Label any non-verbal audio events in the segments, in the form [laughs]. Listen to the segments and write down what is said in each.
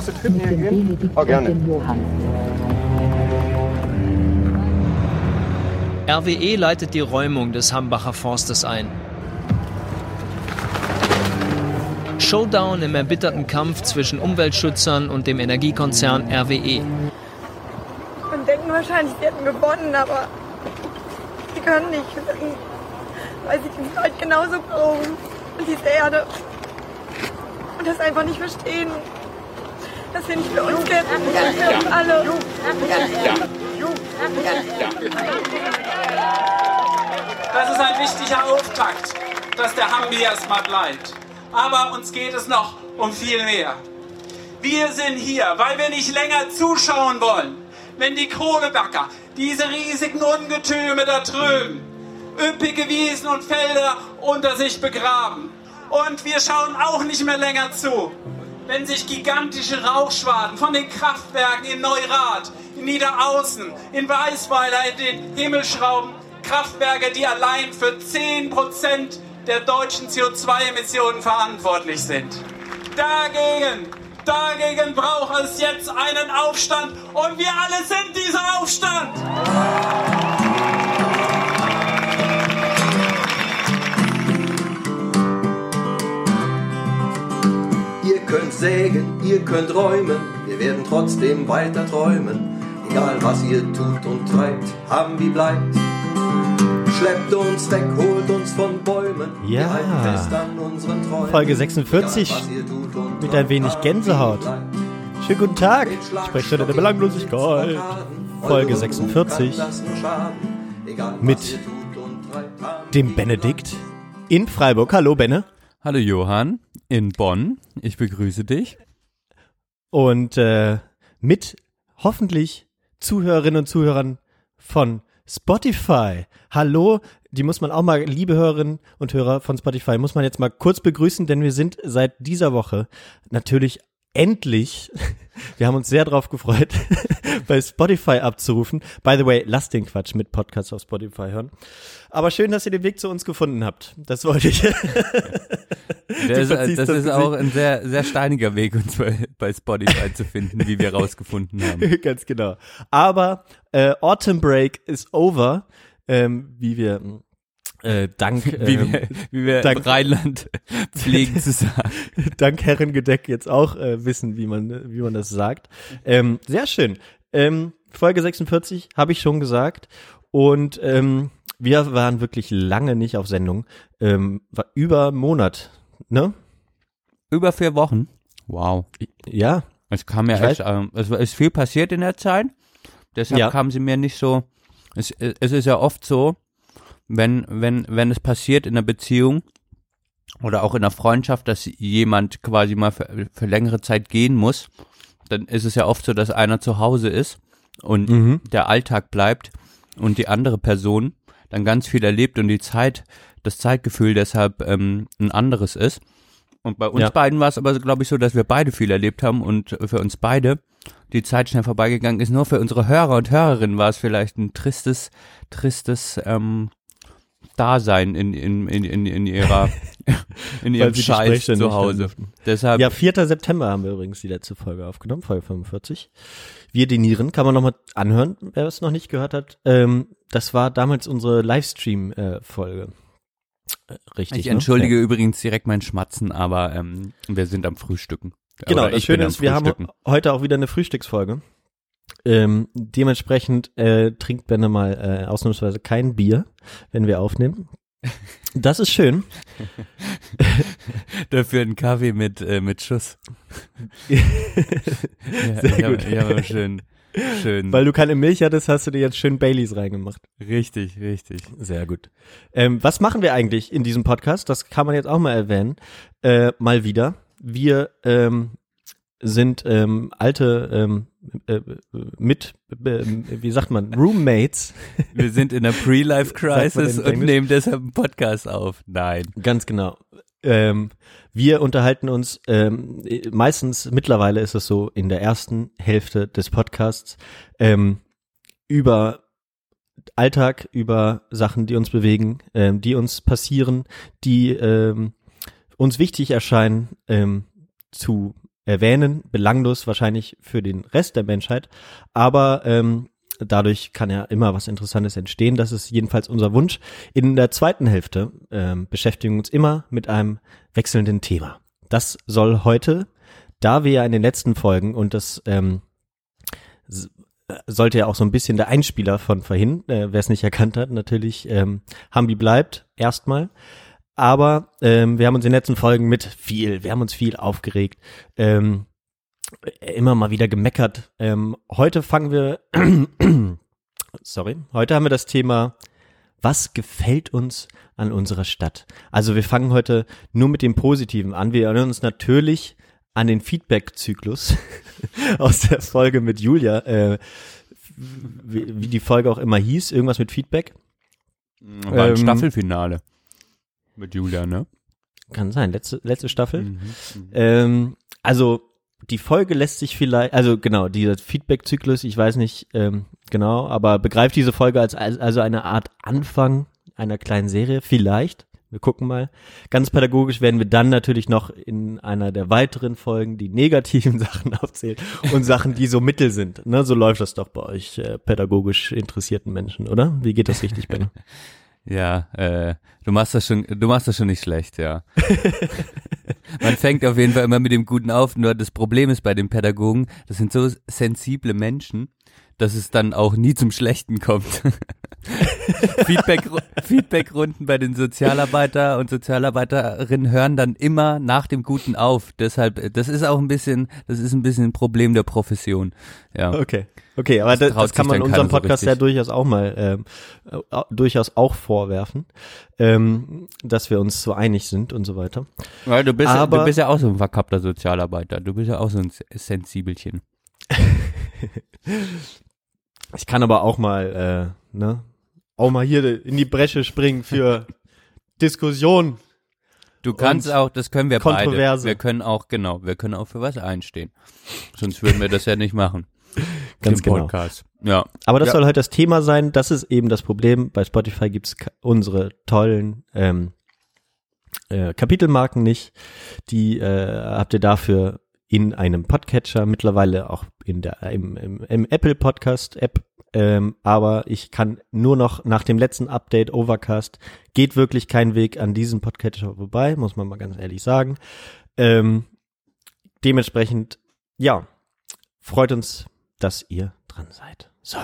Titten Mit hier gehen. Oh, gerne. RWE leitet die Räumung des Hambacher Forstes ein. Showdown im erbitterten Kampf zwischen Umweltschützern und dem Energiekonzern. RWE. Und denken wahrscheinlich, sie hätten gewonnen, aber sie können nicht weil sie die Welt genauso brauchen und diese Erde. Und das einfach nicht verstehen. Dass wir nicht für uns kämpfen, sondern für uns alle. Das ist ein wichtiger Auftakt, dass der Hambi erstmal bleibt. Aber uns geht es noch um viel mehr. Wir sind hier, weil wir nicht länger zuschauen wollen, wenn die Kohlebacker diese riesigen Ungetüme da drüben üppige Wiesen und Felder unter sich begraben. Und wir schauen auch nicht mehr länger zu, wenn sich gigantische Rauchschwaden von den Kraftwerken in Neurath, in Niederaußen, in Weißweiler in den Himmel schrauben. Kraftwerke, die allein für 10% der deutschen CO2-Emissionen verantwortlich sind. Dagegen, dagegen braucht es jetzt einen Aufstand und wir alle sind dieser Aufstand. Könnt sägen, ihr könnt räumen, wir werden trotzdem weiter träumen. Egal was ihr tut und treibt, haben wie bleibt. Schleppt uns weg, holt uns von Bäumen. Ja. Wir halten fest an unseren Träumen. Folge 46 Egal, was ihr tut und mit ein wenig treibt, Gänsehaut. Schönen guten Tag. Sprechstunde der Belanglosigkeit. Folge 46 mit dem Benedikt in Freiburg. Hallo Benne. Hallo Johann in Bonn. Ich begrüße dich. Und äh, mit hoffentlich Zuhörerinnen und Zuhörern von Spotify. Hallo, die muss man auch mal, liebe Hörerinnen und Hörer von Spotify, muss man jetzt mal kurz begrüßen, denn wir sind seit dieser Woche natürlich endlich, [laughs] wir haben uns sehr drauf gefreut, [laughs] bei Spotify abzurufen. By the way, lasst den Quatsch mit Podcasts auf Spotify hören. Aber schön, dass ihr den Weg zu uns gefunden habt. Das wollte ich. [laughs] Der ist, das das ist auch ein sehr, sehr steiniger Weg, uns bei, bei Spotify zu finden, wie wir rausgefunden haben. Ganz genau. Aber äh, Autumn Break is over, ähm, wie wir äh, dank Wie ähm, wir, wie wir dank- Rheinland [laughs] pflegen zu sagen. [laughs] dank Herrengedeck jetzt auch äh, wissen, wie man wie man das sagt. Ähm, sehr schön. Ähm, Folge 46 habe ich schon gesagt und ähm, wir waren wirklich lange nicht auf Sendung. Ähm, war über einen Monat, ne? Über vier Wochen. Wow. Ja, Es kam ja echt, ähm, es war- ist viel passiert in der Zeit. Deshalb Ja. kam sie mir nicht so. Es, es ist ja oft so, wenn, wenn, wenn es passiert in einer Beziehung oder auch in einer Freundschaft, dass jemand quasi mal für, für längere Zeit gehen muss, dann ist es ja oft so, dass einer zu Hause ist und Mhm. der Alltag bleibt und die andere Person dann ganz viel erlebt und die Zeit, das Zeitgefühl deshalb ähm, ein anderes ist. Und bei uns Ja. beiden war es aber, glaube ich, so, dass wir beide viel erlebt haben und für uns beide die Zeit schnell vorbeigegangen ist. Nur für unsere Hörer und Hörerinnen war es vielleicht ein tristes, tristes ähm, Dasein in, in, in, in, in ihrer [laughs] in ihrem Scheiß zu Hause. Deshalb Ja, 4. September haben wir übrigens die letzte Folge aufgenommen, Folge 45. Wir denieren, kann man nochmal anhören, wer es noch nicht gehört hat. Ähm, das war damals unsere Livestream-Folge. Äh, richtig. ich ne? entschuldige Ja. übrigens direkt mein Schmatzen, aber ähm, wir sind am Frühstücken. Genau, Oder das Schöne ist, wir haben heute auch wieder eine Frühstücksfolge. Ähm, dementsprechend äh, trinkt Benne mal äh, ausnahmsweise kein Bier, wenn wir aufnehmen. Das ist schön. [laughs] Dafür einen Kaffee mit, äh, mit Schuss. [laughs] ja, Sehr ja, gut. Ja, aber schön. Schön. Weil du keine Milch hattest, hast du dir jetzt schön Baileys reingemacht. richtig, richtig. Sehr gut. Ähm, was machen wir eigentlich in diesem Podcast? Das kann man jetzt auch mal erwähnen. Äh, mal wieder. Wir ähm, sind ähm, alte ähm, äh, mit, äh, wie sagt man, Roommates. [laughs] Wir sind in der Pre-Life-Crisis und nehmen deshalb einen Podcast auf. Nein. Ganz genau. Ähm, wir unterhalten uns ähm, meistens, mittlerweile ist es so, in der ersten Hälfte des Podcasts ähm, über Alltag, über Sachen, die uns bewegen, ähm, die uns passieren, die ähm, uns wichtig erscheinen ähm, zu erwähnen, belanglos wahrscheinlich für den Rest der Menschheit, aber ähm, dadurch kann ja immer was Interessantes entstehen. Das ist jedenfalls unser Wunsch. In der zweiten Hälfte ähm, beschäftigen wir uns immer mit einem wechselnden Thema. Das soll heute, da wir ja in den letzten Folgen und das ähm, äh, sollte ja auch so ein bisschen der Einspieler von vorhin, äh, wer es nicht erkannt hat, natürlich ähm, Hambi bleibt erstmal. Aber ähm, wir haben uns in den letzten Folgen mit viel, wir haben uns viel aufgeregt, ähm, immer mal wieder gemeckert. Ähm, heute fangen wir, [clears throat] sorry, heute haben wir das Thema, was gefällt uns an unserer Stadt? Also wir fangen heute nur mit dem Positiven an. Wir erinnern uns natürlich an den Feedback-Zyklus [laughs] aus der Folge mit Julia, äh, wie, wie die Folge auch immer hieß, irgendwas mit Feedback. War ein Ähm, Staffelfinale. Mit Julia, ne? Kann sein, letzte, letzte Staffel. Mhm. Ähm, also die Folge lässt sich vielleicht, also genau, dieser Feedback-Zyklus, ich weiß nicht ähm, genau, aber begreift diese Folge als als- also eine Art Anfang einer kleinen Serie, vielleicht. Wir gucken mal. Ganz pädagogisch werden wir dann natürlich noch in einer der weiteren Folgen die negativen [laughs] Sachen aufzählen und Sachen, die so mittel sind. Ne, so läuft das doch bei euch äh, pädagogisch interessierten Menschen, oder? Wie geht das richtig, Benno? [laughs] Ja, äh, du machst das schon, du machst das schon nicht schlecht, ja. [laughs] Man fängt auf jeden Fall immer mit dem Guten auf, nur das Problem ist bei den Pädagogen, das sind so sensible Menschen, dass es dann auch nie zum Schlechten kommt. [laughs] Feedback, Feedbackrunden bei den Sozialarbeiter und Sozialarbeiterinnen hören dann immer nach dem Guten auf. Deshalb, das ist auch ein bisschen, das ist ein bisschen ein Problem der Profession. Ja. Okay. Okay, aber Das das, kann man unserem keiner so Podcast ja durchaus auch mal ähm, äh, durchaus auch vorwerfen, ähm, dass wir uns so einig sind und so weiter. Weil du bist, Aber- du bist ja auch so ein verkappter Sozialarbeiter. Du bist ja auch so ein Sensibelchen. [laughs] Ich kann aber auch mal, äh, ne, auch mal hier in die Bresche springen für [laughs] Diskussion. Du kannst auch, das können wir beide. Kontroverse. Wir können auch, genau, wir können auch für was einstehen. Sonst würden wir das ja nicht machen. [laughs] Ganz genau. Podcast. Ja. Aber das Ja. soll heute das Thema sein. Das ist eben das Problem. Bei Spotify gibt's unsere tollen ähm, äh, Kapitelmarken nicht. Die äh, habt ihr dafür in einem Podcatcher, mittlerweile auch in der im, im, im Apple Podcast App. Ähm, aber ich kann nur noch nach dem letzten Update Overcast geht wirklich kein Weg an diesen Podcatcher vorbei, muss man mal ganz ehrlich sagen. Ähm, dementsprechend, ja, freut uns, dass ihr dran seid. So.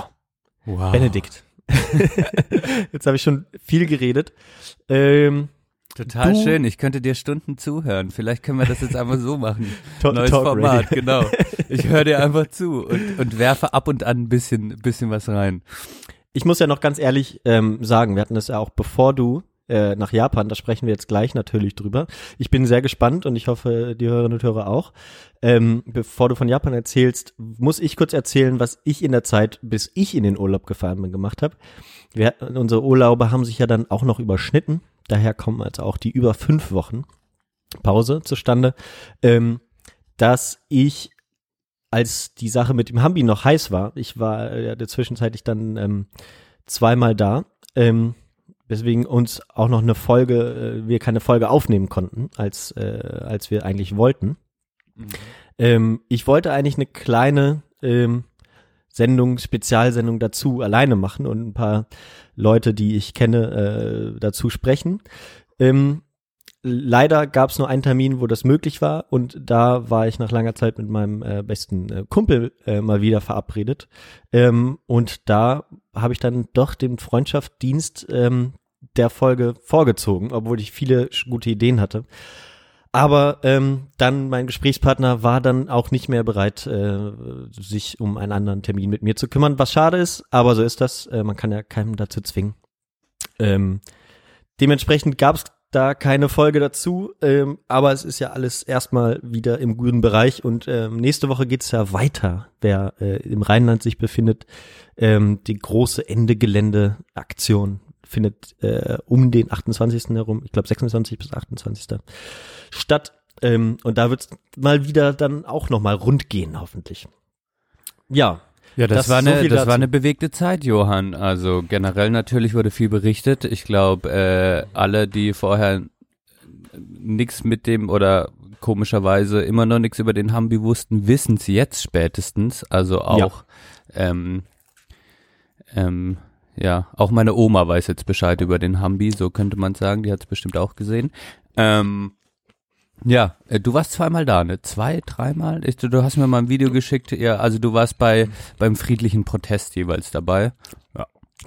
Wow. Benedikt. [laughs] Jetzt habe ich schon viel geredet. Ähm, Total Du- schön. Ich könnte dir Stunden zuhören. Vielleicht können wir das jetzt einfach so machen. [laughs] Talk- Neues Talk Format, Radio. [laughs] genau. Ich höre dir einfach zu und, und werfe ab und an ein bisschen, bisschen was rein. ich muss ja noch ganz ehrlich ähm, sagen, wir hatten das ja auch bevor du äh, nach Japan, da sprechen wir jetzt gleich natürlich drüber. Ich bin sehr gespannt und ich hoffe, die Hörerinnen und Hörer auch. Ähm, bevor du von Japan erzählst, muss ich kurz erzählen, was ich in der Zeit, bis ich in den Urlaub gefahren bin, gemacht habe. Unsere Urlaube haben sich ja dann auch noch überschnitten. Daher kommen also auch die über fünf Wochen Pause zustande, ähm, dass ich als die Sache mit dem Hambi noch heiß war, ich war äh, ja zwischenzeitlich dann ähm, zweimal da, ähm, weswegen uns auch noch eine Folge, äh, wir keine Folge aufnehmen konnten, als, äh, als wir eigentlich wollten. Ähm, ich wollte eigentlich eine kleine ähm, Sendung, Spezialsendung dazu alleine machen und ein paar Leute, die ich kenne, äh, dazu sprechen. Ähm, leider gab es nur einen Termin, wo das möglich war und da war ich nach langer Zeit mit meinem äh, besten äh, Kumpel äh, mal wieder verabredet ähm, und da habe ich dann doch den Freundschaftsdienst ähm, der Folge vorgezogen, obwohl ich viele gute Ideen hatte. Aber ähm, dann mein Gesprächspartner war dann auch nicht mehr bereit, äh, sich um einen anderen Termin mit mir zu kümmern, was schade ist, aber so ist das. Äh, man kann ja keinem dazu zwingen. Ähm, dementsprechend gab es da keine Folge dazu, ähm, aber es ist ja alles erstmal wieder im guten Bereich und ähm, nächste Woche geht's ja weiter, wer äh, im Rheinland sich befindet. Ähm, die große Ende-Gelände-Aktion findet äh, um den 28. herum, ich glaube 26 bis 28. statt. Ähm, und da wird's mal wieder dann auch nochmal rund gehen, hoffentlich. Ja, Ja, das, Das war so eine, viel das dazu. war eine bewegte Zeit, Johann. Also generell natürlich wurde viel berichtet. Ich glaube, äh, alle, die vorher nichts mit dem oder komischerweise immer noch nichts über den Hambi wussten, wissen es jetzt spätestens. Also auch, ähm, ähm, ja, auch meine Oma weiß jetzt Bescheid über den Hambi, so könnte man sagen. Die hat es bestimmt auch gesehen. Ähm, ja, äh, du warst zweimal da, ne? Zwei, dreimal? Ich, du, hast mir mal ein Video geschickt. Ja, also du warst bei beim friedlichen Protest jeweils dabei.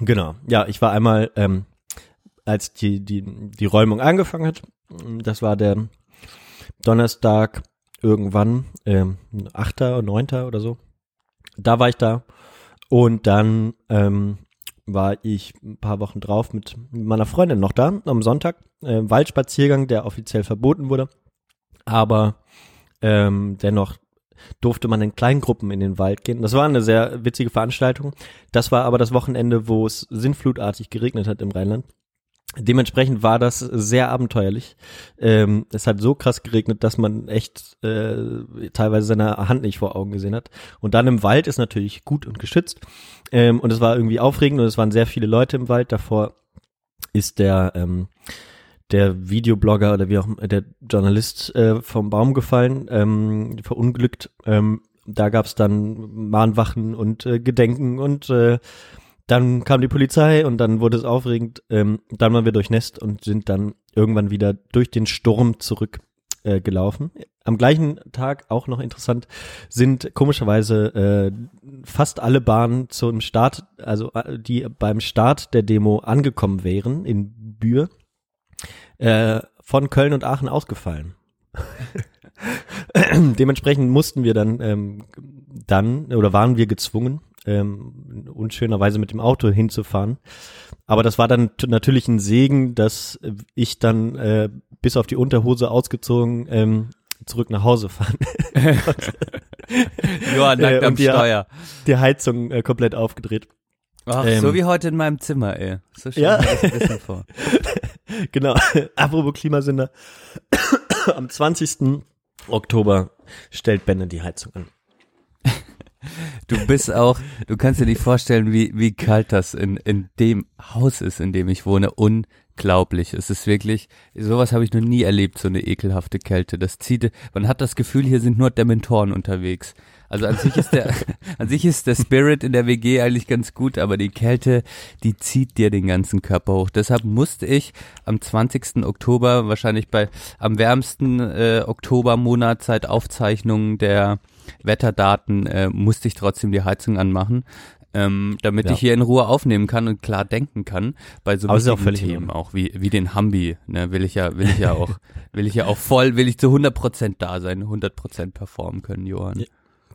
Genau. Ja, ich war einmal, ähm, als die, die, die Räumung angefangen hat, das war der Donnerstag irgendwann, ähm, 8. oder 9. oder so. Da war ich da. Und dann ähm, war ich ein paar Wochen drauf mit meiner Freundin noch da, am Sonntag. Äh, Waldspaziergang, der offiziell verboten wurde. Aber ähm, dennoch durfte man in Kleingruppen in den Wald gehen. Das war eine sehr witzige Veranstaltung. Das war aber das Wochenende, wo es sinnflutartig geregnet hat im Rheinland. Dementsprechend war das sehr abenteuerlich. Ähm, es hat so krass geregnet, dass man echt äh, teilweise seine Hand nicht vor Augen gesehen hat. Und dann im Wald ist natürlich gut und geschützt. Ähm, und es war irgendwie aufregend und es waren sehr viele Leute im Wald. Davor ist der ähm, der Videoblogger oder wie auch immer, der Journalist äh, vom Baum gefallen, ähm, verunglückt. Ähm, da gab's dann Mahnwachen und äh, Gedenken und äh, dann kam die Polizei und dann wurde es aufregend. Ähm, dann waren wir durchnässt und sind dann irgendwann wieder durch den Sturm zurück äh, gelaufen. Am gleichen Tag, auch noch interessant, sind komischerweise äh, fast alle Bahnen zum Start, also äh, die beim Start der Demo angekommen wären in Bühr, äh, von Köln und Aachen ausgefallen. [laughs] Dementsprechend mussten wir dann ähm, dann oder waren wir gezwungen, ähm, unschönerweise mit dem Auto hinzufahren. Aber das war dann natürlich ein Segen, dass ich dann äh, bis auf die Unterhose ausgezogen ähm, zurück nach Hause fahren. [laughs] Johann nackt Äh, am die, Steuer. die Heizung äh, komplett aufgedreht. Ach, ähm, so wie heute in meinem Zimmer, ey. So stell Ja. bisschen vor. [laughs] Genau. [laughs] Apropos Klimasünder. [coughs] Am 20. Oktober stellt Benne die Heizung an. Du bist auch, du kannst dir nicht vorstellen, wie, wie kalt das in, in dem Haus ist, in dem ich wohne. Unglaublich. Es ist wirklich, sowas habe ich noch nie erlebt, so eine ekelhafte Kälte. Das zieht, man hat das Gefühl, hier sind nur Dementoren unterwegs. Also an sich ist der, [laughs] an sich ist der Spirit in der WG eigentlich ganz gut, aber die Kälte, die zieht dir den ganzen Körper hoch. Deshalb musste ich am 20. Oktober, wahrscheinlich bei, am wärmsten äh, Oktobermonat seit Aufzeichnung der Wetterdaten, äh, musste ich trotzdem die Heizung anmachen. Ähm, damit Ja. ich hier in Ruhe aufnehmen kann und klar denken kann bei so wichtigen Themen auch wie wie den Hambi ne will ich ja will ich ja auch [laughs] will ich ja auch voll will ich zu 100% da sein 100% performen können Johann Ja.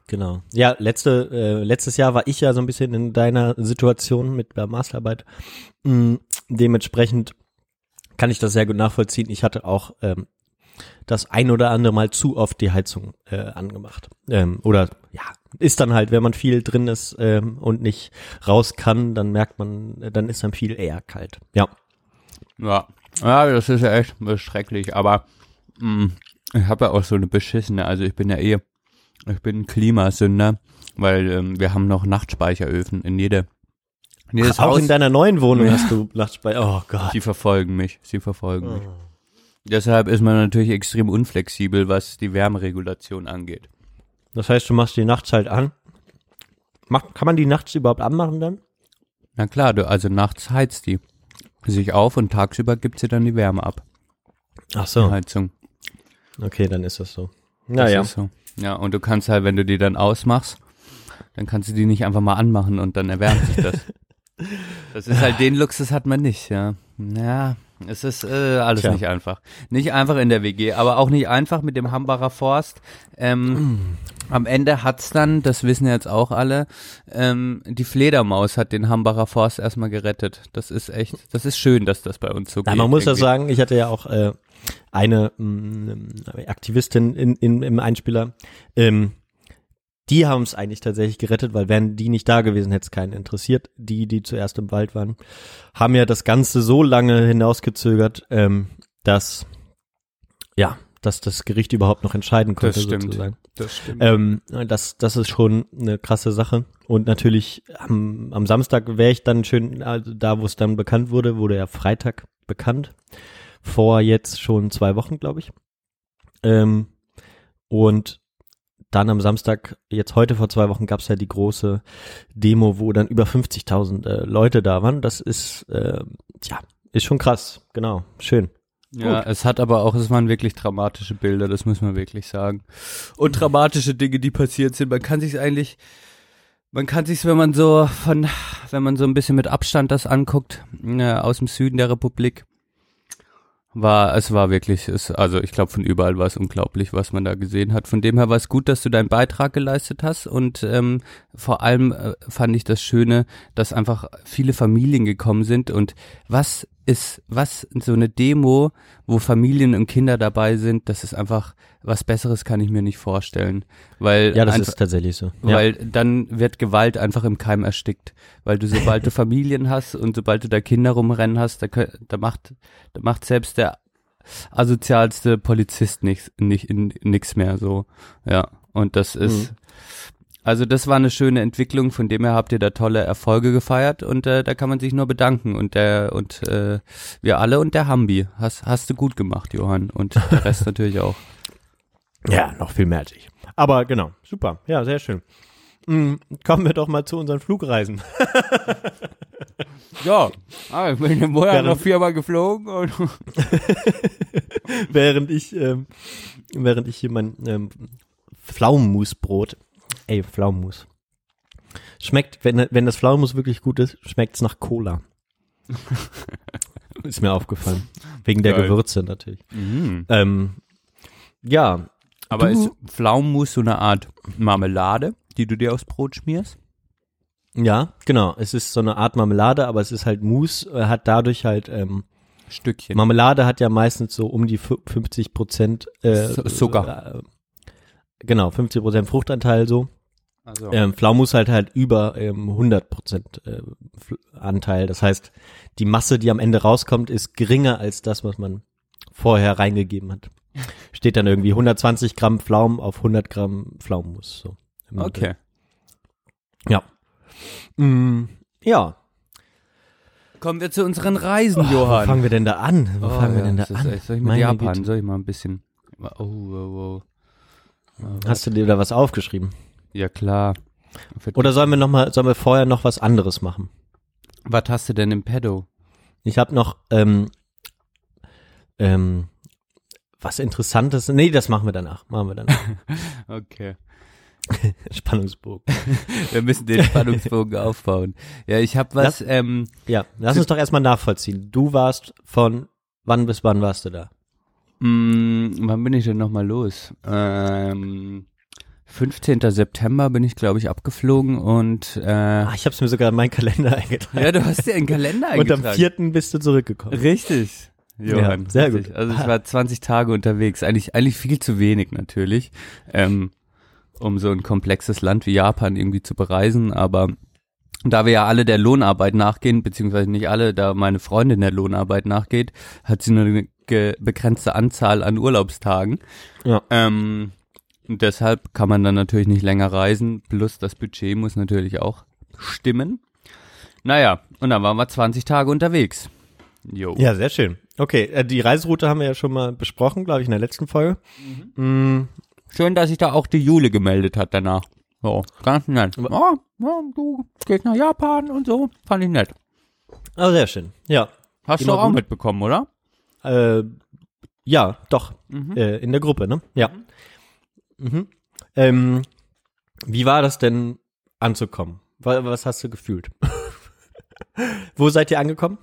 Genau. Ja, letzte, äh, letztes Jahr war ich ja so ein bisschen in deiner Situation mit der Masterarbeit. Mm, dementsprechend kann ich das sehr gut nachvollziehen. Ich hatte auch ähm, das ein oder andere Mal zu oft die Heizung äh, angemacht. Ähm, oder ja, ist dann halt, wenn man viel drin ist ähm, und nicht raus kann, dann merkt man, äh, dann ist dann viel eher kalt. Ja. Ja, ja, das ist ja echt schrecklich, aber mh, ich habe ja auch so eine beschissene, also ich bin ja eh, ich bin Klimasünder, weil ähm, wir haben noch Nachtspeicheröfen in jede, jedes auch Haus. in deiner neuen Wohnung Ja. hast du Nachtspeicher. Oh Gott. Sie verfolgen mich, sie verfolgen mich. Deshalb ist man natürlich extrem unflexibel, was die Wärmeregulation angeht. Das heißt, du machst die nachts halt an. Mach, kann man die nachts überhaupt anmachen dann? Na klar, du, also nachts heizt die sich auf und tagsüber gibt sie dann die Wärme ab. Ach Die so. Heizung. Okay, dann ist das so. Das Naja. ist so. Ja, und du kannst halt, wenn du die dann ausmachst, dann kannst du die nicht einfach mal anmachen und dann erwärmt sich das. [laughs] Das ist halt, den Luxus hat man nicht, ja. Ja, es ist äh, alles Tja. nicht einfach. Nicht einfach in der WG, aber auch nicht einfach mit dem Hambacher Forst. Ähm, Am Ende hat's dann, das wissen jetzt auch alle, ähm, die Fledermaus hat den Hambacher Forst erstmal gerettet. Das ist echt, das ist schön, dass das bei uns so Ja, geht. man muss ja sagen, ich hatte ja auch äh, eine mh, Aktivistin in, in, im Einspieler. Ähm, die haben es eigentlich tatsächlich gerettet, weil wären die nicht da gewesen, hätte es keinen interessiert. Die, die zuerst im Wald waren, haben ja das Ganze so lange hinausgezögert, ähm, dass ja, dass das Gericht überhaupt noch entscheiden konnte, Das stimmt. sozusagen. Das stimmt. Ähm, das, das ist schon eine krasse Sache. Und natürlich am, am Samstag wäre ich dann schön, also da wo es dann bekannt wurde, wurde ja Freitag bekannt. Vor jetzt schon zwei Wochen, glaube ich. Ähm, und dann am Samstag, jetzt heute vor zwei Wochen, gab es ja die große Demo, wo dann über 50.000 äh, Leute da waren. Das ist, äh, ja, ist schon krass. Genau, schön. Ja, es hat aber auch, es waren wirklich dramatische Bilder, das muss man wirklich sagen. Und dramatische Dinge, die passiert sind. Man kann sich eigentlich, man kann sich, wenn man so von, wenn man so ein bisschen mit Abstand das anguckt, äh, aus dem Süden der Republik, war, es war wirklich, es, also ich glaube von überall war es unglaublich, was man da gesehen hat. Von dem her war es gut, dass du deinen Beitrag geleistet hast und ähm, vor allem äh, fand ich das Schöne, dass einfach viele Familien gekommen sind und was ist, was so eine Demo, wo Familien und Kinder dabei sind, das ist einfach, was Besseres kann ich mir nicht vorstellen, weil Ja, das einfach, ist tatsächlich so. Ja. weil dann wird Gewalt einfach im Keim erstickt. Weil du, sobald du [laughs] Familien hast und sobald du da Kinder rumrennen hast, da, da macht, da macht selbst der asozialste Polizist nichts, nicht, nix mehr so. Ja. Und das ist, also das war eine schöne Entwicklung, von dem her habt ihr da tolle Erfolge gefeiert und äh, da kann man sich nur bedanken und der und äh, wir alle und der Hambi. Hast, hast du gut gemacht, Johann. Und der Rest [laughs] natürlich auch. Ja, noch viel mehr als ich. Aber genau, super. Ja, sehr schön. Mm, kommen wir doch mal zu unseren Flugreisen. [laughs] Ja, ah, ich bin im Monat Während- noch viermal geflogen und [laughs] während ich, ähm, während ich hier mein ähm, Pflaumenmusbrot, ey, Pflaumenmus. Schmeckt, wenn, wenn das Pflaumenmus wirklich gut ist, schmeckt's nach Cola. [laughs] ist mir aufgefallen. Wegen der Geil. Gewürze natürlich. Mhm. Ähm, ja, Aber Du- ist Pflaumenmus so eine Art Marmelade, die du dir aufs Brot schmierst? ja, genau. Es ist so eine Art Marmelade, aber es ist halt Mousse, äh, hat dadurch halt, ähm, Stückchen. Marmelade hat ja meistens so um die fü- 50 Prozent äh, Zucker. Genau, 50 Prozent Fruchtanteil so. also, Ähm, Pflaumus halt halt über ähm, 100 Prozent äh, Fl- Anteil. Das heißt, die Masse, die am Ende rauskommt, ist geringer als das, was man vorher reingegeben hat. Steht dann irgendwie 120 Gramm Pflaumen auf 100 Gramm Pflaumenmus. So. okay. Ja. Mm, ja. Kommen wir zu unseren Reisen, Oh, Johann. Wo fangen wir denn da an? Wo Oh, fangen wir ja, denn da an? echt- Soll ich mit Meine Japan? Güte. Soll ich mal ein bisschen. Oh, oh, oh. Hast du dir da was aufgeschrieben? Ja, klar. Oder sollen wir noch mal, sollen wir vorher noch was anderes machen? Was hast du denn im Pedo? Ich habe noch ähm, ähm, was Interessantes. Nee, das machen wir danach. Machen wir danach. [laughs] Okay. [laughs] Spannungsbogen. [laughs] Wir müssen den Spannungsbogen aufbauen. Ja, ich habe was, ähm, Ja, lass uns doch erstmal nachvollziehen. Du warst von wann bis wann warst du da? Mh, wann bin ich denn nochmal los? Ähm, 15. September bin ich, glaube ich, abgeflogen und äh, Ah, ich habe es mir sogar in meinen Kalender [laughs] eingetragen. ja, du hast dir einen Kalender [laughs] Und eingetragen. am vierten bist du zurückgekommen. Richtig. Johann, Ja, sehr richtig. gut. Also ich war 20 Tage unterwegs. Eigentlich, eigentlich viel zu wenig natürlich, ähm, um so ein komplexes Land wie Japan irgendwie zu bereisen. Aber da wir ja alle der Lohnarbeit nachgehen, beziehungsweise nicht alle, da meine Freundin der Lohnarbeit nachgeht, hat sie nur eine begrenzte Anzahl an Urlaubstagen. Ja. Ähm, deshalb kann man dann natürlich nicht länger reisen. Plus das Budget muss natürlich auch stimmen. Naja, und dann waren wir 20 Tage unterwegs. Jo. Ja, sehr schön. Okay, äh, die Reiseroute haben wir ja schon mal besprochen, glaube ich, in der letzten Folge. Mm, Schön, dass sich da auch die Jule gemeldet hat danach. So, ganz nett. Oh, ja, du gehst nach Japan und so. Fand ich nett. ah, sehr schön. Ja. Hast Immer du auch gut. mitbekommen, oder? Äh, ja, doch. Mhm. Äh, in der Gruppe, ne? Ja. Mhm. Ähm, wie war das denn anzukommen? Wa- Was hast du gefühlt? [laughs] Wo seid ihr angekommen?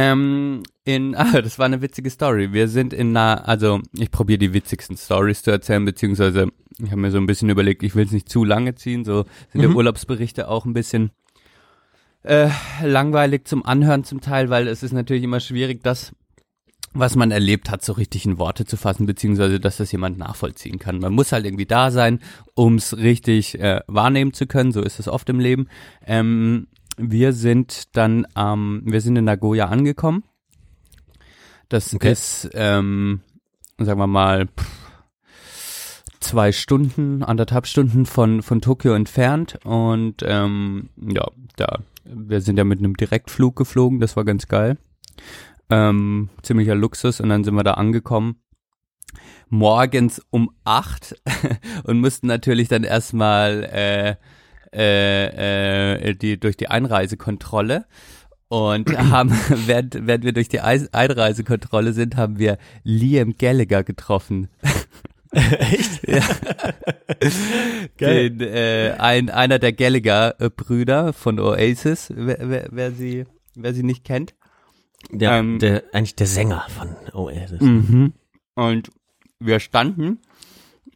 Ähm, in, [laughs] ah, das war eine witzige Story. Wir sind in einer, also ich probiere die witzigsten Stories zu erzählen, beziehungsweise ich habe mir so ein bisschen überlegt, ich will es nicht zu lange ziehen, so sind Mhm. die Urlaubsberichte auch ein bisschen äh, langweilig zum Anhören zum Teil, weil es ist natürlich immer schwierig, das, was man erlebt hat, so richtig in Worte zu fassen, beziehungsweise dass das jemand nachvollziehen kann. Man muss halt irgendwie da sein, um es richtig äh, wahrnehmen zu können, so ist es oft im Leben. Ähm, wir sind dann, ähm, wir sind in Nagoya angekommen. Das Okay. ist, ähm, sagen wir mal, pff, zwei Stunden, anderthalb Stunden von, von Tokio entfernt und ähm, ja, da, wir sind ja mit einem Direktflug geflogen, das war ganz geil. Ähm, ziemlicher Luxus und dann sind wir da angekommen. Morgens um acht [laughs] und mussten natürlich dann erstmal äh, äh, äh, die durch die Einreisekontrolle und [clears throat] haben, [laughs] während, während wir durch die Eis- Einreisekontrolle sind, haben wir Liam Gallagher getroffen. [laughs] Echt? [laughs] Ja. Geil. Den, äh, ein, einer der Gallagher-Brüder von Oasis, wer, wer, wer, sie, wer sie nicht kennt. Der, Ähm, der, eigentlich der Sänger von Oasis. Mhm. Und wir standen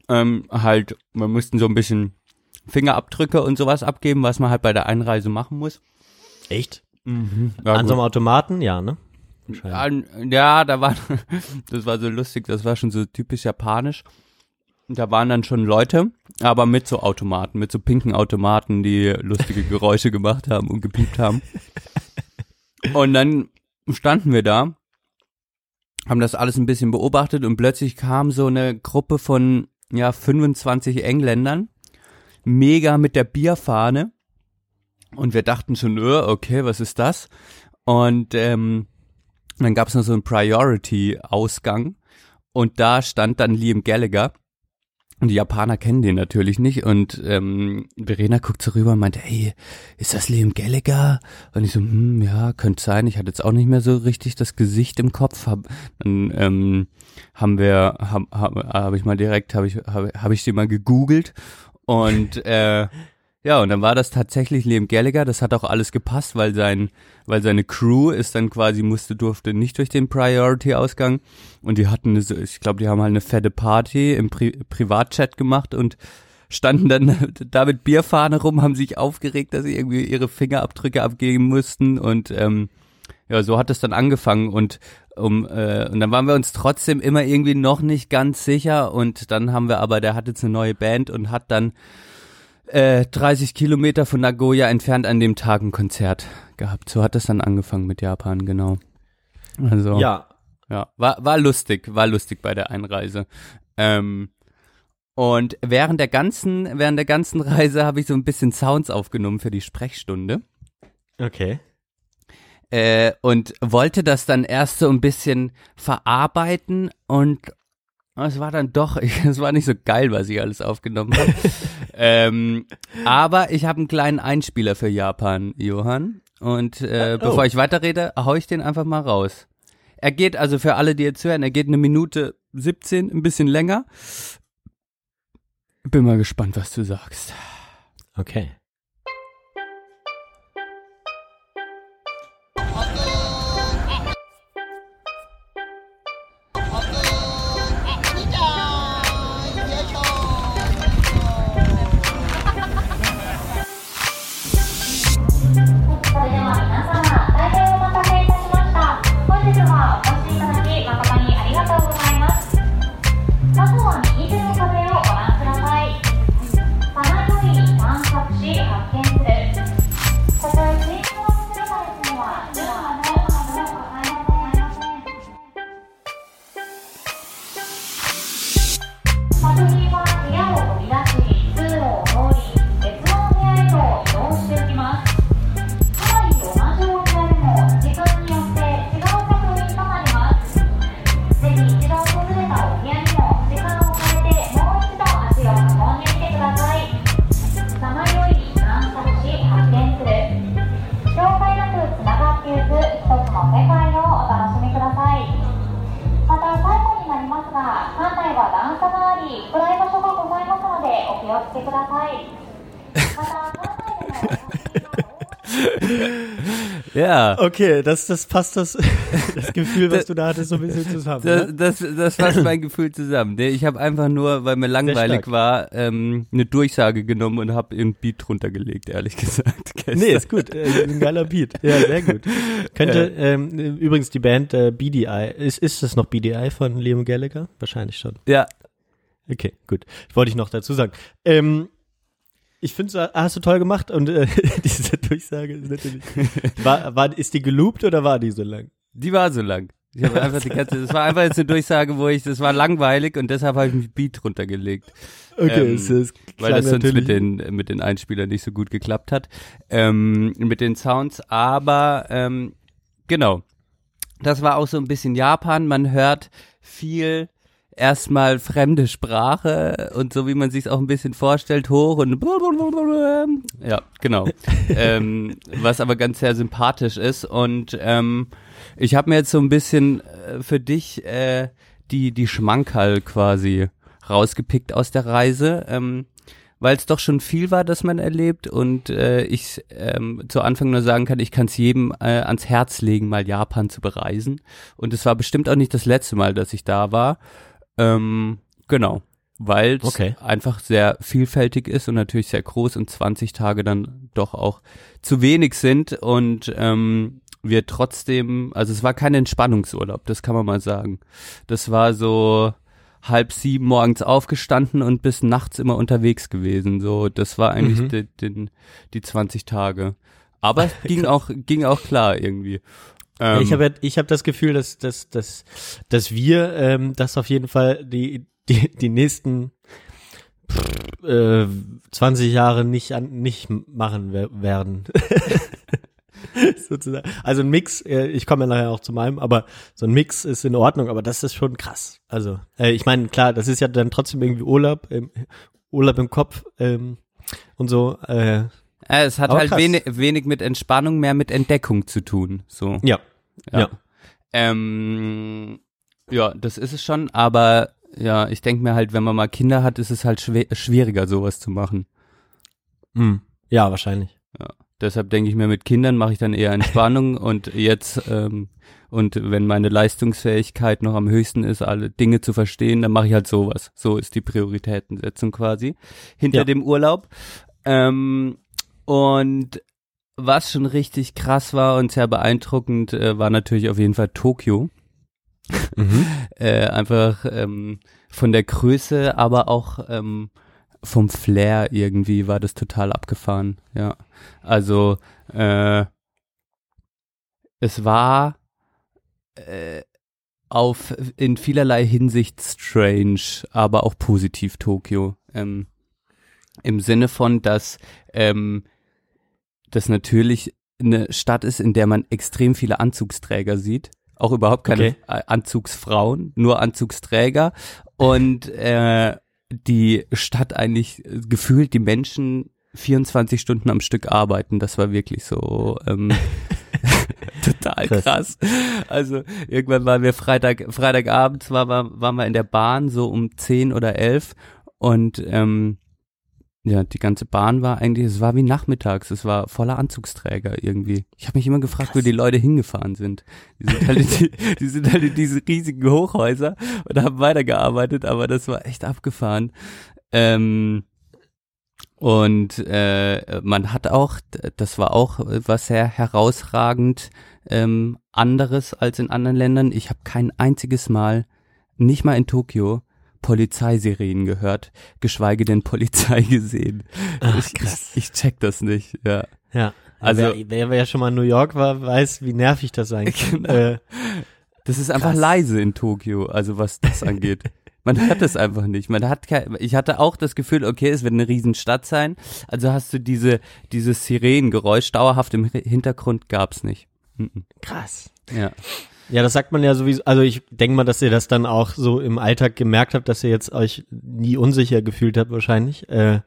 ähm, halt, wir mussten so ein bisschen Fingerabdrücke und sowas abgeben, was man halt bei der Einreise machen muss. Echt? Ja, An so einem Automaten? Ja, ne? An, ja, da war, [laughs] das war so lustig, das war schon so typisch japanisch. Da waren dann schon Leute, aber mit so Automaten, mit so pinken Automaten, die lustige Geräusche gemacht haben und gepiept haben. Und dann standen wir da, haben das alles ein bisschen beobachtet und plötzlich kam so eine Gruppe von, ja, 25 Engländern, mega mit der Bierfahne. Und wir dachten schon, okay, was ist das? Und ähm, dann gab es noch so einen Priority-Ausgang und da stand dann Liam Gallagher. Und die Japaner kennen den natürlich nicht. Und ähm, Verena guckt so rüber und meinte, hey, ist das Liam Gallagher? Und ich so, hm, ja, könnte sein. Ich hatte jetzt auch nicht mehr so richtig das Gesicht im Kopf. Hab, dann ähm, haben wir, habe hab, hab ich mal direkt, habe ich, habe hab ich den mal gegoogelt. Und äh, ja, und dann war das tatsächlich Liam Gallagher. Das hat auch alles gepasst, weil sein, weil seine Crew ist dann quasi musste durfte nicht durch den Priority-Ausgang. Und die hatten, eine, ich glaube, die haben halt eine fette Party im Pri Privatchat gemacht und standen dann da mit Bierfahne rum, haben sich aufgeregt, dass sie irgendwie ihre Fingerabdrücke abgeben mussten. Und ähm, ja, so hat es dann angefangen. Und um äh, und dann waren wir uns trotzdem immer irgendwie noch nicht ganz sicher und dann haben wir aber, der hat jetzt eine neue Band und hat dann äh, 30 Kilometer von Nagoya entfernt an dem Tag ein Konzert gehabt. So hat es dann angefangen mit Japan, genau. Also Ja. ja, war, war lustig, war lustig bei der Einreise. Ähm, und während der ganzen, während der ganzen Reise habe ich so ein bisschen Sounds aufgenommen für die Sprechstunde. Okay. Äh, und wollte das dann erst so ein bisschen verarbeiten und es war dann doch, [laughs] es war nicht so geil, was ich alles aufgenommen habe. [laughs] ähm, aber ich habe einen kleinen Einspieler für Japan, Johann. Und äh, Oh. bevor ich weiterrede, hau ich den einfach mal raus. Er geht, also für alle, die jetzt hören, er geht eine Minute 17, ein bisschen länger. Bin mal gespannt, was du sagst. Okay. Okay, das, das passt das, [laughs] das Gefühl, was [laughs] du da hattest, so ein bisschen zusammen. Das, Ne? das, das fasst mein Gefühl zusammen. Ich habe einfach nur, weil mir langweilig war, ähm, eine Durchsage genommen und habe einen Beat drunter gelegt, ehrlich [laughs] gesagt. gestern. Nee, ist gut. Äh, ein geiler Beat. Ja, sehr gut. Könnte, ähm, übrigens die Band äh, BDI, ist, ist das noch BDI von Liam Gallagher? Wahrscheinlich schon. Ja, Okay, gut. Wollte ich noch dazu sagen. Ähm, ich finde, hast du toll gemacht und äh, [laughs] diese Durchsage ist natürlich. War, war, ist die geloopt oder war die so lang? die war so lang. Ich habe [laughs] einfach die ganze, das war einfach jetzt eine Durchsage, wo ich, das war langweilig und deshalb habe ich mich Beat drunter gelegt. Okay, Ähm, es, es weil das sonst natürlich- mit den mit den Einspielern nicht so gut geklappt hat ähm, mit den Sounds aber ähm, genau das war auch so ein bisschen Japan man hört viel erstmal fremde Sprache und so wie man sich auch ein bisschen vorstellt hoch und ja genau [laughs] ähm, was aber ganz sehr sympathisch ist und ähm, ich habe mir jetzt so ein bisschen äh, für dich äh, die die Schmankerl quasi rausgepickt aus der Reise, ähm, weil es doch schon viel war, das man erlebt und äh, ich ähm, zu Anfang nur sagen kann, ich kann es jedem äh, ans Herz legen, mal Japan zu bereisen. Und es war bestimmt auch nicht das letzte Mal, dass ich da war. Ähm, genau, weil es Okay. einfach sehr vielfältig ist und natürlich sehr groß und 20 Tage dann doch auch zu wenig sind und ähm, wir trotzdem, also es war kein Entspannungsurlaub, das kann man mal sagen. Das war so halb sieben morgens aufgestanden und bis nachts immer unterwegs gewesen. So, das war eigentlich Mhm. die, den, die 20 Tage. Aber es [laughs] ging auch, ging auch klar irgendwie. Ja, Ähm, ich habe ich hab das Gefühl, dass, dass, dass, dass wir ähm, das auf jeden Fall die, die, die nächsten pff, äh, 20 Jahre nicht, an, nicht machen wer- werden. [laughs] Sozusagen. Also ein Mix, äh, ich komme ja nachher auch zu meinem, aber so ein Mix ist in Ordnung, aber das ist schon krass. Also, äh, ich meine, klar, das ist ja dann trotzdem irgendwie Urlaub, ähm, Urlaub im Kopf ähm, und so. Äh, äh, es hat halt krass. wenig, wenig mit Entspannung, mehr mit Entdeckung zu tun. So. ja. Ja. Ja. Ähm, ja, das ist es schon, aber ja, ich denke mir halt, wenn man mal Kinder hat, ist es halt schwer, schwieriger, sowas zu machen. Hm. Ja, wahrscheinlich. Deshalb denke ich mir, mit Kindern mache ich dann eher Entspannung [laughs] und jetzt, ähm, und wenn meine Leistungsfähigkeit noch am höchsten ist, alle Dinge zu verstehen, dann mache ich halt sowas. So ist die Prioritätensetzung quasi hinter Ja. dem Urlaub. Ähm, und was schon richtig krass war und sehr beeindruckend, äh, war natürlich auf jeden Fall Tokio. [laughs] äh, einfach ähm, von der Größe, aber auch ähm, vom Flair irgendwie war das total abgefahren. Ja, also äh, es war äh, auf in vielerlei Hinsicht strange, aber auch positiv Tokio. Ähm, Im Sinne von, dass ähm, das natürlich eine Stadt ist, in der man extrem viele Anzugsträger sieht. Auch überhaupt keine Okay. Anzugsfrauen, nur Anzugsträger. Und äh, die Stadt eigentlich äh, gefühlt die Menschen 24 Stunden am Stück arbeiten. Das war wirklich so ähm, [laughs] [laughs] total Krass. krass. Also irgendwann waren wir Freitag, Freitagabends war, war, waren wir in der Bahn so um 10 oder 11 und ähm, ja, die ganze Bahn war eigentlich, es war wie nachmittags, es war voller Anzugsträger irgendwie. Ich habe mich immer gefragt, wo die Leute hingefahren sind. Die sind halt in, die, [laughs] die sind halt in diese riesigen Hochhäuser und haben weitergearbeitet, aber das war echt abgefahren. Ähm, und äh, man hat auch, das war auch was sehr herausragend ähm, anderes als in anderen Ländern. Ich habe kein einziges Mal, nicht mal in Tokio, Polizeisirenen gehört, geschweige denn Polizei [laughs] gesehen. Ach, ich, krass. Ich, ich check das nicht, ja. Ja. Also- wer, wer ja schon mal in New York war, weiß, wie nervig das sein [laughs] kann. Genau. Äh, Das ist einfach Krass. leise in Tokio, also was das [laughs] angeht. Man hört es einfach nicht. Man hat kein, ich hatte auch das Gefühl, okay, es wird eine Riesenstadt sein. Also hast du diese, dieses Sirenengeräusch dauerhaft im Hi- Hintergrund gab's nicht. Mhm. krass. Ja. Ja, das sagt man ja sowieso. Also ich denke mal, dass ihr das dann auch so im Alltag gemerkt habt, dass ihr jetzt euch nie unsicher gefühlt habt wahrscheinlich. Äh,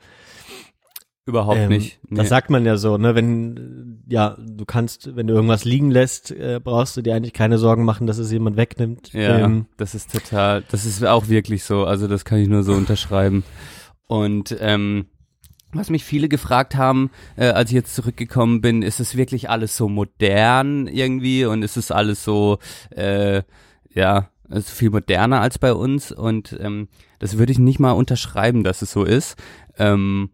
Überhaupt ähm, nicht. Das Nee. sagt man ja so, ne? Wenn ja, du kannst, wenn du irgendwas liegen lässt, äh, brauchst du dir eigentlich keine Sorgen machen, dass es jemand wegnimmt. Ja, Ähm, das ist total, das ist auch wirklich so. Also das kann ich nur so unterschreiben. Und ähm, was mich viele gefragt haben, äh, als ich jetzt zurückgekommen bin, ist es wirklich alles so modern irgendwie und ist es alles so, äh, ja, ist viel moderner als bei uns und ähm, das würde ich nicht mal unterschreiben, dass es so ist. Ähm,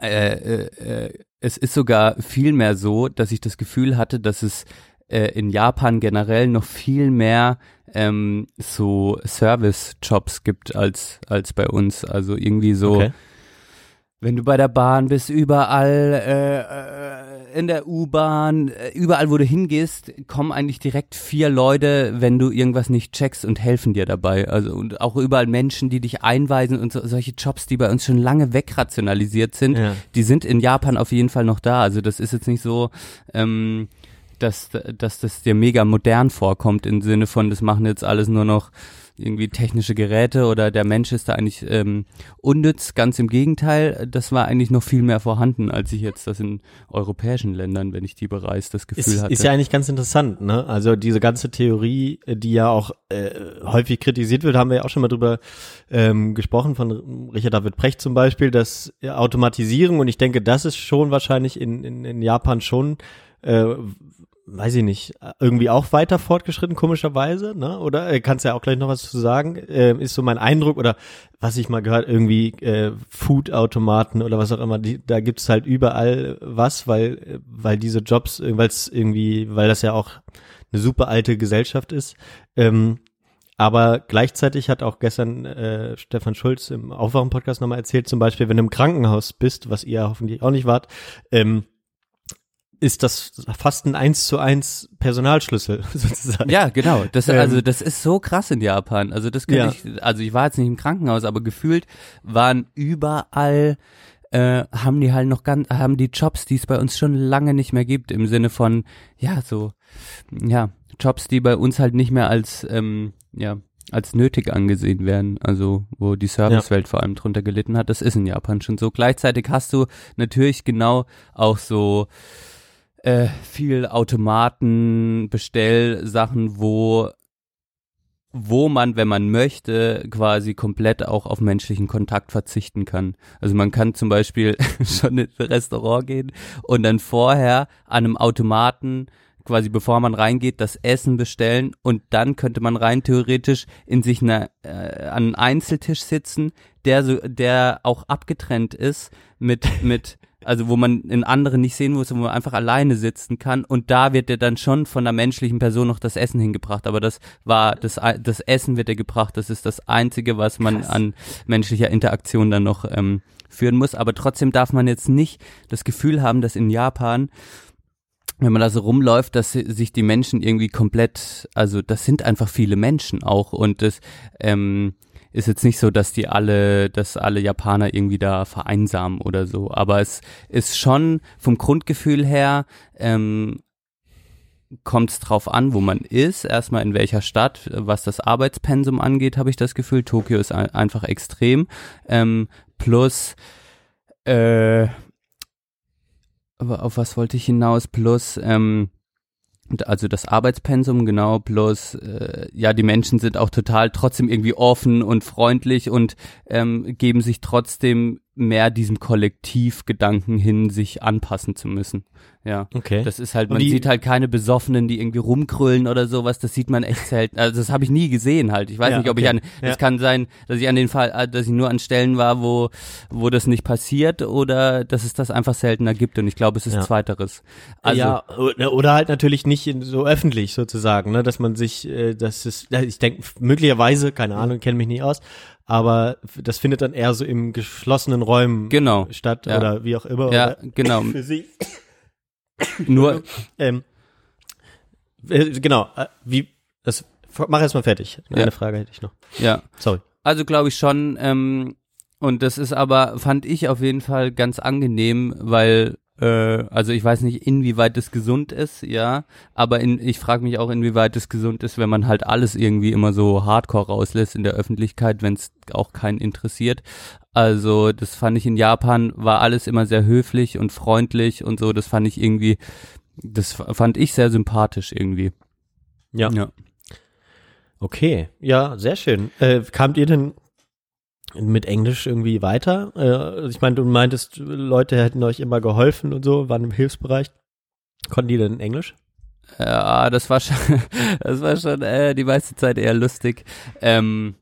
äh, äh, äh, es ist sogar viel mehr so, dass ich das Gefühl hatte, dass es äh, in Japan generell noch viel mehr ähm, so Service-Jobs gibt als als bei uns. Also irgendwie so, Okay. Wenn du bei der Bahn bist, überall äh, äh, in der U-Bahn, äh, überall wo du hingehst, kommen eigentlich direkt vier Leute, wenn du irgendwas nicht checkst und helfen dir dabei. Also und auch überall Menschen, die dich einweisen und so, solche Jobs, die bei uns schon lange wegrationalisiert sind, Ja. die sind in Japan auf jeden Fall noch da. Also das ist jetzt nicht so, ähm, dass, dass das dir mega modern vorkommt im Sinne von, das machen jetzt alles nur noch irgendwie technische Geräte oder der Mensch ist da eigentlich ähm, unnütz. Ganz im Gegenteil, das war eigentlich noch viel mehr vorhanden, als ich jetzt das in europäischen Ländern, wenn ich die bereise, das Gefühl Ist, hatte. ist ja eigentlich ganz interessant, ne? Also diese ganze Theorie, die ja auch äh, häufig kritisiert wird, haben wir ja auch schon mal drüber ähm, gesprochen, von Richard David Precht zum Beispiel, dass Automatisierung, und ich denke, das ist schon wahrscheinlich in, in, in Japan schon äh, weiß ich nicht, irgendwie auch weiter fortgeschritten, komischerweise, ne? Oder äh, kannst ja auch gleich noch was zu sagen, äh, ist so mein Eindruck oder was ich mal gehört, irgendwie äh, Food-Automaten oder was auch immer, die, da gibt's halt überall was, weil, äh, weil diese Jobs, weil es irgendwie, weil das ja auch eine super alte Gesellschaft ist. Ähm, aber gleichzeitig hat auch gestern äh, Stefan Schulz im Aufwachen-Podcast nochmal erzählt, zum Beispiel, wenn du im Krankenhaus bist, was ihr hoffentlich auch nicht wart, ähm, ist das fast ein eins zu eins Personalschlüssel [laughs] sozusagen. Ja, genau. Das, Ähm, also das ist so krass in Japan. Also das könnte Ja. ich, also ich war jetzt nicht im Krankenhaus, aber gefühlt waren überall äh, haben die halt noch ganz, haben die Jobs, die es bei uns schon lange nicht mehr gibt, im Sinne von, ja, so, ja, Jobs, die bei uns halt nicht mehr als, ähm, ja, als nötig angesehen werden, also wo die Servicewelt vor allem drunter gelitten hat, das ist in Japan schon so. Gleichzeitig hast du natürlich genau auch so äh, viel Automaten, Bestellsachen, wo wo man, wenn man möchte, quasi komplett auch auf menschlichen Kontakt verzichten kann. Also man kann zum Beispiel [laughs] schon in ein Restaurant gehen und dann vorher an einem Automaten quasi bevor man reingeht, das Essen bestellen und dann könnte man rein theoretisch in sich eine, äh, an einen Einzeltisch sitzen, der so, der auch abgetrennt ist mit, mit, also wo man in anderen nicht sehen muss, wo man einfach alleine sitzen kann. Und da wird dir dann schon von der menschlichen Person noch das Essen hingebracht, aber das war, das, das Essen wird dir gebracht, das ist das Einzige, was man an menschlicher Interaktion dann noch ähm, führen muss, aber trotzdem darf man jetzt nicht das Gefühl haben, dass in Japan wenn man da so rumläuft, dass si- sich die Menschen irgendwie komplett, also das sind einfach viele Menschen auch. Und das ähm, ist jetzt nicht so, dass die alle, dass alle Japaner irgendwie da vereinsamen oder so, aber es ist schon vom Grundgefühl her ähm, kommt es drauf an, wo man ist, erstmal in welcher Stadt, was das Arbeitspensum angeht, habe ich das Gefühl, Tokio ist ein, einfach extrem, ähm, plus äh, auf was wollte ich hinaus? Plus, ähm, also das Arbeitspensum, genau, plus, äh, ja, die Menschen sind auch total trotzdem irgendwie offen und freundlich und ähm, geben sich trotzdem mehr diesem Kollektivgedanken hin, sich anpassen zu müssen. Ja. Okay. Das ist halt, man sieht halt keine Besoffenen, die irgendwie rumkrüllen oder sowas, das sieht man echt selten. Also das habe ich nie gesehen halt. Ich weiß Ja, nicht, ob okay. ich an, Ja. es kann sein, dass ich an den Fall, äh, dass ich nur an Stellen war, wo, wo das nicht passiert oder dass es das einfach seltener gibt und ich glaube, es ist Ja. zweiteres. Also, ja, oder, oder halt natürlich nicht so öffentlich sozusagen, ne, dass man sich, äh, das ist, ja, ich denke möglicherweise, keine Ahnung, kenne mich nicht aus, aber das findet dann eher so im geschlossenen Räumen Genau, statt ja. oder wie auch immer. ja, genau. [laughs] für sie. [coughs] Nur, Ähm, äh, genau, äh, wie, das, mach erst mal fertig. Eine Ja. Frage hätte ich noch. ja. Sorry. Also glaube ich schon, ähm, und das ist aber, fand ich auf jeden Fall ganz angenehm, weil, also ich weiß nicht, inwieweit das gesund ist, ja, aber in, ich frage mich auch, inwieweit es gesund ist, wenn man halt alles irgendwie immer so hardcore rauslässt in der Öffentlichkeit, wenn es auch keinen interessiert. Also das fand ich in Japan, war alles immer sehr höflich und freundlich und so, das fand ich irgendwie, das fand ich sehr sympathisch irgendwie. Ja. Ja. Okay, ja, sehr schön. Äh, kamt ihr denn mit Englisch irgendwie weiter? Äh, ich meine, du meintest, Leute hätten euch immer geholfen und so, waren im Hilfsbereich. Konnten die denn Englisch? Ja, das war schon, [laughs] das war schon äh, die meiste Zeit eher lustig. Ähm,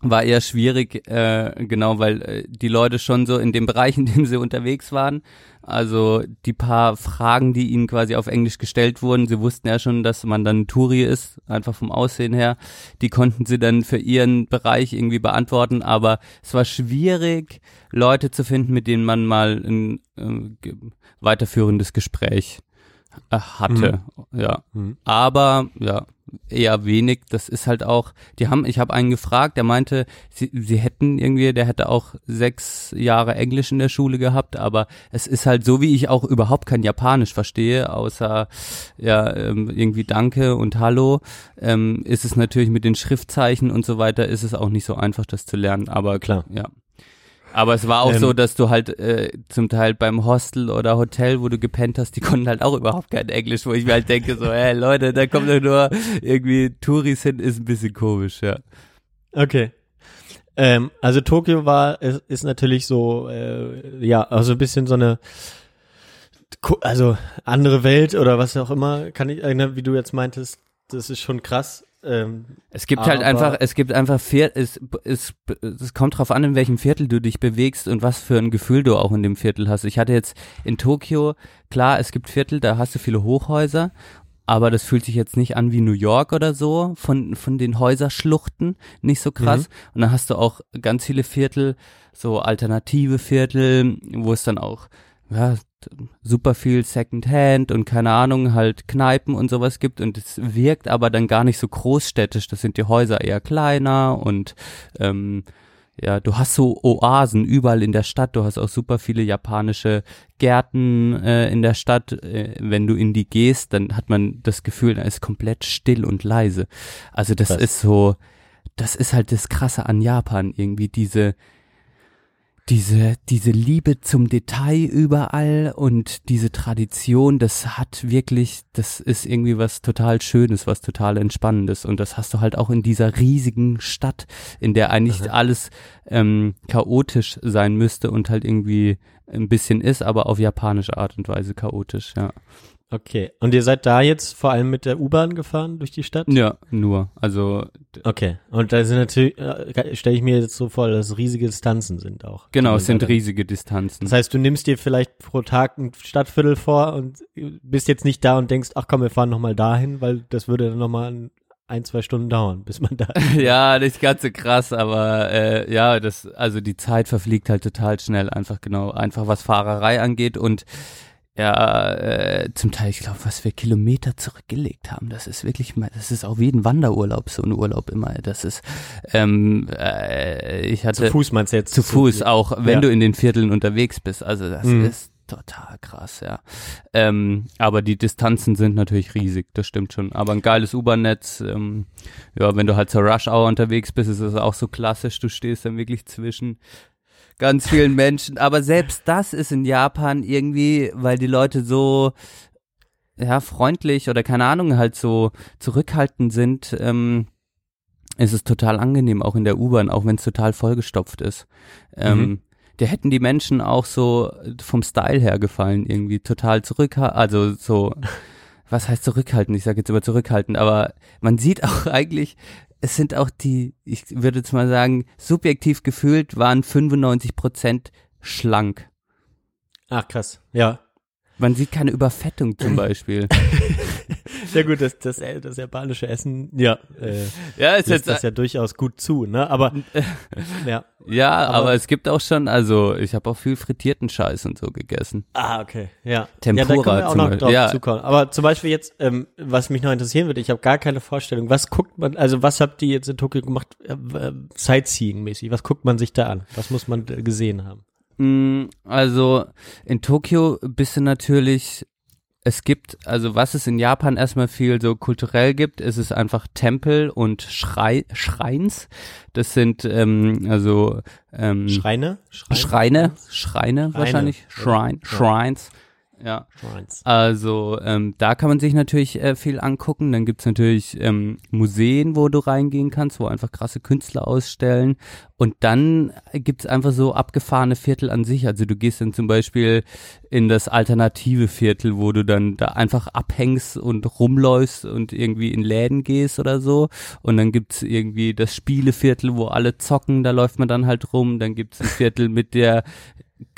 war eher schwierig, äh, genau, weil äh, die Leute schon so in dem Bereich, [laughs] in dem sie unterwegs waren, also die paar Fragen, die ihnen quasi auf Englisch gestellt wurden, sie wussten ja schon, dass man dann Touri ist, einfach vom Aussehen her, die konnten sie dann für ihren Bereich irgendwie beantworten, aber es war schwierig, Leute zu finden, mit denen man mal ein äh, weiterführendes Gespräch äh, hatte, ja. Mhm. Aber ja, eher wenig. Das ist halt auch, die haben, ich habe einen gefragt, der meinte, sie, sie hätten irgendwie, der hätte auch sechs Jahre Englisch in der Schule gehabt, aber es ist halt so, wie ich auch überhaupt kein Japanisch verstehe, außer ja ähm, irgendwie Danke und Hallo, ähm, ist es natürlich mit den Schriftzeichen und so weiter, ist es auch nicht so einfach, das zu lernen. Aber Klar. ja. Aber es war auch Ähm, so, dass du halt äh, zum Teil beim Hostel oder Hotel, wo du gepennt hast, die konnten halt auch überhaupt kein Englisch, wo ich mir halt denke, so, hey Leute, da kommen doch nur irgendwie Touris hin, ist ein bisschen komisch, ja. Okay. Ähm, also Tokio war, ist, ist natürlich so, äh, ja, also ein bisschen so eine, also andere Welt oder was auch immer, kann ich, wie du jetzt meintest, das ist schon krass. Ähm, Es gibt halt einfach, es gibt einfach Vier, es, es, es kommt drauf an, in welchem Viertel du dich bewegst und was für ein Gefühl du auch in dem Viertel hast. Ich hatte jetzt in Tokio, klar, es gibt Viertel, da hast du viele Hochhäuser, aber das fühlt sich jetzt nicht an wie New York oder so, von, von den Häuserschluchten, nicht so krass. Und dann hast du auch ganz viele Viertel, so alternative Viertel, wo es dann auch, ja, super viel Secondhand und keine Ahnung, halt Kneipen und sowas gibt und es wirkt aber dann gar nicht so großstädtisch. Das sind die Häuser eher kleiner und ähm, ja, du hast so Oasen überall in der Stadt. Du hast auch super viele japanische Gärten äh, in der Stadt. Äh, wenn du in die gehst, dann hat man das Gefühl, da ist komplett still und leise. Also das Krass. ist so, das ist halt das Krasse an Japan irgendwie diese diese, diese Liebe zum Detail überall und diese Tradition, das hat wirklich, das ist irgendwie was total Schönes, was total Entspannendes. Und das hast du halt auch in dieser riesigen Stadt, in der eigentlich alles ähm, chaotisch sein müsste und halt irgendwie ein bisschen ist, aber auf japanische Art und Weise chaotisch, ja. Okay. Und ihr seid da jetzt vor allem mit der U-Bahn gefahren durch die Stadt? Ja, nur. Also Okay. Und da sind natürlich, äh, stelle ich mir jetzt so vor, dass es riesige Distanzen sind auch. genau, es sind man- riesige Distanzen. Das heißt, du nimmst dir vielleicht pro Tag ein Stadtviertel vor und bist jetzt nicht da und denkst, ach komm, wir fahren nochmal dahin, weil das würde dann nochmal ein, ein, zwei Stunden dauern, bis man da [laughs] ja, nicht ganz so krass, aber äh, ja, das, also die Zeit verfliegt halt total schnell, einfach genau, einfach was Fahrerei angeht und ja, äh, zum Teil, ich glaube, was wir Kilometer zurückgelegt haben, das ist wirklich, mal- das ist auch wie ein Wanderurlaub, so ein Urlaub immer. Das ist, ähm, äh, ich hatte zu Fuß meinst du jetzt? zu Fuß auch, wenn Ja. du in den Vierteln unterwegs bist. Also das Mhm. ist total krass, ja. Ähm, aber die Distanzen sind natürlich riesig, das stimmt schon. Aber ein geiles U-Bahn-Netz, ähm, ja, wenn du halt zur Rush-Hour unterwegs bist, ist es auch so klassisch, du stehst dann wirklich zwischen ganz vielen Menschen. Aber selbst das ist in Japan irgendwie, weil die Leute so ja, freundlich oder keine Ahnung, halt so zurückhaltend sind, ähm, ist es total angenehm, auch in der U-Bahn, auch wenn es total vollgestopft ist. Ähm, Mhm. Der hätten die Menschen auch so vom Style her gefallen, irgendwie total zurückhaltend, also so, [laughs] was heißt zurückhaltend? Ich sage jetzt immer zurückhaltend, aber man sieht auch [laughs] eigentlich, es sind auch die, ich würde jetzt mal sagen, subjektiv gefühlt waren 95 Prozent schlank. Ach krass, ja. Man sieht keine Überfettung zum [laughs] Beispiel. [laughs] Sehr gut, das, das, das japanische Essen, ja, äh, ja, ist lässt das ja durchaus gut zu, ne? Aber [laughs] ja. Ja, aber, Aber- es gibt auch schon, also ich habe auch viel frittierten Scheiß und so gegessen. Ah, okay. Ja. Tempura ja, da können wir auch zum noch drauf Ja. zukommen. Aber zum Beispiel jetzt, ähm, was mich noch interessieren würde, ich habe gar keine Vorstellung. Was guckt man, also was habt ihr jetzt in Tokio gemacht, äh, äh, Sightseeing-mäßig? Was guckt man sich da an? Was muss man äh, gesehen haben? Mm, Also in Tokio bist du natürlich, es gibt, also was es in Japan erstmal viel so kulturell gibt, ist es einfach Tempel und Schrei, Schreins. Das sind ähm, also ähm, Schreine? Schreine, Schreine wahrscheinlich, Shrine, Ja. Shrines. Ja. Shrines. Also ähm, da kann man sich natürlich äh, viel angucken. Dann gibt's natürlich ähm, Museen, wo du reingehen kannst, wo einfach krasse Künstler ausstellen. Und dann gibt's einfach so abgefahrene Viertel an sich. Also du gehst dann zum Beispiel in das alternative Viertel, wo du dann da einfach abhängst und rumläufst und irgendwie in Läden gehst oder so. Und dann gibt's irgendwie das Spieleviertel, wo alle zocken, da läuft man dann halt rum. Dann gibt's ein Viertel mit der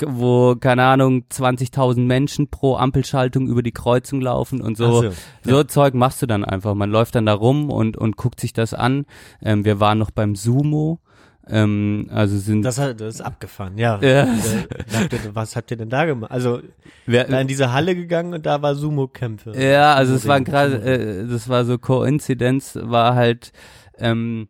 wo, keine Ahnung, 20.000 Menschen pro Ampelschaltung über die Kreuzung laufen und so. So, so, Zeug machst du dann einfach. Man läuft dann da rum und, und guckt sich das an. Ähm, wir waren noch beim Sumo. Ähm, also sind Das, hat- das ist abgefahren, ja. Ja. Äh, habt ihr, was habt ihr denn da gemacht? Also, wir, da in diese Halle gegangen und da war Sumo-Kämpfe. Ja, also es war gerade, äh, das war so Koinzidenz, war halt, ähm,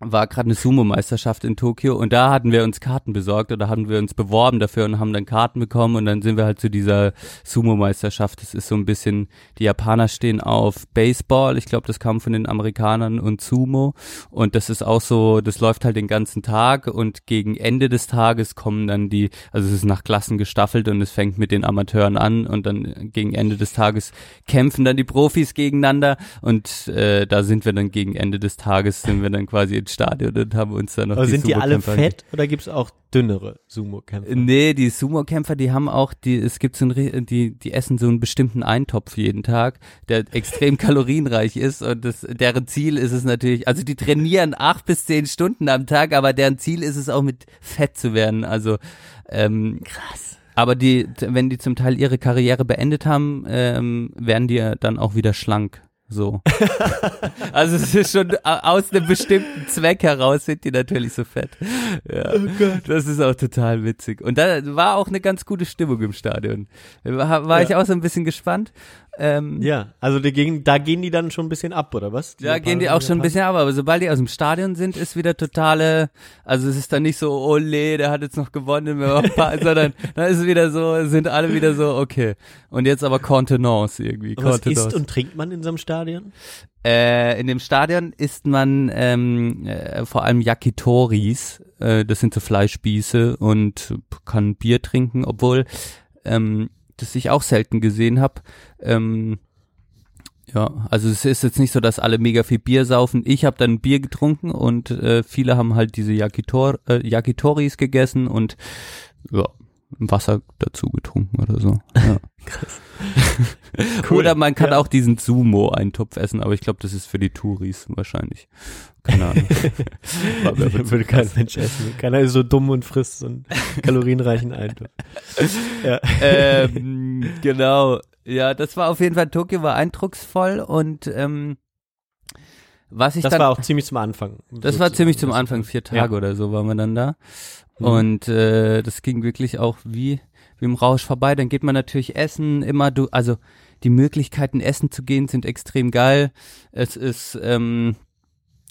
war gerade eine Sumo-Meisterschaft in Tokio und da hatten wir uns Karten besorgt oder hatten wir uns beworben dafür und haben dann Karten bekommen und dann sind wir halt zu dieser Sumo-Meisterschaft. Das ist so ein bisschen, die Japaner stehen auf Baseball, ich glaube, das kam von den Amerikanern und Sumo und das ist auch so, das läuft halt den ganzen Tag und gegen Ende des Tages kommen dann die, also es ist nach Klassen gestaffelt und es fängt mit den Amateuren an und dann gegen Ende des Tages kämpfen dann die Profis gegeneinander und äh, da sind wir dann gegen Ende des Tages sind wir dann quasi Stadion und haben uns dann noch Aber sind die alle fett oder gibt's auch dünnere Sumo-Kämpfer? Nee, die Sumo-Kämpfer, die haben auch, die, es gibt so ein, die, die essen so einen bestimmten Eintopf jeden Tag, der extrem kalorienreich ist und das, deren Ziel ist es natürlich, also die trainieren acht bis zehn Stunden am Tag, aber deren Ziel ist es auch mit Fett zu werden, also, ähm, krass. Aber die, wenn die zum Teil ihre Karriere beendet haben, ähm, werden die dann auch wieder schlank. So. [laughs] also es ist schon a- aus einem bestimmten Zweck heraus sind die natürlich so fett. Ja. Das ist auch total witzig. Und da war auch eine ganz gute Stimmung im Stadion. War, war ich auch so ein bisschen gespannt. Ähm, Ja, also die gehen, da gehen die dann schon ein bisschen ab, oder was? ja, gehen die auch schon ein bisschen ab, aber sobald die aus dem Stadion sind, ist wieder totale, also es ist dann nicht so, ole, der hat jetzt noch gewonnen, [laughs] sondern dann ist es wieder so, sind alle wieder so, okay. Und jetzt aber Contenance irgendwie. Und was isst und trinkt man in so einem Stadion? Äh, in dem Stadion isst man ähm, äh, vor allem Yakitoris, äh, das sind so Fleischspieße und kann Bier trinken, obwohl ähm, das ich auch selten gesehen habe. Ähm, ja, also es ist jetzt nicht so, dass alle mega viel Bier saufen. Ich habe dann Bier getrunken und äh, viele haben halt diese Yakitor, äh, Yakitoris gegessen und ja, Wasser dazu getrunken oder so. [laughs] Ja. [laughs] Oder man kann Ja. auch diesen Sumo-Eintopf essen, aber ich glaube, das ist für die Touris wahrscheinlich. Keine Ahnung. [laughs] Würde kein krass. Mensch essen. Keiner ist so dumm und frisst so einen kalorienreichen Eintopf. Ja. ähm, genau. Ja, das war auf jeden Fall, Tokio war eindrucksvoll und ähm, was ich Das dann, war auch ziemlich zum Anfang. das war ziemlich zum Anfang, vier Ja. Tage oder so waren wir dann da. Mhm. Und äh, das ging wirklich auch wie, wie im Rausch vorbei. Dann geht man natürlich essen, immer du, also die Möglichkeiten essen zu gehen sind extrem geil. Es ist, ähm,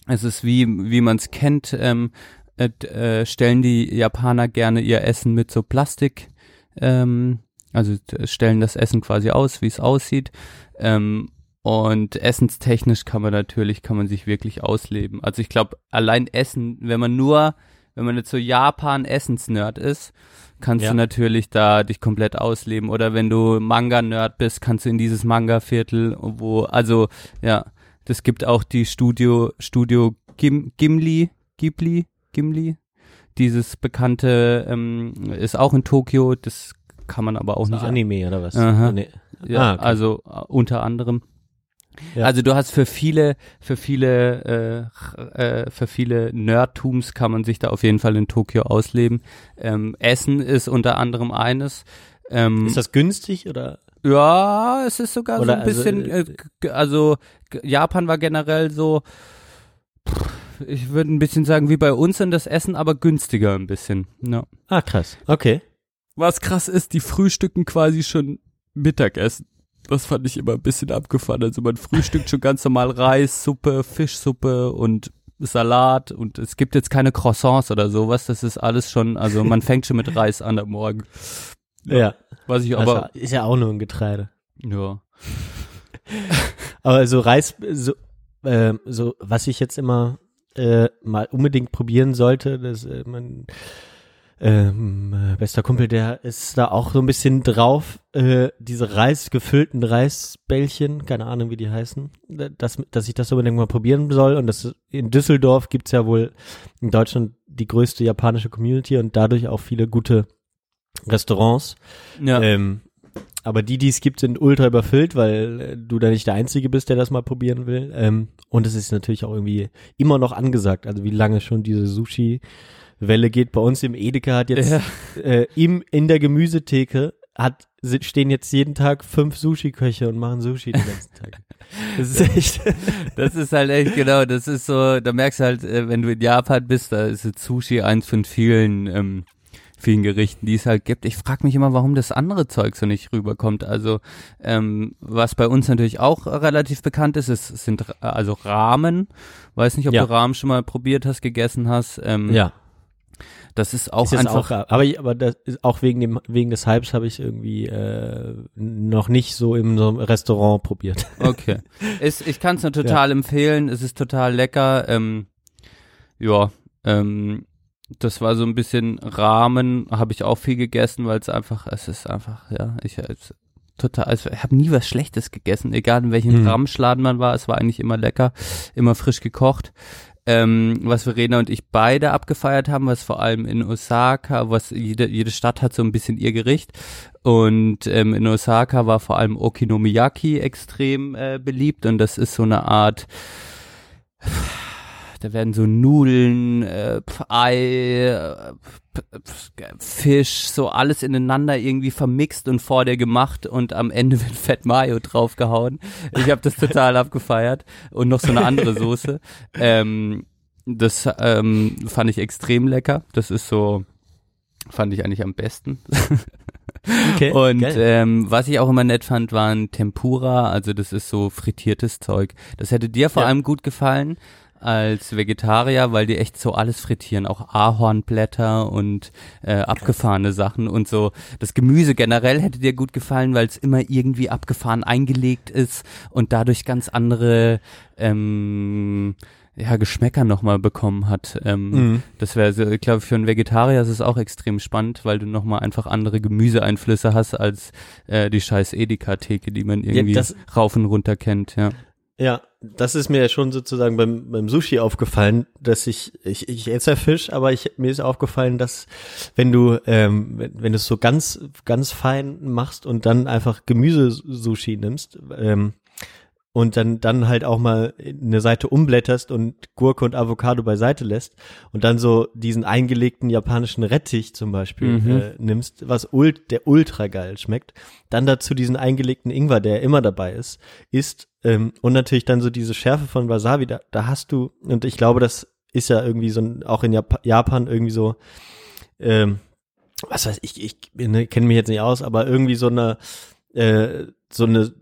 es ist wie, wie man es kennt, ähm, äh, äh, stellen die Japaner gerne ihr Essen mit so Plastik, ähm, also stellen das Essen quasi aus, wie es aussieht. Ähm, und essenstechnisch kann man natürlich, kann man sich wirklich ausleben. Also ich glaube, allein Essen, wenn man nur, wenn man jetzt so Japan-Essensnerd ist, kannst Ja. du natürlich da dich komplett ausleben. Oder wenn du Manga-Nerd bist, kannst du in dieses Manga-Viertel, wo, also, ja, das gibt auch die Studio, Studio Gim, Gimli, Ghibli, Gimli. Dieses bekannte, ähm, ist auch in Tokio, das kann man aber auch So nicht. Anime oder was? Aha. Nee. Ja, Ah, okay. also äh, unter anderem. Ja. Also du hast für viele, für viele, äh, äh, für viele Nerdtums kann man sich da auf jeden Fall in Tokio ausleben. Ähm, Essen ist unter anderem eines. Ähm, Ist das günstig oder? ja, es ist sogar so Oder ein also, bisschen, äh, äh, also Japan war generell so, pff, ich würde ein bisschen sagen wie bei uns in das Essen, aber günstiger ein bisschen. Ja. Ah, krass. Okay. Was krass ist, die frühstücken quasi schon Mittagessen. Das fand ich immer ein bisschen abgefahren. Also man frühstückt schon ganz normal Reis, Suppe, Fischsuppe und Salat und es gibt jetzt keine Croissants oder sowas. Das ist alles schon, also man fängt schon mit Reis an am Morgen. Ja. Was ich Aber aber, ist ja auch nur ein Getreide. ja. [laughs] Aber so Reis, so, äh, so was ich jetzt immer äh, mal unbedingt probieren sollte, dass äh, man ähm, äh, bester Kumpel, der ist da auch so ein bisschen drauf, äh, diese Reis, gefüllten Reisbällchen, keine Ahnung, wie die heißen, dass, dass ich das unbedingt mal probieren soll. Und das in Düsseldorf gibt's ja wohl in Deutschland die größte japanische Community und dadurch auch viele gute Restaurants. Ja. Ähm, aber die, die es gibt, sind ultra überfüllt, weil äh, du da nicht der Einzige bist, der das mal probieren will. Ähm, und es ist natürlich auch irgendwie immer noch angesagt, also wie lange schon diese Sushi-Welle geht. Bei uns im Edeka hat jetzt Ja. äh, im, in der Gemüsetheke hat, stehen jetzt jeden Tag fünf Sushi-Köche und machen Sushi den ganzen Tag. Das ist echt. [laughs] Das ist halt echt, genau, das ist so, da merkst du halt, äh, wenn du in Japan bist, da ist Sushi eins von vielen, ähm, vielen Gerichten, die es halt gibt. Ich frage mich immer, warum das andere Zeug so nicht rüberkommt. Also, ähm, was bei uns natürlich auch relativ bekannt ist, es sind äh, also Ramen. Weiß nicht, ob Ja. du Ramen schon mal probiert hast, gegessen hast. Ähm, ja. Das ist auch ist einfach. auch, aber ich, aber das ist auch wegen dem wegen des Hypes habe ich irgendwie äh, noch nicht so in so Restaurant probiert. [laughs] Okay. Ist, ich kann es nur total empfehlen. Es ist total lecker. Ähm, ja, ähm, das war so ein bisschen Rahmen, habe ich auch viel gegessen, weil es einfach, es ist einfach, ja, ich es, total, also ich habe nie was Schlechtes gegessen, egal in welchem Mhm. Ramschladen man war, es war eigentlich immer lecker, immer frisch gekocht. Ähm, was Verena und ich beide abgefeiert haben, was vor allem in Osaka, was jede, jede Stadt hat so ein bisschen ihr Gericht. Und ähm, in Osaka war vor allem Okinomiyaki extrem äh, beliebt und das ist so eine Art, da werden so Nudeln, äh, Ei, äh, Fisch, so alles ineinander irgendwie vermixt und vor dir gemacht und am Ende [laughs] wird Fett Mayo draufgehauen. Ich habe das total abgefeiert und noch so eine andere Soße. [laughs] Ähm, das ähm, fand ich extrem lecker. Das ist so, fand ich eigentlich am besten. [laughs] Okay, Und geil. ähm, was ich auch immer nett fand, waren Tempura, also das ist so frittiertes Zeug. Das hätte dir vor Ja. allem gut gefallen als Vegetarier, weil die echt so alles frittieren, auch Ahornblätter und äh, abgefahrene Sachen und so. Das Gemüse generell hätte dir gut gefallen, weil es immer irgendwie abgefahren eingelegt ist und dadurch ganz andere ähm, ja, Geschmäcker nochmal bekommen hat. Ähm, Mhm. das wäre, so, ich glaube, für einen Vegetarier ist es auch extrem spannend, weil du nochmal einfach andere Gemüseeinflüsse hast als äh, die scheiß Edeka-Theke, die man irgendwie das- rauf und runter kennt, ja. Ja, das ist mir ja schon sozusagen beim, beim Sushi aufgefallen, dass ich, ich, ich esse ja Fisch, aber ich, mir ist aufgefallen, dass wenn du, ähm, wenn, wenn du es so ganz, ganz fein machst und dann einfach Gemüsesushi nimmst, ähm, und dann, dann halt auch mal eine Seite umblätterst und Gurke und Avocado beiseite lässt und dann so diesen eingelegten japanischen Rettich zum Beispiel Mhm. äh, nimmst, was ult, der ultra geil schmeckt, dann dazu diesen eingelegten Ingwer, der immer dabei ist, isst ähm, und natürlich dann so diese Schärfe von Wasabi, da, da hast du, und ich glaube, das ist ja irgendwie so, ein, auch in Jap Japan irgendwie so, ähm, was weiß ich, ich ne, kenne mich jetzt nicht aus, aber irgendwie so eine, äh, so eine,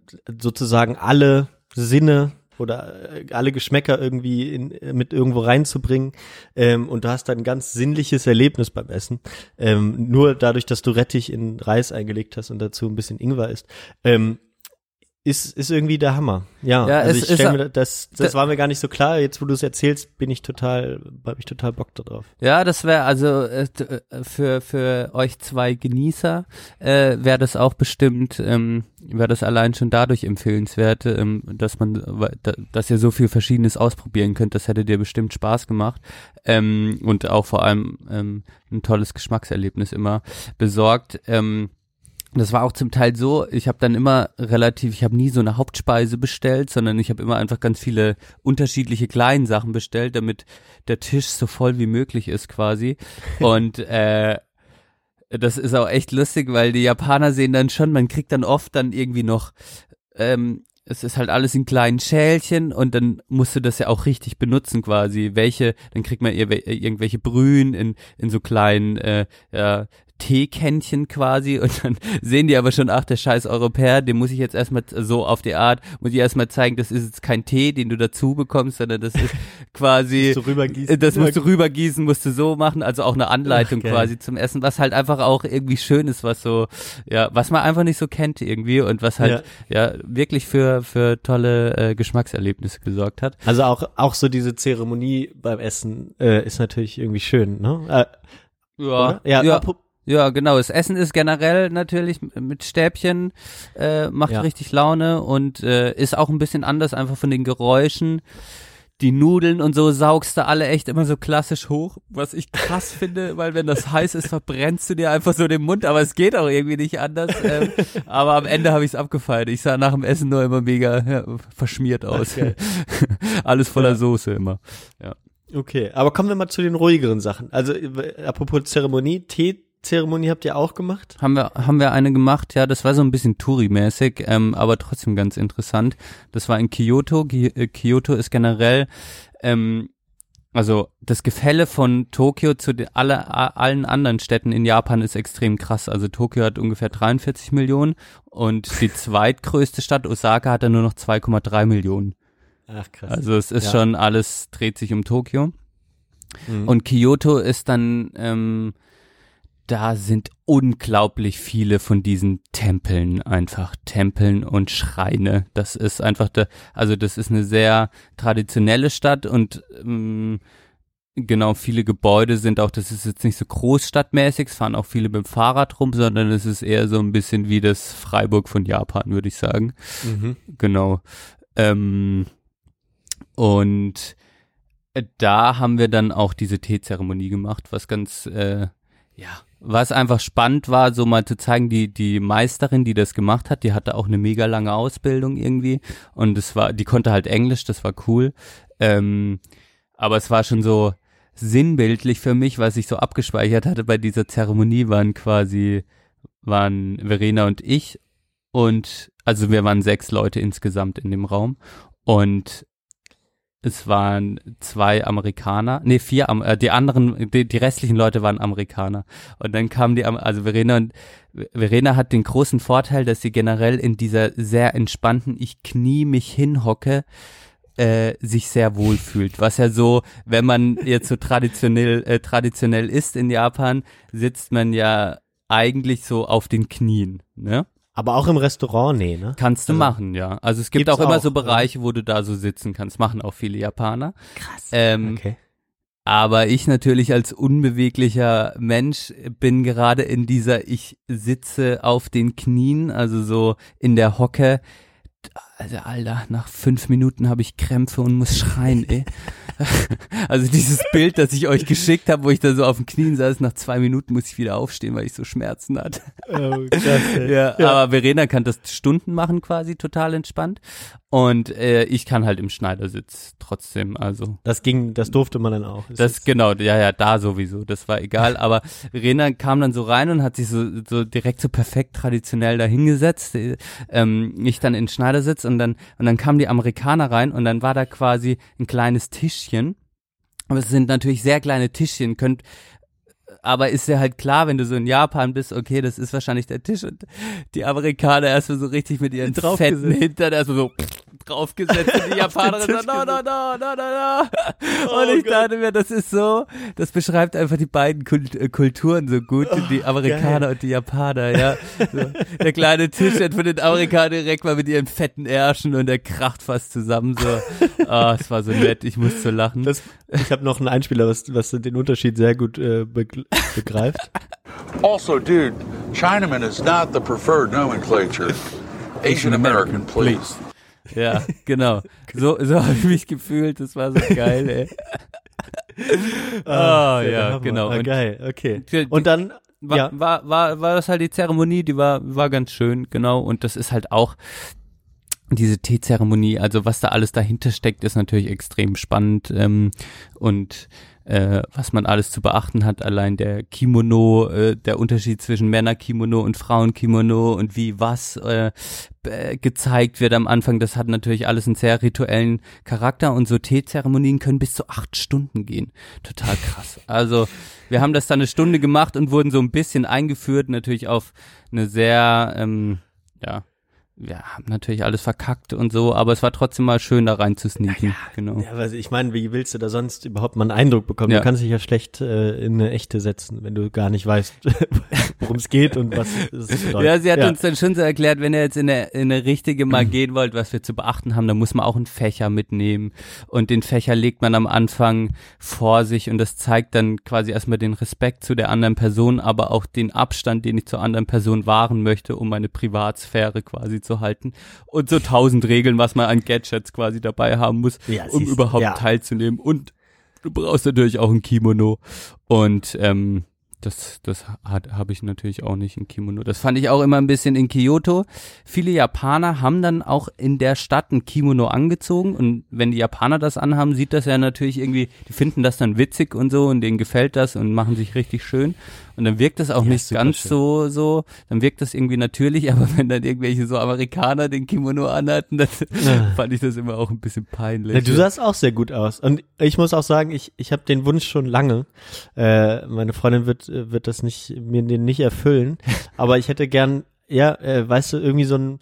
sozusagen alle Sinne oder äh, alle Geschmäcker irgendwie in, äh, mit irgendwo reinzubringen ähm, und du hast dann ein ganz sinnliches Erlebnis beim Essen. Ähm, nur dadurch, dass du Rettich in Reis eingelegt hast und dazu ein bisschen Ingwer isst. Ähm, ist, ist irgendwie der Hammer. Ja, Ja, also ich stell mir das, das da- war mir gar nicht so klar. Jetzt, wo du es erzählst, bin ich total, hab ich total Bock darauf. Ja, das wäre also äh, äh, für für euch zwei Genießer äh, wäre das auch bestimmt, ähm, wäre das allein schon dadurch empfehlenswert, ähm, dass man, dass ihr so viel Verschiedenes ausprobieren könnt. Das hätte dir bestimmt Spaß gemacht ähm, und auch vor allem ähm, ein tolles Geschmackserlebnis immer besorgt. Ähm, das war auch zum Teil so, ich habe dann immer relativ, ich habe nie so eine Hauptspeise bestellt, sondern ich habe immer einfach ganz viele unterschiedliche kleinen Sachen bestellt, damit der Tisch so voll wie möglich ist quasi. Und [laughs] äh, das ist auch echt lustig, weil die Japaner sehen dann schon, man kriegt dann oft dann irgendwie noch, ähm, es ist halt alles in kleinen Schälchen und dann musst du das ja auch richtig benutzen quasi. Welche, dann kriegt man ir irgendwelche Brühen in, in so kleinen, äh, ja, Teekännchen quasi und dann [laughs] sehen die aber schon, ach, der scheiß Europäer, dem muss ich jetzt erstmal so auf die Art, muss ich erstmal zeigen, das ist jetzt kein Tee, den du dazu bekommst, sondern das ist [laughs] quasi, Musst du rübergießen. das musst du rübergießen, musst du so machen, also auch eine Anleitung geil. quasi zum Essen, was halt einfach auch irgendwie schön ist, was so, ja, was man einfach nicht so kennt irgendwie und was halt, ja, wirklich für, für tolle äh, Geschmackserlebnisse gesorgt hat. Also auch, auch so diese Zeremonie beim Essen äh, ist natürlich irgendwie schön, ne? Äh, Ja, Oder? Ja, ja, ja, genau. Das Essen ist generell natürlich mit Stäbchen, äh, macht Ja. richtig Laune und äh, ist auch ein bisschen anders, einfach von den Geräuschen. Die Nudeln und so saugst du alle echt immer so klassisch hoch, was ich krass [laughs] finde, weil wenn das heiß ist, verbrennst du dir einfach so den Mund, aber es geht auch irgendwie nicht anders. Ähm, [laughs] aber am Ende habe ich es abgefeiert. Ich sah nach dem Essen nur immer mega ja, verschmiert aus. Okay. [laughs] Alles voller Ja. Soße immer. Okay, aber kommen wir mal zu den ruhigeren Sachen. Also äh, apropos Zeremonie, Teezeremonie habt ihr auch gemacht? Haben wir, haben wir eine gemacht, ja, das war so ein bisschen Touri-mäßig, ähm, aber trotzdem ganz interessant. Das war in Kyoto. Äh, Kyoto ist generell, ähm, also das Gefälle von Tokio zu alle, allen anderen Städten in Japan ist extrem krass. Also Tokio hat ungefähr 43 Millionen und [laughs] die zweitgrößte Stadt Osaka hat dann nur noch 2,3 Millionen. Ach krass. Also es ist Ja. schon alles dreht sich um Tokio. Mhm. Und Kyoto ist dann, ähm, da sind unglaublich viele von diesen Tempeln einfach, Tempeln und Schreine. Das ist einfach, der, also das ist eine sehr traditionelle Stadt und ähm, genau viele Gebäude sind auch, das ist jetzt nicht so großstadtmäßig, es fahren auch viele mit dem Fahrrad rum, sondern es ist eher so ein bisschen wie das Freiburg von Japan, würde ich sagen. Mhm. Genau. Ähm, und äh, da haben wir dann auch diese Teezeremonie gemacht, was ganz, äh, ja, was einfach spannend war, so mal zu zeigen, die, die Meisterin, die das gemacht hat, die hatte auch eine mega lange Ausbildung irgendwie. Und es war, die konnte halt Englisch, das war cool. Ähm, aber es war schon so sinnbildlich für mich, was ich so abgespeichert hatte bei dieser Zeremonie, waren quasi, waren Verena und ich. Und also wir waren sechs Leute insgesamt in dem Raum. Und es waren zwei Amerikaner, nee, vier, äh, die anderen, die, die restlichen Leute waren Amerikaner. Und dann kamen die, also Verena und, Verena hat den großen Vorteil, dass sie generell in dieser sehr entspannten, ich knie mich hinhocke, äh, sich sehr wohl fühlt. Was ja so, wenn man jetzt so traditionell, äh, traditionell ist in Japan, sitzt man ja eigentlich so auf den Knien, ne? Aber auch im Restaurant, nee, ne? Kannst du Also, machen, ja. Also es gibt auch immer auch, so ja. Bereiche, wo du da so sitzen kannst. Machen auch viele Japaner. Krass. Ähm, Okay. Aber ich natürlich als unbeweglicher Mensch bin gerade in dieser, ich sitze auf den Knien, also so in der Hocke. Also Alter, nach fünf Minuten habe ich Krämpfe und muss schreien, ey. [laughs] [laughs] Also dieses Bild, das ich euch geschickt habe, wo ich da so auf den Knien saß, nach zwei Minuten muss ich wieder aufstehen, weil ich so Schmerzen hatte. Oh, krass, ey. Ja, aber Verena kann das Stunden machen quasi, total entspannt. Und äh, ich kann halt im Schneidersitz trotzdem, also Das ging, das durfte man dann auch. Das jetzt- genau, ja, ja, da sowieso, das war egal. [laughs] Aber Verena kam dann so rein und hat sich so, so direkt so perfekt traditionell dahingesetzt. äh, Ähm, ich dann in Schneidersitz und dann, und dann kamen die Amerikaner rein und dann war da quasi ein kleines Tischchen. Aber es sind natürlich sehr kleine Tischchen, könnt, aber ist ja halt klar, wenn du so in Japan bist, okay, das ist wahrscheinlich der Tisch und die Amerikaner erstmal so richtig mit ihren Draufgesetzt. fetten Hintern erstmal so draufgesetzt und die [laughs] Japanerin so, no, no, no, no, no, no. Oh Und ich Gott. dachte mir, das ist so, das beschreibt einfach die beiden Kult äh, Kulturen so gut, die Amerikaner geil. und die Japaner, ja. So, der kleine Tisch hat von den Amerikanern direkt mal mit ihren fetten Ärschen und der kracht fast zusammen, so. [laughs] Ah, es war so nett, ich muss so lachen. Das, ich habe noch einen Einspieler, was, was den Unterschied sehr gut äh, begreift. Also, dude, Chinaman is not the preferred nomenclature. Asian American, please. Ja, genau. So, so habe ich mich gefühlt. Das war so geil, ey. Ah, der ja, genau. Ah, geil, okay. Und dann, war, ja, war, war, war das halt die Zeremonie, die war, war ganz schön, genau. Und das ist halt auch diese Teezeremonie, also was da alles dahinter steckt, ist natürlich extrem spannend. Ähm, und äh, was man alles zu beachten hat, allein der Kimono, äh, der Unterschied zwischen Männerkimono und Frauenkimono und wie was äh, gezeigt wird am Anfang, das hat natürlich alles einen sehr rituellen Charakter und so Teezeremonien können bis zu acht Stunden gehen. Total krass. Also wir haben das dann eine Stunde gemacht und wurden so ein bisschen eingeführt, natürlich auf eine sehr, ähm, ja, ja, haben natürlich alles verkackt und so, aber es war trotzdem mal schön da rein zu sneaken. genau. Ja, aber ich meine, wie willst du da sonst überhaupt mal einen Eindruck bekommen? Ja. Du kannst dich ja schlecht äh, in eine echte setzen, wenn du gar nicht weißt, [laughs] worum es geht und was es bedeutet. [laughs] Ja, sie hat uns dann schon so erklärt, wenn ihr jetzt in eine, in eine richtige mal [clears throat] gehen wollt, was wir zu beachten haben, dann muss man auch einen Fächer mitnehmen. Und den Fächer legt man am Anfang vor sich und das zeigt dann quasi erstmal den Respekt zu der anderen Person, aber auch den Abstand, den ich zur anderen Person wahren möchte, um meine Privatsphäre quasi zu halten. Und so tausend Regeln, was man an Gadgets quasi dabei haben muss, Ja, um siehst- überhaupt ja. teilzunehmen. Und du brauchst natürlich auch ein Kimono. Und ähm, das, das habe ich natürlich auch nicht in Kimono. Das fand ich auch immer ein bisschen in Kyoto. Viele Japaner haben dann auch in der Stadt ein Kimono angezogen und wenn die Japaner das anhaben, sieht das ja natürlich irgendwie, die finden das dann witzig und so und denen gefällt das und machen sich richtig schön und dann wirkt das auch Ja, nicht ganz schön. so so, dann wirkt das irgendwie natürlich, [laughs] aber wenn dann irgendwelche so Amerikaner den Kimono anhatten, dann [laughs] fand ich das immer auch ein bisschen peinlich. Ja, du sahst auch sehr gut aus. Und ich muss auch sagen, ich, ich habe den Wunsch schon lange. Äh, meine Freundin wird, äh, wird das nicht, mir den nicht erfüllen. [laughs] Aber ich hätte gern, ja, äh, weißt du, irgendwie so ein,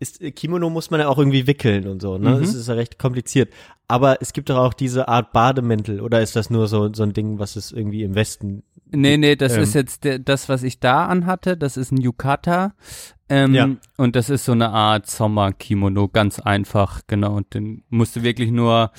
ist, Kimono muss man ja auch irgendwie wickeln und so, ne? Mhm. Es ist ja recht kompliziert. Aber es gibt doch auch diese Art Bademäntel, oder ist das nur so, so ein Ding, was es irgendwie im Westen Nee, nee, das Ähm. ist jetzt der, das, was ich da anhatte. Das ist ein Yukata. Ähm, Ja. Und das ist so eine Art Sommerkimono, ganz einfach, genau. Und den musst du wirklich nur,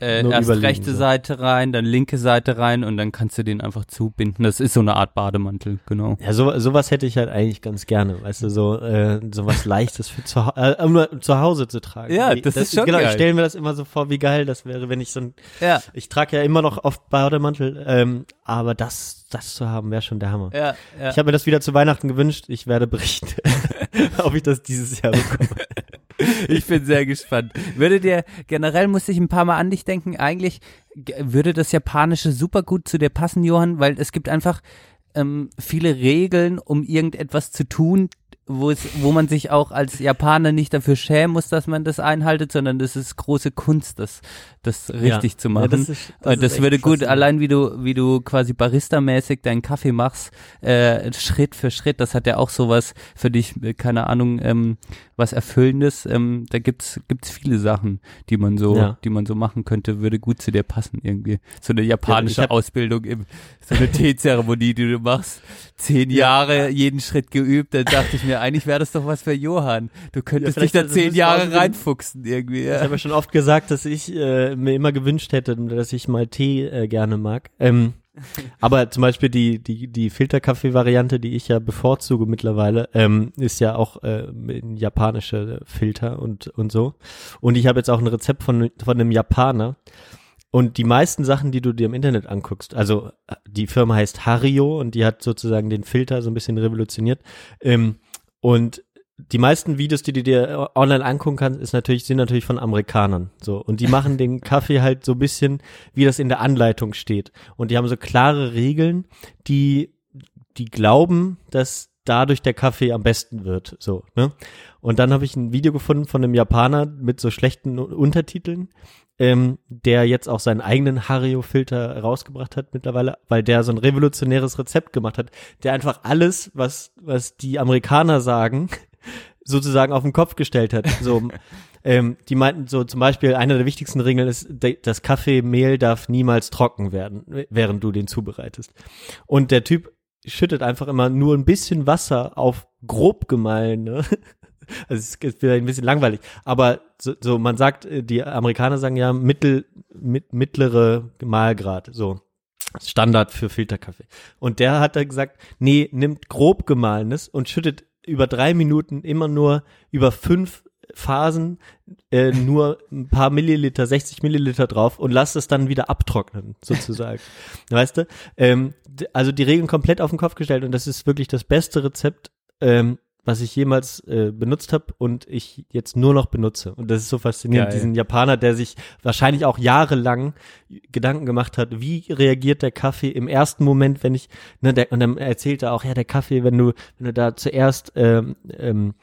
äh, Nur erst rechte so. Seite rein, dann linke Seite rein und dann kannst du den einfach zubinden. Das ist so eine Art Bademantel, genau. Ja, so, sowas hätte ich halt eigentlich ganz gerne, weißt du, so äh, so was Leichtes für zu, äh, um zu Hause zu tragen. Ja, Wie- das ist schon Genau, ich geil. stelle mir das immer so vor, wie geil das wäre, wenn ich so ein, Ja. ich trage ja immer noch oft Bademantel, ähm, aber das, das zu haben, wäre schon der Hammer. Ja, ja. Ich habe mir das wieder zu Weihnachten gewünscht, ich werde berichten, [laughs] ob ich das dieses Jahr bekomme. [laughs] Ich bin sehr gespannt. Würde dir, generell musste ich ein paar Mal an dich denken, eigentlich würde das Japanische super gut zu dir passen, Johann, weil es gibt einfach ähm, viele Regeln, um irgendetwas zu tun, wo es, wo man sich auch als Japaner nicht dafür schämen muss, dass man das einhaltet, sondern das ist große Kunst, das, das richtig zu Ja, machen. das ist- das ist das echt würde gut, allein wie du, wie du quasi barista-mäßig deinen Kaffee machst, äh, Schritt für Schritt, das hat ja auch sowas für dich, äh, keine Ahnung, ähm, was Erfüllendes. Ähm, da gibt's, gibt's viele Sachen, die man so, Ja. die man so machen könnte, würde gut zu dir passen irgendwie. So eine japanische Ja, hab- Ausbildung im, so eine Teezeremonie, die du machst. Zehn Jahre jeden Schritt geübt, dann dachte ich mir, eigentlich wäre das doch was für Johann. Du könntest vielleicht dich da zehn Jahre reinfuchsen irgendwie. Ich Ja. habe ja schon oft gesagt, dass ich äh, mir immer gewünscht hätte, dass ich mal Tee äh, gerne mag. Ähm, [laughs] aber zum Beispiel die, die, die Filterkaffee-Variante, die ich ja bevorzuge mittlerweile, ähm, ist ja auch äh, ein japanische Filter und, und so. Und ich habe jetzt auch ein Rezept von, von einem Japaner. Und die meisten Sachen, die du dir im Internet anguckst, also äh, die Firma heißt Hario und die hat sozusagen den Filter so ein bisschen revolutioniert. Ähm, und die meisten Videos, die du dir äh, online angucken kannst, ist natürlich, sind natürlich von Amerikanern. So. Und die machen den [laughs] Kaffee halt so ein bisschen, wie das in der Anleitung steht. Und die haben so klare Regeln, die, die glauben, dass dadurch der Kaffee am besten wird. So, ne? Und dann habe ich ein Video gefunden von einem Japaner mit so schlechten Untertiteln, ähm, der jetzt auch seinen eigenen Hario-Filter rausgebracht hat mittlerweile, weil der so ein revolutionäres Rezept gemacht hat, der einfach alles, was, was die Amerikaner sagen, [laughs] sozusagen auf den Kopf gestellt hat. So, ähm, die meinten so zum Beispiel, eine der wichtigsten Regeln ist, das Kaffeemehl darf niemals trocken werden, während du den zubereitest. Und der Typ schüttet einfach immer nur ein bisschen Wasser auf grob gemahlene. [laughs] Also es ist wieder ein bisschen langweilig. Aber so, so man sagt, äh, die Amerikaner sagen ja mittel, mit, mittlere Mahlgrad, so. Standard für Filterkaffee. Und der hat da gesagt, nee, nimmt grob gemahlenes und schüttet über drei Minuten immer nur über fünf Phasen äh, nur ein paar Milliliter, 60 Milliliter drauf und lasst es dann wieder abtrocknen, sozusagen. [laughs] weißt du? Ähm, also die Regeln komplett auf den Kopf gestellt und das ist wirklich das beste Rezept, ähm, was ich jemals äh, benutzt habe und ich jetzt nur noch benutze. Und das ist so faszinierend, Geil. diesen Japaner, der sich wahrscheinlich auch jahrelang Gedanken gemacht hat, wie reagiert der Kaffee im ersten Moment, wenn ich, ne, der, und dann erzählt er auch, ja, der Kaffee, wenn du, wenn du da zuerst ähm, ähm,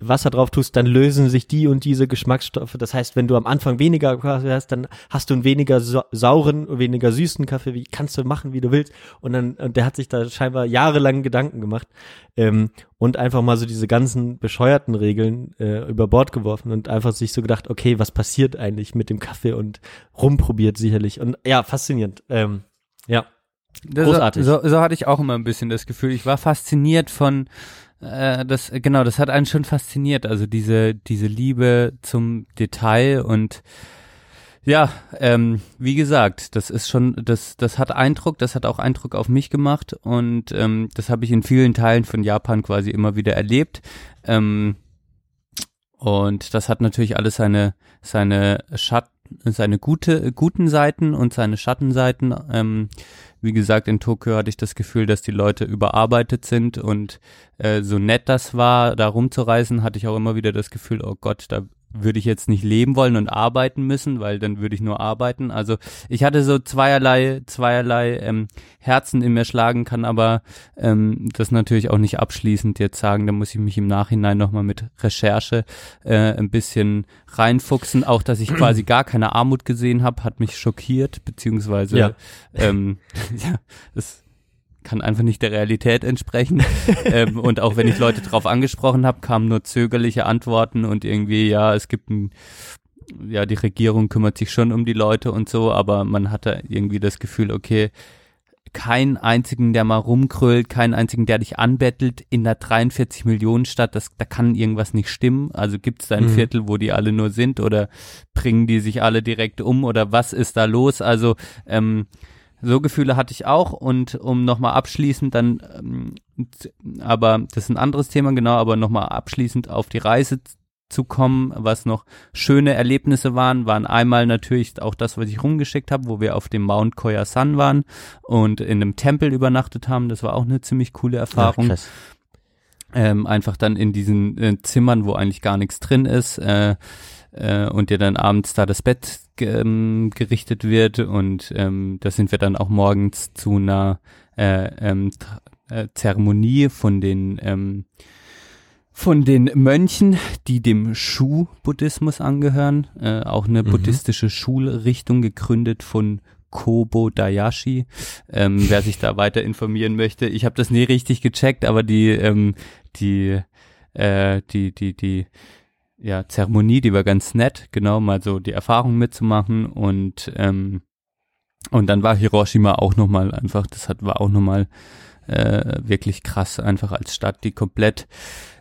Wasser drauf tust, dann lösen sich die und diese Geschmacksstoffe. Das heißt, wenn du am Anfang weniger Kaffee hast, dann hast du einen weniger sa sauren, weniger süßen Kaffee. Wie kannst du machen, wie du willst? Und dann, und der hat sich da scheinbar jahrelang Gedanken gemacht ähm, und einfach mal so diese ganzen bescheuerten Regeln äh, über Bord geworfen und einfach sich so gedacht, okay, was passiert eigentlich mit dem Kaffee und rumprobiert sicherlich. Und ja, faszinierend. Ähm, ja. Großartig. So, so hatte ich auch immer ein bisschen das Gefühl. Ich war fasziniert von äh, das genau, das hat einen schon fasziniert. Also diese diese Liebe zum Detail und ja, ähm, wie gesagt, das ist schon, das, das hat Eindruck, das hat auch Eindruck auf mich gemacht und ähm, das habe ich in vielen Teilen von Japan quasi immer wieder erlebt. Ähm, und das hat natürlich alles seine, seine Schatten, seine gute, guten Seiten und seine Schattenseiten. Ähm, wie gesagt, in Tokio hatte ich das Gefühl, dass die Leute überarbeitet sind und äh, so nett das war, da rumzureisen, hatte ich auch immer wieder das Gefühl, oh Gott, da würde ich jetzt nicht leben wollen und arbeiten müssen, weil dann würde ich nur arbeiten. Also ich hatte so zweierlei, zweierlei ähm, Herzen in mir schlagen, kann aber ähm, das natürlich auch nicht abschließend jetzt sagen. Da muss ich mich im Nachhinein nochmal mit Recherche äh, ein bisschen reinfuchsen. Auch, dass ich [clears throat] quasi gar keine Armut gesehen habe, hat mich schockiert, beziehungsweise Ja. ähm, [laughs] ja, das kann einfach nicht der Realität entsprechen. [laughs] ähm, und auch wenn ich Leute drauf angesprochen habe, kamen nur zögerliche Antworten und irgendwie, ja, es gibt ein, ja, die Regierung kümmert sich schon um die Leute und so, aber man hatte irgendwie das Gefühl, okay, keinen einzigen, der mal rumkrölt, keinen einzigen, der dich anbettelt in der 43 Millionen Stadt, das, da kann irgendwas nicht stimmen. Also gibt es da ein Mhm. Viertel, wo die alle nur sind oder bringen die sich alle direkt um oder was ist da los? Also ähm, so Gefühle hatte ich auch und um nochmal abschließend dann, ähm, aber das ist ein anderes Thema, genau, aber nochmal abschließend auf die Reise zu kommen, was noch schöne Erlebnisse waren, waren einmal natürlich auch das, was ich rumgeschickt habe, wo wir auf dem Mount Koyasan waren und in einem Tempel übernachtet haben. Das war auch eine ziemlich coole Erfahrung. krass. ähm, einfach dann in diesen äh, Zimmern, wo eigentlich gar nichts drin ist äh, äh, und dir dann abends da das Bett ähm, gerichtet wird und ähm, da sind wir dann auch morgens zu einer äh, ähm, äh, Zeremonie von den ähm, von den Mönchen, die dem Shu-Buddhismus angehören, äh, auch eine Mhm. buddhistische Schulrichtung gegründet von Kobo Dayashi. Ähm, wer sich da weiter informieren möchte, ich habe das nie richtig gecheckt, aber die ähm, die äh, die die die ja Zeremonie, die war ganz nett, genau mal so die Erfahrung mitzumachen und ähm, und dann war Hiroshima auch noch mal einfach, das hat war auch noch mal äh, wirklich krass, einfach als Stadt, die komplett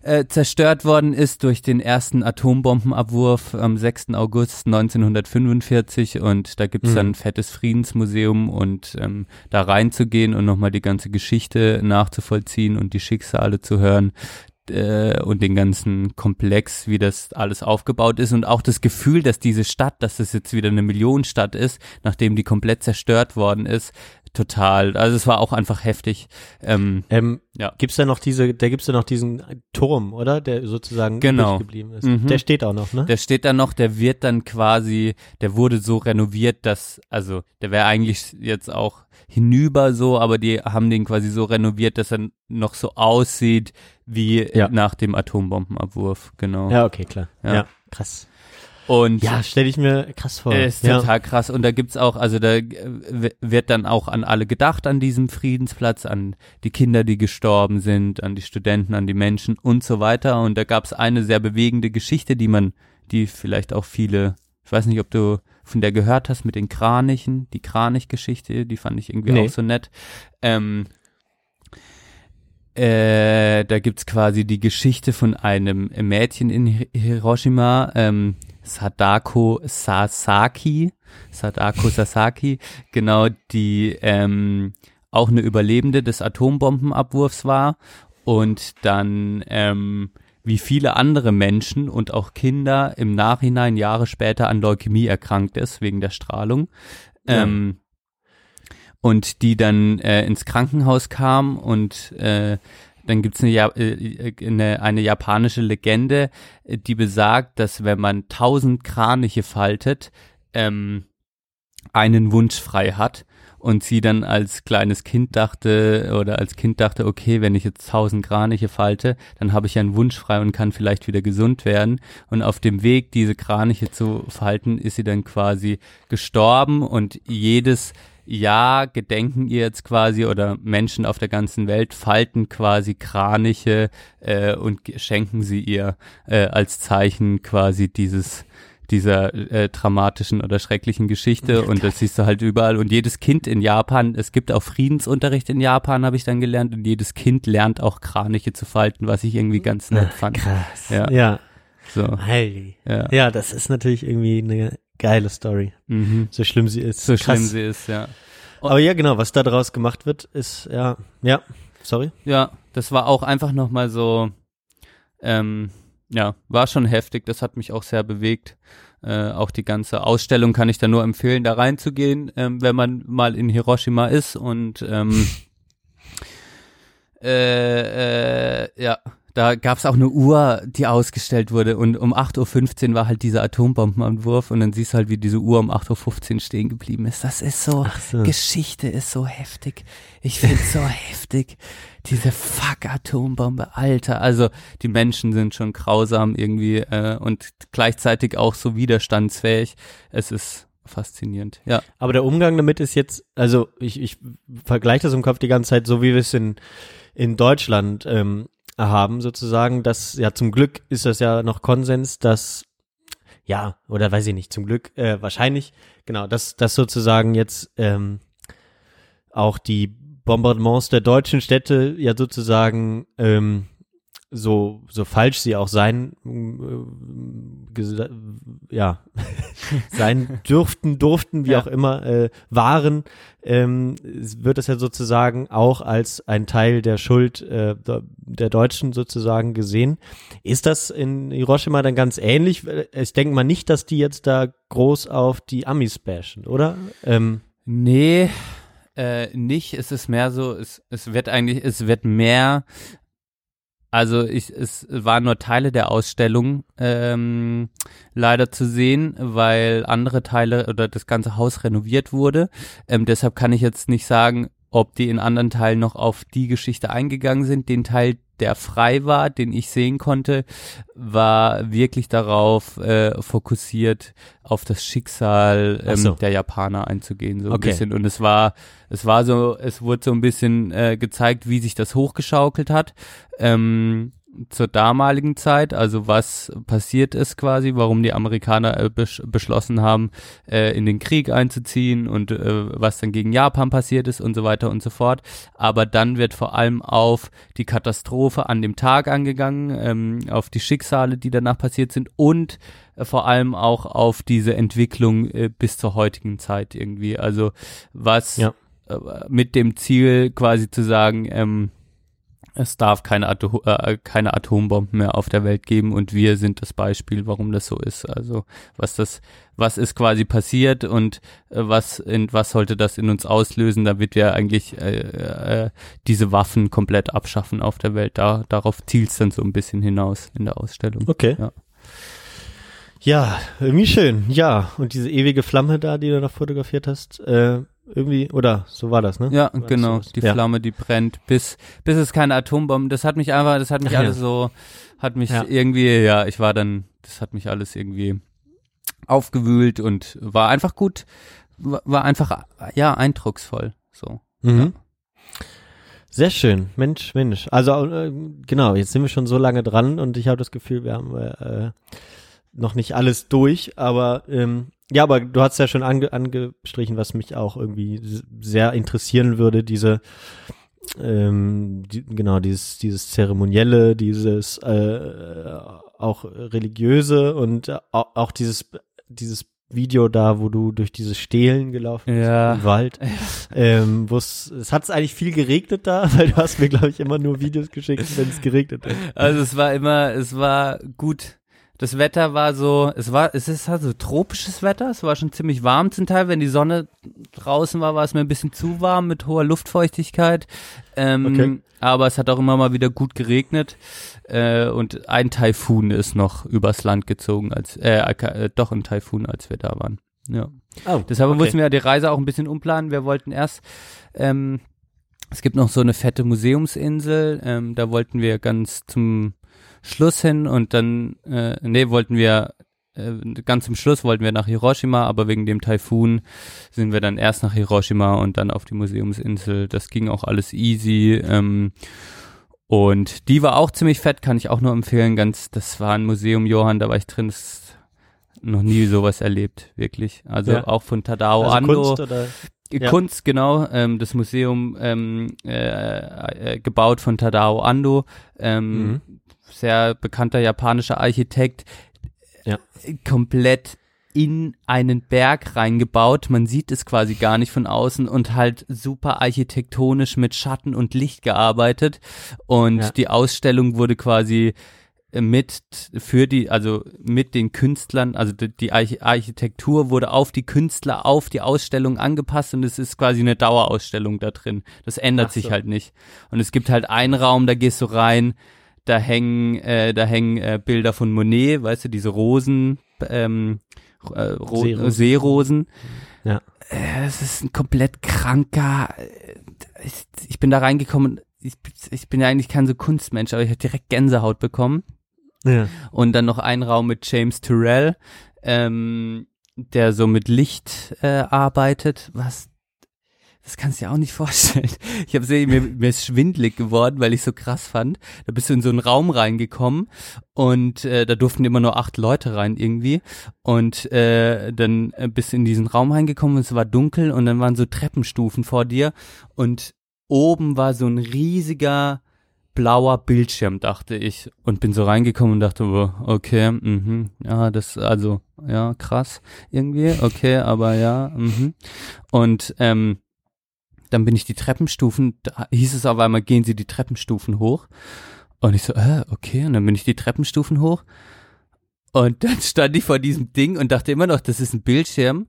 äh, zerstört worden ist durch den ersten Atombombenabwurf am 6. August 1945 und da gibt's Mhm. dann ein fettes Friedensmuseum und ähm, da reinzugehen und nochmal die ganze Geschichte nachzuvollziehen und die Schicksale zu hören äh, und den ganzen Komplex, wie das alles aufgebaut ist und auch das Gefühl, dass diese Stadt, dass das jetzt wieder eine Millionenstadt ist, nachdem die komplett zerstört worden ist, total. Also es war auch einfach heftig. Ähm, Ähm, Ja. Gibt's da noch diese, da gibt's da noch diesen Turm, oder? Der sozusagen Genau. geblieben ist. Mhm. Der steht auch noch, ne? Der steht da noch, der wird dann quasi, der wurde so renoviert, dass, also der wäre eigentlich jetzt auch hinüber so, aber die haben den quasi so renoviert, dass er noch so aussieht wie Ja. nach dem Atombombenabwurf, genau. ja, okay, klar. Ja. Ja, krass. Und Ja, stelle ich mir krass vor. ist ja. total krass. Und da gibt's auch, also da äh, wird dann auch an alle gedacht an diesem Friedensplatz, an die Kinder, die gestorben sind, an die Studenten, an die Menschen und so weiter. Und da gab's eine sehr bewegende Geschichte, die man, die vielleicht auch viele, ich weiß nicht, ob du von der gehört hast mit den Kranichen, die Kranich-Geschichte, die fand ich irgendwie Nee. auch so nett. Ähm, äh, da gibt's quasi die Geschichte von einem Mädchen in Hi- Hiroshima, ähm, Sadako Sasaki, Sadako Sasaki, genau, die ähm, auch eine Überlebende des Atombombenabwurfs war und dann ähm, wie viele andere Menschen und auch Kinder im Nachhinein Jahre später an Leukämie erkrankt ist wegen der Strahlung. Ja. Ähm, und die dann äh, ins Krankenhaus kam und äh, dann gibt's eine, Ja- äh, eine, eine japanische Legende, äh, die besagt, dass wenn man tausend Kraniche faltet, ähm, einen Wunsch frei hat. und sie dann als kleines Kind dachte oder als Kind dachte, okay, wenn ich jetzt tausend Kraniche falte, dann habe ich einen Wunsch frei und kann vielleicht wieder gesund werden. Und auf dem Weg, diese Kraniche zu falten, ist sie dann quasi gestorben und jedes Jahr gedenken ihr jetzt quasi oder Menschen auf der ganzen Welt falten quasi Kraniche äh, und schenken sie ihr äh, als Zeichen quasi dieses dieser äh, dramatischen oder schrecklichen Geschichte und das siehst du halt überall und jedes Kind in Japan, es gibt auch Friedensunterricht in Japan, habe ich dann gelernt und jedes Kind lernt auch Kraniche zu falten, was ich irgendwie ganz nett fand. Krass. Ja. Ja. So. Heili. Ja. Ja, das ist natürlich irgendwie eine geile Story. Mhm. So schlimm sie ist. So Krass. schlimm sie ist, ja. Aber ja, genau, was da draus gemacht wird, ist, ja, ja, sorry. Ja, das war auch einfach nochmal so, ähm, ja, war schon heftig, das hat mich auch sehr bewegt. Äh, auch die ganze Ausstellung kann ich da nur empfehlen, da reinzugehen, ähm, wenn man mal in Hiroshima ist und ähm, [laughs] äh, äh, ja, da gab's auch eine Uhr, die ausgestellt wurde und um 8.15 Uhr war halt dieser Atombombenanwurf und dann siehst du halt, wie diese Uhr um 8.15 Uhr stehen geblieben ist. Das ist so, so. Geschichte ist so heftig. Ich find's so [laughs] heftig. Diese fuck Atombombe, Alter. Also die Menschen sind schon grausam irgendwie äh, und gleichzeitig auch so widerstandsfähig. Es ist faszinierend. Ja. Aber der Umgang damit ist jetzt, also ich, ich vergleiche das im Kopf die ganze Zeit so, wie wir es in, in Deutschland ähm, haben, sozusagen, dass, ja, zum Glück ist das ja noch Konsens, dass, ja, oder weiß ich nicht, zum Glück, äh, wahrscheinlich, genau, dass, dass sozusagen jetzt ähm, auch die Bombardements der deutschen Städte ja sozusagen ähm, so so falsch sie auch sein äh, gesa- ja [laughs] sein dürften durften wie Ja. auch immer äh, waren ähm, wird es ja sozusagen auch als ein Teil der Schuld äh, der, der Deutschen sozusagen gesehen ist das in Hiroshima dann ganz ähnlich ich denke mal nicht dass die jetzt da groß auf die Amis bashen oder ähm, Nee, äh, nicht. Es ist mehr so, es, es wird eigentlich, es wird mehr, also ich, es waren nur Teile der Ausstellung ähm, leider zu sehen, weil andere Teile oder das ganze Haus renoviert wurde. Ähm, deshalb kann ich jetzt nicht sagen, ob die in anderen Teilen noch auf die Geschichte eingegangen sind. Den Teil, der frei war, den ich sehen konnte, war wirklich darauf äh, fokussiert, auf das Schicksal ähm, so. der Japaner einzugehen, so ein Okay. bisschen. Und es war, es war so, es wurde so ein bisschen äh, gezeigt, wie sich das hochgeschaukelt hat. Ähm, zur damaligen Zeit, also was passiert ist quasi, warum die Amerikaner äh, besch beschlossen haben, äh, in den Krieg einzuziehen und äh, was dann gegen Japan passiert ist und so weiter und so fort. Aber dann wird vor allem auf die Katastrophe an dem Tag angegangen, ähm, auf die Schicksale, die danach passiert sind und äh, vor allem auch auf diese Entwicklung äh, bis zur heutigen Zeit irgendwie. Also was Ja. äh, mit dem Ziel quasi zu sagen, ähm, es darf keine, Ato äh, keine Atombomben mehr auf der Welt geben und wir sind das Beispiel, warum das so ist. Also was das, was ist quasi passiert und äh, was in was sollte das in uns auslösen, damit wir eigentlich äh, äh, diese Waffen komplett abschaffen auf der Welt. Da darauf zielt es dann so ein bisschen hinaus in der Ausstellung. Okay. Ja. Ja, irgendwie schön. Ja, und diese ewige Flamme da, die du noch fotografiert hast, äh, irgendwie, oder so war das, ne? Ja, War genau. sowas? Die ja. Flamme, die brennt, bis, bis es keine Atombomben. Das hat mich einfach, das hat mich ja. alles so, hat mich Ja. irgendwie, ja, ich war dann, das hat mich alles irgendwie aufgewühlt und war einfach gut, war, war einfach, ja, eindrucksvoll. So. Mhm. Sehr schön. Mensch, Mensch. Also, äh, genau, jetzt sind wir schon so lange dran und ich habe das Gefühl, wir haben äh, noch nicht alles durch, aber ähm, ja, aber du hast ja schon ange angestrichen, was mich auch irgendwie sehr interessieren würde, diese ähm, die, genau, dieses, dieses Zeremonielle, dieses äh, auch religiöse und äh, au- auch dieses, dieses Video da, wo du durch diese Stelen gelaufen bist Ja. im Wald. Ähm, wo es, es hat eigentlich viel geregnet da, [laughs] weil du hast mir, glaube ich, immer nur Videos geschickt, wenn es geregnet hat. Also es war immer, es war gut. Das Wetter war so, es war, es ist halt so tropisches Wetter. Es war schon ziemlich warm zum Teil. Wenn die Sonne draußen war, war es mir ein bisschen zu warm mit hoher Luftfeuchtigkeit. Ähm, Okay. Aber es hat auch immer mal wieder gut geregnet. Äh, und ein Taifun ist noch übers Land gezogen, als, äh, äh, doch ein Taifun, als wir da waren. Ja. Oh, Deshalb okay. mussten wir die Reise auch ein bisschen umplanen. Wir wollten erst, ähm, es gibt noch so eine fette Museumsinsel, ähm, da wollten wir ganz zum Schluss hin und dann, äh, nee, wollten wir, äh, ganz zum Schluss wollten wir nach Hiroshima, aber wegen dem Taifun sind wir dann erst nach Hiroshima und dann auf die Museumsinsel. Das ging auch alles easy. Ähm, und die war auch ziemlich fett, kann ich auch nur empfehlen. Ganz, das war ein Museum, Johann, da war ich drin. Das noch nie sowas erlebt, wirklich. Also Ja. auch von Tadao Also Ando. Kunst oder? Ja. Kunst, genau. Ähm, das Museum ähm, äh, äh, gebaut von Tadao Ando, ähm, Mhm. Sehr bekannter japanischer Architekt. Ja. Äh, Komplett in einen Berg reingebaut. Man sieht es quasi gar nicht von außen und halt super architektonisch mit Schatten und Licht gearbeitet. Und Ja. die Ausstellung wurde quasi mit für die, also mit den Künstlern, also die, die Arch- Architektur wurde auf die Künstler, auf die Ausstellung angepasst und es ist quasi eine Dauerausstellung da drin. Das ändert Ach sich so. halt nicht. Und es gibt halt einen Raum, da gehst du rein, da hängen, äh, da hängen äh, Bilder von Monet, weißt du, diese Rosen, ähm, äh, Ro Seerosen. Seerosen. Ja. Äh, Es ist ein komplett kranker. äh, Ich, ich bin da reingekommen. Ich, ich bin ja eigentlich kein so Kunstmensch, aber ich habe direkt Gänsehaut bekommen. Ja. Und dann noch ein Raum mit James Turrell, ähm, der so mit Licht äh, arbeitet. Was? Das kannst du dir auch nicht vorstellen. [laughs] Ich habe mir, mir ist schwindlig geworden, weil ich so krass fand. Da bist du in so einen Raum reingekommen und äh, da durften immer nur acht Leute rein irgendwie. Und äh, dann äh, bist du in diesen Raum reingekommen und es war dunkel und dann waren so Treppenstufen vor dir und oben war so ein riesiger blauer Bildschirm, dachte ich. Und bin so reingekommen und dachte, okay, mhm, ja, das, also, ja, krass, irgendwie, okay, aber ja, mhm. Und ähm, dann bin ich die Treppenstufen, da hieß es auf einmal, gehen Sie die Treppenstufen hoch. Und ich so, äh, okay, und dann bin ich die Treppenstufen hoch. Und dann [laughs] stand ich vor diesem Ding und dachte immer noch, das ist ein Bildschirm,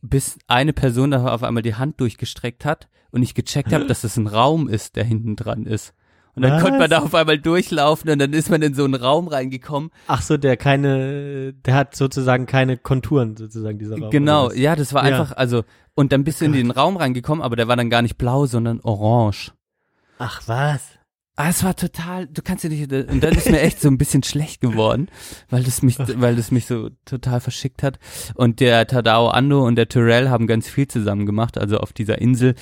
bis eine Person da auf einmal die Hand durchgestreckt hat und ich gecheckt habe, [laughs] dass das ein Raum ist, der hinten dran ist. Und dann Was? konnte man da auf einmal durchlaufen und dann ist man in so einen Raum reingekommen. Ach so, der keine, der hat sozusagen keine Konturen, sozusagen, dieser Raum. Genau, ja, das war Ja. einfach, also, und dann bist du in den Raum reingekommen, aber der war dann gar nicht blau, sondern orange. Ach was? Ah, es war total, du kannst dir nicht, und dann ist mir echt so ein bisschen schlecht geworden, weil das mich, weil das mich so total verschickt hat. Und der Tadao Ando und der Tyrell haben ganz viel zusammen gemacht, also auf dieser Insel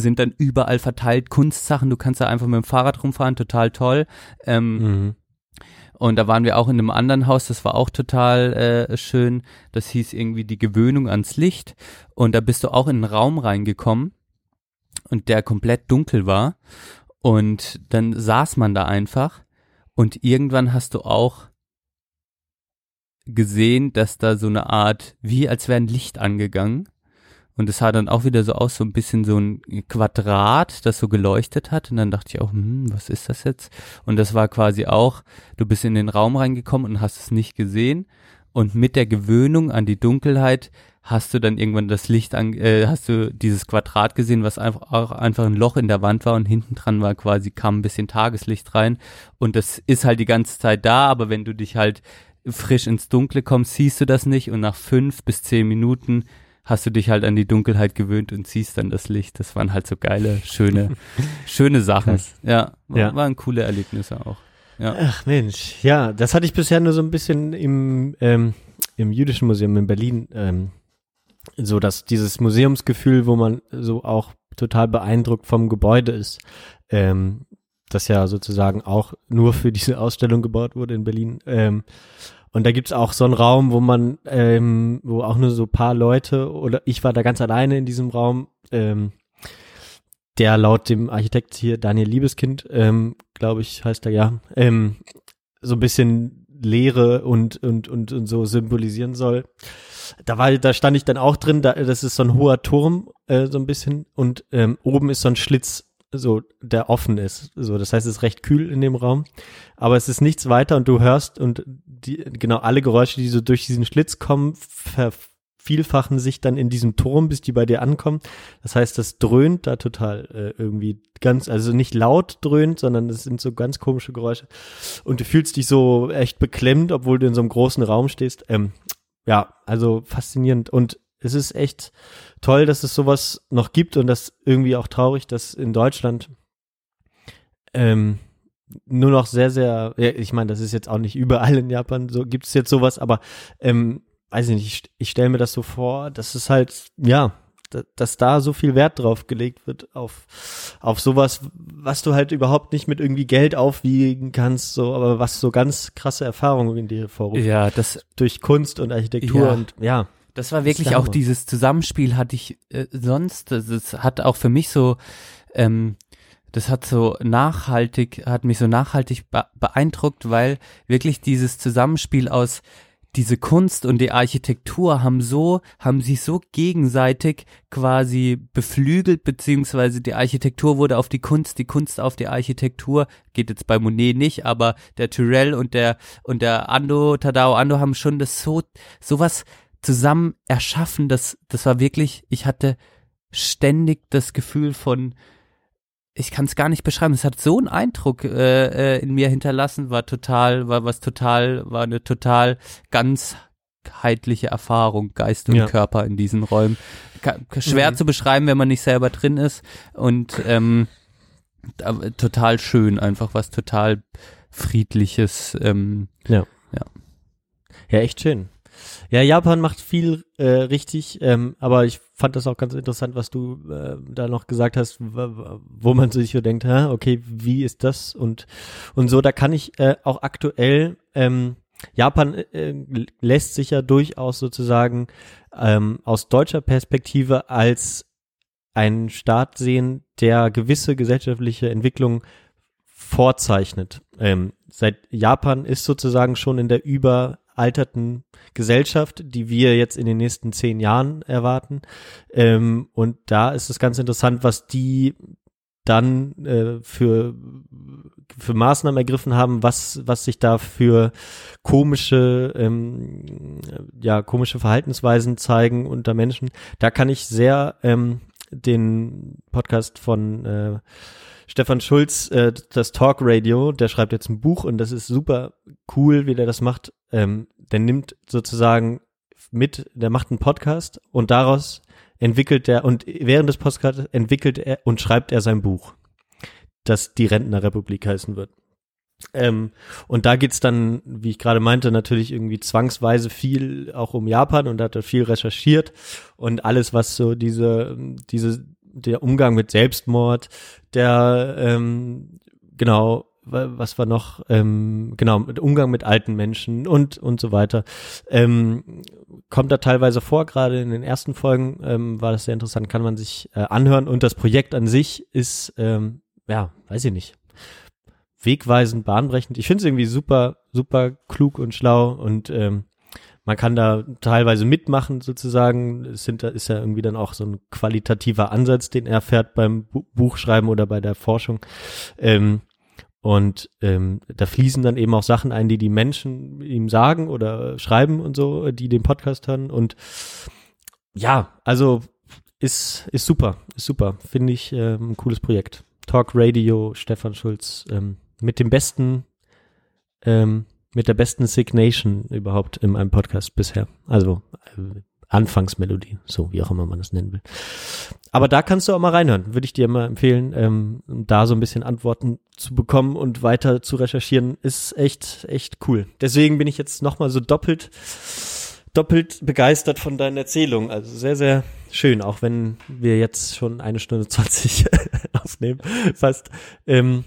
sind dann überall verteilt Kunstsachen, du kannst da einfach mit dem Fahrrad rumfahren, total toll. Ähm, Mhm. und da waren wir auch in einem anderen Haus, das war auch total äh, schön. Das hieß irgendwie die Gewöhnung ans Licht. Und da bist du auch in einen Raum reingekommen und der komplett dunkel war. Und dann saß man da einfach und irgendwann hast du auch gesehen, dass da so eine Art, wie als wäre ein Licht angegangen. Und es sah dann auch wieder so aus, so ein bisschen so ein Quadrat, das so geleuchtet hat. Und dann dachte ich auch, hm, was ist das jetzt? Und das war quasi auch, du bist in den Raum reingekommen und hast es nicht gesehen. Und mit der Gewöhnung an die Dunkelheit hast du dann irgendwann das Licht an, äh, hast du dieses Quadrat gesehen, was einfach auch einfach ein Loch in der Wand war und hinten dran war quasi kam ein bisschen Tageslicht rein und das ist halt die ganze Zeit da, aber wenn du dich halt frisch ins Dunkle kommst, siehst du das nicht und nach fünf bis zehn Minuten hast du dich halt an die Dunkelheit gewöhnt und siehst dann das Licht. Das waren halt so geile, schöne, [laughs] schöne Sachen. Krass. Ja, war, Ja. waren coole Erlebnisse auch. Ja. Ach Mensch, ja, das hatte ich bisher nur so ein bisschen im, ähm, im Jüdischen Museum in Berlin. Ähm, so dass dieses Museumsgefühl, wo man so auch total beeindruckt vom Gebäude ist, ähm, das ja sozusagen auch nur für diese Ausstellung gebaut wurde in Berlin. Ähm, und da gibt's auch so einen Raum, wo man, ähm, wo auch nur so paar Leute oder ich war da ganz alleine in diesem Raum, ähm, der laut dem Architekt hier, Daniel Liebeskind, ähm, glaube ich, heißt er ja, ähm, so ein bisschen Leere und, und, und, und so symbolisieren soll. Da war, da stand ich dann auch drin, da, das ist so ein hoher Turm, äh, so ein bisschen, und ähm, oben ist so ein Schlitz, so, der offen ist. So, das heißt, es ist recht kühl in dem Raum. Aber es ist nichts weiter und du hörst und die, genau alle Geräusche, die so durch diesen Schlitz kommen, vervielfachen sich dann in diesem Turm, bis die bei dir ankommen. Das heißt, das dröhnt da total äh, irgendwie ganz, also nicht laut dröhnt, sondern es sind so ganz komische Geräusche. Und du fühlst dich so echt beklemmt, obwohl du in so einem großen Raum stehst. Ähm, ja, also faszinierend und es ist echt toll, dass es sowas noch gibt und das irgendwie auch traurig, dass in Deutschland ähm, nur noch sehr, sehr, ja, ich meine, das ist jetzt auch nicht überall in Japan, so gibt es jetzt sowas, aber ähm, weiß ich nicht, ich, ich stelle mir das so vor, dass es halt, ja, da, dass da so viel Wert drauf gelegt wird, auf, auf sowas, was du halt überhaupt nicht mit irgendwie Geld aufwiegen kannst, so, aber was so ganz krasse Erfahrungen in dir hervorruft. Ja, das Durch Kunst und Architektur Ja. und ja. Das war wirklich auch dieses Zusammenspiel hatte ich äh, sonst, das, das hat auch für mich so, ähm, das hat so nachhaltig, hat mich so nachhaltig be beeindruckt, weil wirklich dieses Zusammenspiel aus diese Kunst und die Architektur haben so, haben sich so gegenseitig quasi beflügelt, beziehungsweise die Architektur wurde auf die Kunst, die Kunst auf die Architektur, geht jetzt bei Monet nicht, aber der Tyrell und der, und der Ando, Tadao Ando haben schon das so, sowas zusammen erschaffen, das, das war wirklich, ich hatte ständig das Gefühl von, ich kann es gar nicht beschreiben. Es hat so einen Eindruck äh, äh, in mir hinterlassen, war total, war was total, war eine total ganzheitliche Erfahrung, Geist und Ja. Körper in diesen Räumen. Ka schwer Mhm. zu beschreiben, wenn man nicht selber drin ist und ähm, total schön, einfach was total friedliches. Ähm, Ja. Ja. Ja, echt schön. Ja, Japan macht viel äh, richtig, ähm, aber ich fand das auch ganz interessant, was du äh, da noch gesagt hast, wo man sich so denkt, hä, okay, wie ist das und und so. Da kann ich äh, auch aktuell ähm, Japan äh, lässt sich ja durchaus sozusagen ähm, aus deutscher Perspektive als einen Staat sehen, der gewisse gesellschaftliche Entwicklungen vorzeichnet. Ähm, seit Japan ist sozusagen schon in der überalterten Gesellschaft, die wir jetzt in den nächsten zehn Jahren erwarten. Ähm, und da ist es ganz interessant, was die dann äh, für für Maßnahmen ergriffen haben, was was sich da für komische ähm, ja komische Verhaltensweisen zeigen unter Menschen. Da kann ich sehr ähm, den Podcast von äh, Stefan Schulz, äh, das Talk Radio, der schreibt jetzt ein Buch und das ist super cool, wie der das macht. Ähm, der nimmt sozusagen mit, der macht einen Podcast und daraus entwickelt er und während des Podcasts entwickelt er und schreibt er sein Buch, das die Rentnerrepublik heißen wird. Ähm, und da geht's dann, wie ich gerade meinte, natürlich irgendwie zwangsweise viel auch um Japan und hat er viel recherchiert und alles, was so diese, diese, der Umgang mit Selbstmord, der, ähm, genau, wa- was war noch, ähm, genau, Umgang mit alten Menschen und, und so weiter, ähm, kommt da teilweise vor, gerade in den ersten Folgen ähm, war das sehr interessant, kann man sich äh, anhören. Und das Projekt an sich ist, ähm, ja, weiß ich nicht, wegweisend, bahnbrechend. Ich finde es irgendwie super, super klug und schlau und ähm, man kann da teilweise mitmachen sozusagen. Es sind, ist ja irgendwie dann auch so ein qualitativer Ansatz, den er fährt beim Bu Buchschreiben oder bei der Forschung. Ähm, und ähm, da fließen dann eben auch Sachen ein, die die Menschen ihm sagen oder schreiben und so, die den Podcast hören. Und ja, also ist, ist super, ist super. Finde ich ähm, ein cooles Projekt. Talk Radio, Stefan Schulz, ähm, mit dem besten, ähm, mit der besten Signation überhaupt in einem Podcast bisher. Also äh, Anfangsmelodie, so wie auch immer man das nennen will. Aber da kannst du auch mal reinhören, würde ich dir mal empfehlen, ähm, da so ein bisschen Antworten zu bekommen und weiter zu recherchieren, ist echt, echt cool. Deswegen bin ich jetzt nochmal so doppelt, doppelt begeistert von deinen Erzählungen. Also sehr, sehr schön, auch wenn wir jetzt schon eine Stunde 20 [laughs] aufnehmen, fast. Ähm,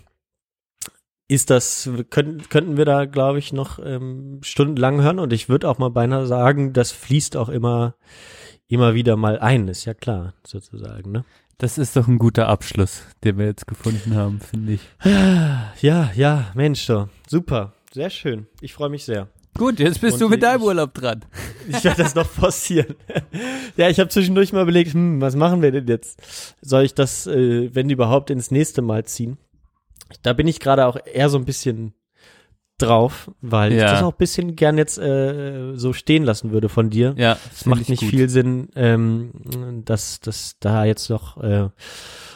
ist das, können, könnten wir da, glaube ich, noch ähm, stundenlang hören und ich würde auch mal beinahe sagen, das fließt auch immer, immer wieder mal ein, ist ja klar, sozusagen, ne? das ist doch ein guter Abschluss, den wir jetzt gefunden haben, finde ich. Ja, ja, Mensch, so, super, sehr schön, ich freue mich sehr. Gut, jetzt bist Und du mit deinem ich- Urlaub dran. [laughs] Ich werde das noch forcieren. ja, ich habe zwischendurch mal überlegt, hm, was machen wir denn jetzt? Soll ich das, äh, wenn überhaupt, ins nächste Mal ziehen? Da bin ich gerade auch eher so ein bisschen drauf, weil ich Ja. das auch ein bisschen gern jetzt äh, so stehen lassen würde von dir. Ja, Es macht nicht viel Sinn, ähm, das, das da jetzt noch äh,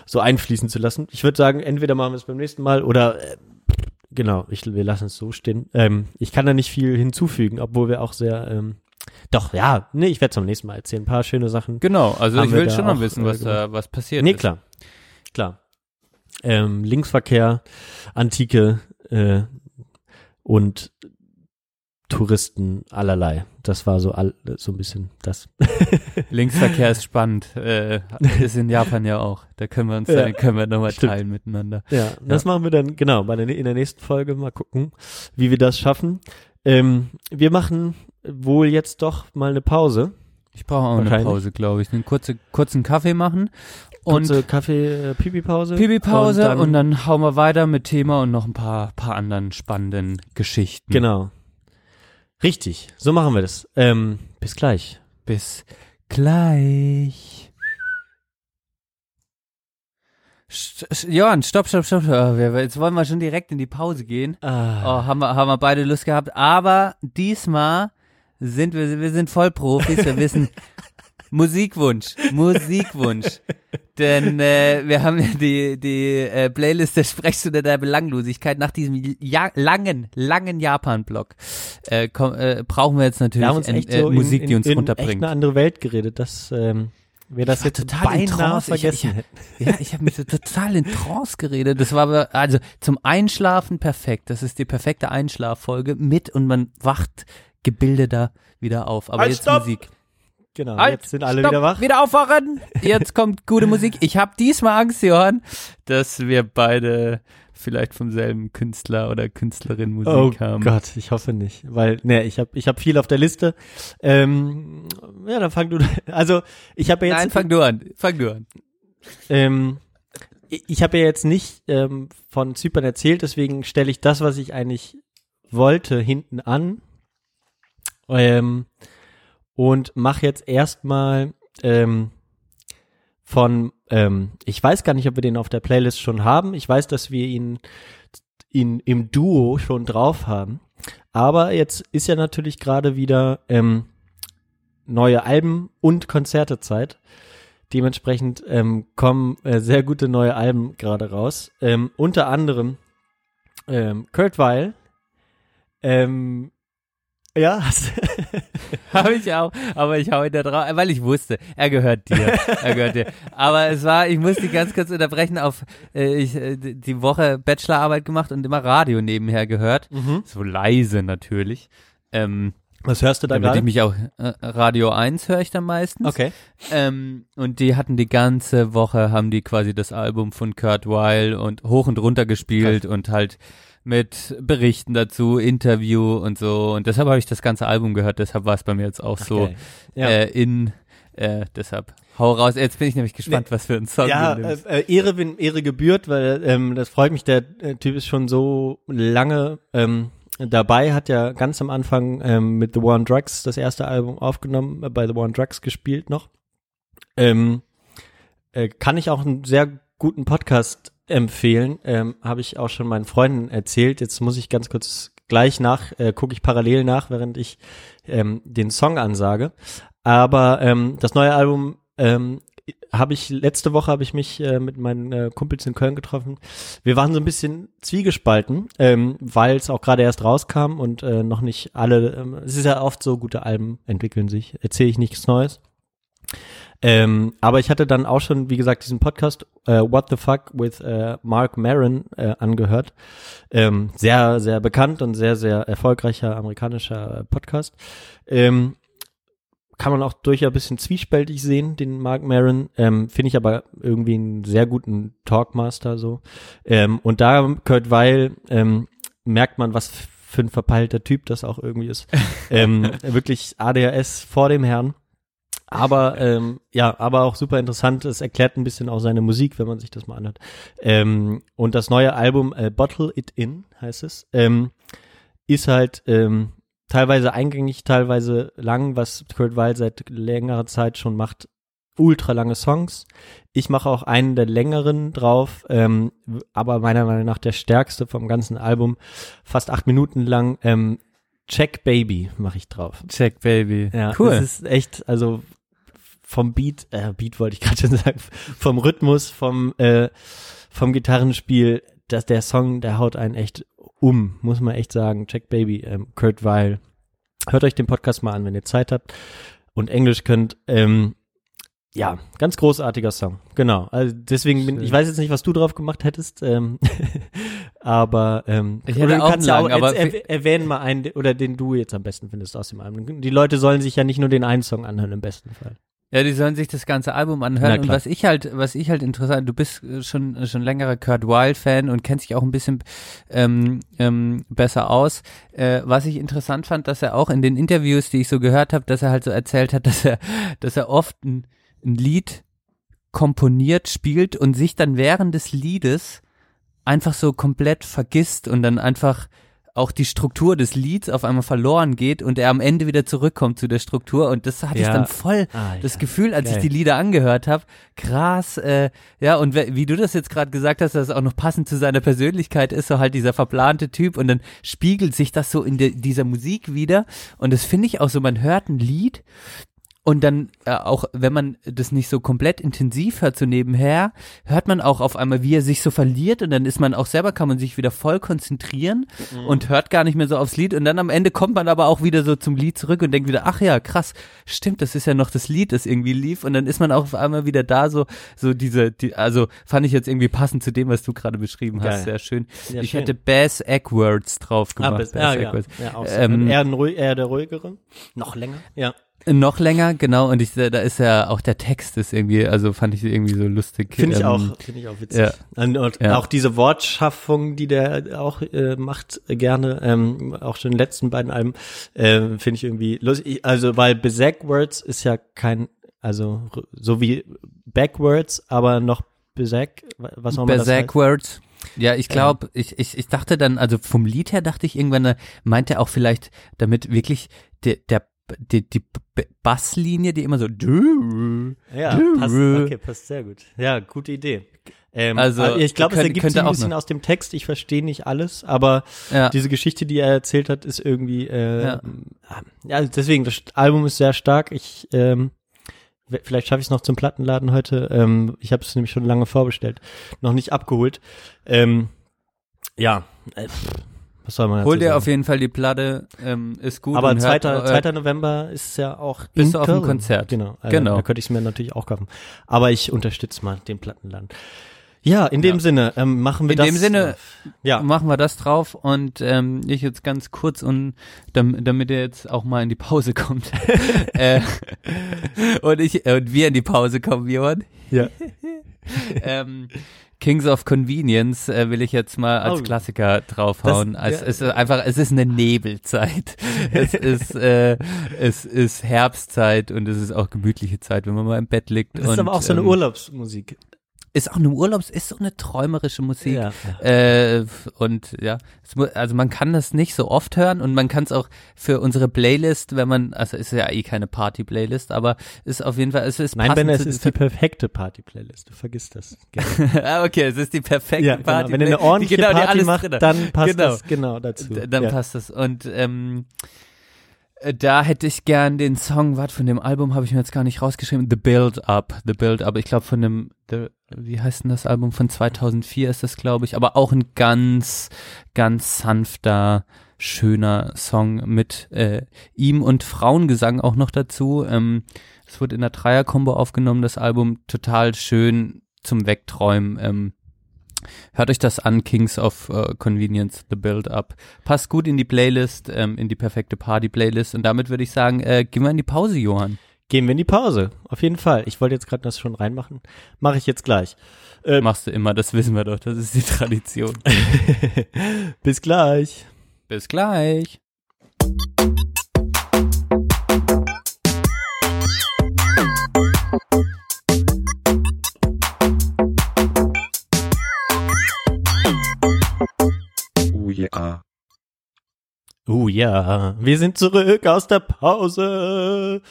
so einfließen zu lassen. Ich würde sagen, entweder machen wir es beim nächsten Mal oder äh, genau, ich, wir lassen es so stehen. Ähm, ich kann da nicht viel hinzufügen, obwohl wir auch sehr ähm, Doch, ja, nee, ich werde zum nächsten Mal erzählen. Ein paar schöne Sachen. Genau, also ich will schon noch auch, wissen, äh, was da was passiert Nee, ist. klar. Klar. Ähm, Linksverkehr, Antike äh, und Touristen allerlei. Das war so all, so ein bisschen das. [laughs] Linksverkehr ist spannend. Äh, ist in Japan ja auch. Da können wir uns Ja, dann, können wir nochmal teilen miteinander. Ja, das machen wir dann, genau, bei der, in der nächsten Folge mal gucken, wie wir das schaffen. Ähm, wir machen wohl jetzt doch mal eine Pause. Ich brauche auch eine. Pause, glaube ich. Einen kurze, kurzen Kaffee machen und Kurze Kaffee, äh, Pipi-Pause. Pipi-Pause und, Und dann, dann hauen wir weiter mit Thema und noch ein paar, paar anderen spannenden Geschichten. Genau. Richtig, so machen wir das. Ähm, bis gleich. Bis gleich. St Johann, stopp, stopp, stopp. Oh, Jetzt wollen wir schon direkt in die Pause gehen. Ah, Oh, haben wir, haben wir beide Lust gehabt. Aber diesmal sind wir, wir sind Vollprofis. Wir wissen, [laughs] Musikwunsch, Musikwunsch. Denn äh, wir haben ja die, die äh, Playlist der Sprechstunde der Belanglosigkeit nach diesem ja langen, langen Japan-Block. Äh, komm, äh, brauchen wir jetzt natürlich wir haben uns äh, echt äh, so Musik, in, die uns in, in echt runterbringt. eine andere Welt geredet, dass ähm, wir das jetzt total in Trance. Ich- vergessen ich- hätten. Ja, ich habe mich so total in Trance geredet. Das war aber, also zum Einschlafen perfekt. Das ist die perfekte Einschlaffolge mit und man wacht gebildeter wieder auf. Aber Halt, jetzt stopp! Musik. Genau, Halt, jetzt sind alle stopp, wieder wach. Wieder aufwachen. Jetzt kommt gute Musik. Ich habe diesmal Angst, Johann, dass wir beide vielleicht vom selben Künstler oder Künstlerin Musik Oh haben. Gott, ich hoffe nicht, weil ne, ich habe ich hab viel auf der Liste. Ähm, ja, dann fang du. [laughs] Also ich habe ja jetzt Nein, fang du an. Fang du an. Ähm, ich ich habe ja jetzt nicht ähm, von Zypern erzählt, deswegen stelle ich das, was ich eigentlich wollte, hinten an. Ähm, und mache jetzt erstmal ähm, von, ähm, ich weiß gar nicht, ob wir den auf der Playlist schon haben. Ich weiß, dass wir ihn, ihn im Duo schon drauf haben. Aber jetzt ist ja natürlich gerade wieder ähm, neue Alben und Konzertezeit. Dementsprechend ähm, kommen äh, sehr gute neue Alben gerade raus. Ähm, unter anderem ähm, Kurt Weil. Ähm, ja, [laughs] Habe ich auch, aber ich hau ihn da drauf, weil ich wusste, er gehört dir, er gehört dir. Aber es war, ich muss die ganz kurz unterbrechen auf, äh, ich äh, die Woche Bachelorarbeit gemacht und immer Radio nebenher gehört, mhm. so leise natürlich. Ähm, Was hörst du da damit ich gerade? mich auch äh, Radio 1 höre ich dann meistens. Okay. Ähm, und die hatten die ganze Woche, haben die quasi das Album von Kurt Weil und hoch und runter gespielt und halt mit Berichten dazu, Interview und so. Und deshalb habe ich das ganze Album gehört, deshalb war es bei mir jetzt auch so geil. Ja. äh, in, äh, deshalb hau raus. Jetzt bin ich nämlich gespannt, was für ein Song Ja, du äh, nimmst. äh, Ehre, wenn Ehre gebührt, weil ähm, das freut mich, der äh, Typ ist schon so lange ähm, dabei, hat ja ganz am Anfang ähm, mit The War on Drugs das erste Album aufgenommen, äh, bei The War on Drugs gespielt noch. Ähm, äh, kann ich auch einen sehr guten Podcast empfehlen, ähm, habe ich auch schon meinen Freunden erzählt. Jetzt muss ich ganz kurz gleich nach, äh, gucke ich parallel nach, während ich ähm, den Song ansage. Aber ähm, das neue Album ähm, habe ich letzte Woche habe ich mich äh, mit meinen äh, Kumpels in Köln getroffen. Wir waren so ein bisschen zwiegespalten, ähm, weil es auch gerade erst rauskam und äh, noch nicht alle. Ähm, es ist ja oft so, gute Alben entwickeln sich. Erzähle ich nichts Neues. Ähm, aber ich hatte dann auch schon, wie gesagt, diesen Podcast äh, What the Fuck with äh, Mark Maron äh, angehört. Ähm, sehr, sehr bekannt und sehr, sehr erfolgreicher amerikanischer Podcast. Ähm, kann man auch durchaus ein bisschen zwiespältig sehen, den Mark Maron. Ähm, Finde ich aber irgendwie einen sehr guten Talkmaster so. Ähm, und da Kurt Weil ähm, merkt man, was für ein verpeilter Typ das auch irgendwie ist. [laughs] ähm, wirklich ADHS vor dem Herrn. Aber ähm, ja, aber auch super interessant. Es erklärt ein bisschen auch seine Musik, wenn man sich das mal anhört. Ähm, und das neue Album äh, Bottle It In heißt es, ähm, ist halt ähm, teilweise eingängig, teilweise lang, was Kurt Weil seit längerer Zeit schon macht. Ultra lange Songs. Ich mache auch einen der längeren drauf, ähm, aber meiner Meinung nach der stärkste vom ganzen Album. Fast acht Minuten lang. Ähm, Check Baby mache ich drauf. Check Baby. Ja, cool. Das ist echt, also vom Beat, äh, Beat wollte ich [laughs] gerade schon sagen, vom Rhythmus, vom, äh, vom Gitarrenspiel, dass der Song, der haut einen echt um, muss man echt sagen. Check Baby, ähm, Kurt Weil. Hört euch den Podcast mal an, wenn ihr Zeit habt und Englisch könnt. Ähm, ja, ganz großartiger Song. Genau. Also deswegen bin ich weiß jetzt nicht, was du drauf gemacht hättest, ähm, [laughs] aber ähm, Ich hätte du auch kannst ja einen auch jetzt erw- erwähnen mal einen oder den du jetzt am besten findest aus dem Album. Die Leute sollen sich ja nicht nur den einen Song anhören im besten Fall. Ja, die sollen sich das ganze Album anhören. Und was ich halt, was ich halt interessant, du bist äh, schon äh, schon längerer Kurt Wilde Fan und kennst dich auch ein bisschen ähm, ähm, besser aus. Äh, was ich interessant fand, dass er auch in den Interviews, die ich so gehört habe, dass er halt so erzählt hat, [laughs] dass er, dass er oft ein, ein Lied komponiert, spielt und sich dann während des Liedes einfach so komplett vergisst und dann einfach auch die Struktur des Lieds auf einmal verloren geht und er am Ende wieder zurückkommt zu der Struktur und das hatte ich Ja. dann voll Ah, das ja. Gefühl, als Geil. ich die Lieder angehört habe, krass, äh, ja und wie du das jetzt gerade gesagt hast, dass es auch noch passend zu seiner Persönlichkeit ist, so halt dieser verplante Typ und dann spiegelt sich das so in dieser Musik wieder und das finde ich auch so, man hört ein Lied und dann äh, auch, wenn man das nicht so komplett intensiv hört, so nebenher, hört man auch auf einmal, wie er sich so verliert und dann ist man auch selber, kann man sich wieder voll konzentrieren und hört gar nicht mehr so aufs Lied und dann am Ende kommt man aber auch wieder so zum Lied zurück und denkt wieder, ach ja, krass, stimmt, das ist ja noch das Lied, das irgendwie lief und dann ist man auch auf einmal wieder da, so, so diese, die, also fand ich jetzt irgendwie passend zu dem, was du gerade beschrieben Geil. hast, sehr schön. Ja, ich schön. hätte Bass Eggwords drauf gemacht. bis- Bass ja, ja, Eggwords. ja, auch Ähm, eher, ruhig, eher der ruhigere. Noch länger. Ja. Noch länger, genau, und ich, da ist ja auch der Text ist irgendwie, also fand ich irgendwie so lustig. Finde ich ähm, auch, finde ich auch witzig. ja. Und, und Ja. auch diese Wortschaffung, die der auch äh, macht äh, gerne, ähm, auch schon in den letzten beiden Alben, äh, finde ich irgendwie lustig. Also weil Berserk Words ist ja kein, also so wie Backwards, aber noch Berserk, was auch immer das heißt. Words. Ja, ich glaube, ich, ich, ich dachte dann, also vom Lied her dachte ich irgendwann, meint er auch vielleicht damit wirklich der, der, die, die Basslinie, die immer so Ja, passt, okay, passt sehr gut. Ja, gute Idee. Ähm, Also, also ich glaube, es ergibt sich ein bisschen noch. aus dem Text. Ich verstehe nicht alles, aber Ja. diese Geschichte, die er erzählt hat, ist irgendwie, äh, Ja. ja. deswegen, das Album ist sehr stark. Ich, ähm, vielleicht schaffe ich es noch zum Plattenladen heute. Ähm, ich habe es nämlich schon lange vorbestellt, noch nicht abgeholt. Ähm, ja, äh, was soll man Hol dir sagen? auf jeden Fall die Platte, ähm, ist gut. Aber und hört, 2. äh, 2. November ist ja auch Bist in du auf dem. Konzert? Genau. Also, Genau. Da könnte ich es mir natürlich auch kaufen. Aber ich unterstütze mal den Plattenladen. Ja, in dem Sinne ähm, machen wir In das. dem Sinne ja. machen wir das drauf und ähm, ich jetzt ganz kurz und damit, damit er jetzt auch mal in die Pause [laughs] kommt. äh, und ich und wir in die Pause kommen, Johann. Ja. [laughs] ähm, Kings of Convenience äh, will ich jetzt mal als Oh. Klassiker draufhauen. Das- als, ja. es ist einfach, es ist eine Nebelzeit. [laughs] es ist, äh, es ist Herbstzeit und es ist auch gemütliche Zeit, wenn man mal im Bett liegt. Das ist und, aber auch so eine ähm, Urlaubsmusik. Ist auch eine Urlaubs, ist so eine träumerische Musik. Ja. Äh, und ja, also man kann das nicht so oft hören und man kann es auch für unsere Playlist, wenn man, also ist ja eh keine Party-Playlist, aber ist auf jeden Fall, es ist Nein, Ben, es ist die perfekte Party-Playlist. Du vergisst das. Gerne. [laughs] ah, okay, es ist die perfekte ja, genau. Party. Wenn ihr eine ordentliche genau, die Party alles macht, drin dann passt Genau. das genau dazu. D- Dann ja. passt das. Und ähm, äh, da hätte ich gern den Song, was von dem Album habe ich mir jetzt gar nicht rausgeschrieben, The Build Up, The Build Up. Ich glaube von dem, The, wie heißt denn das Album? Von 2004 ist das, glaube ich. Aber auch ein ganz, ganz sanfter, schöner Song mit äh, ihm und Frauengesang auch noch dazu. Ähm, es wurde in der Dreier-Kombo aufgenommen, das Album. Total schön zum Wegträumen. Ähm, Hört euch das an, Kings of äh, Convenience, The Build Up. Passt gut in die Playlist, ähm, in die perfekte Party-Playlist. Und damit würde ich sagen, äh, gehen wir in die Pause, Johann. Gehen wir in die Pause. Auf jeden Fall. Ich wollte jetzt gerade das schon reinmachen. Mache ich jetzt gleich. Äh, Machst du immer, das wissen wir doch, das ist die Tradition. [laughs] Bis gleich. Bis gleich. Oh ja. Oh ja, wir sind zurück aus der Pause.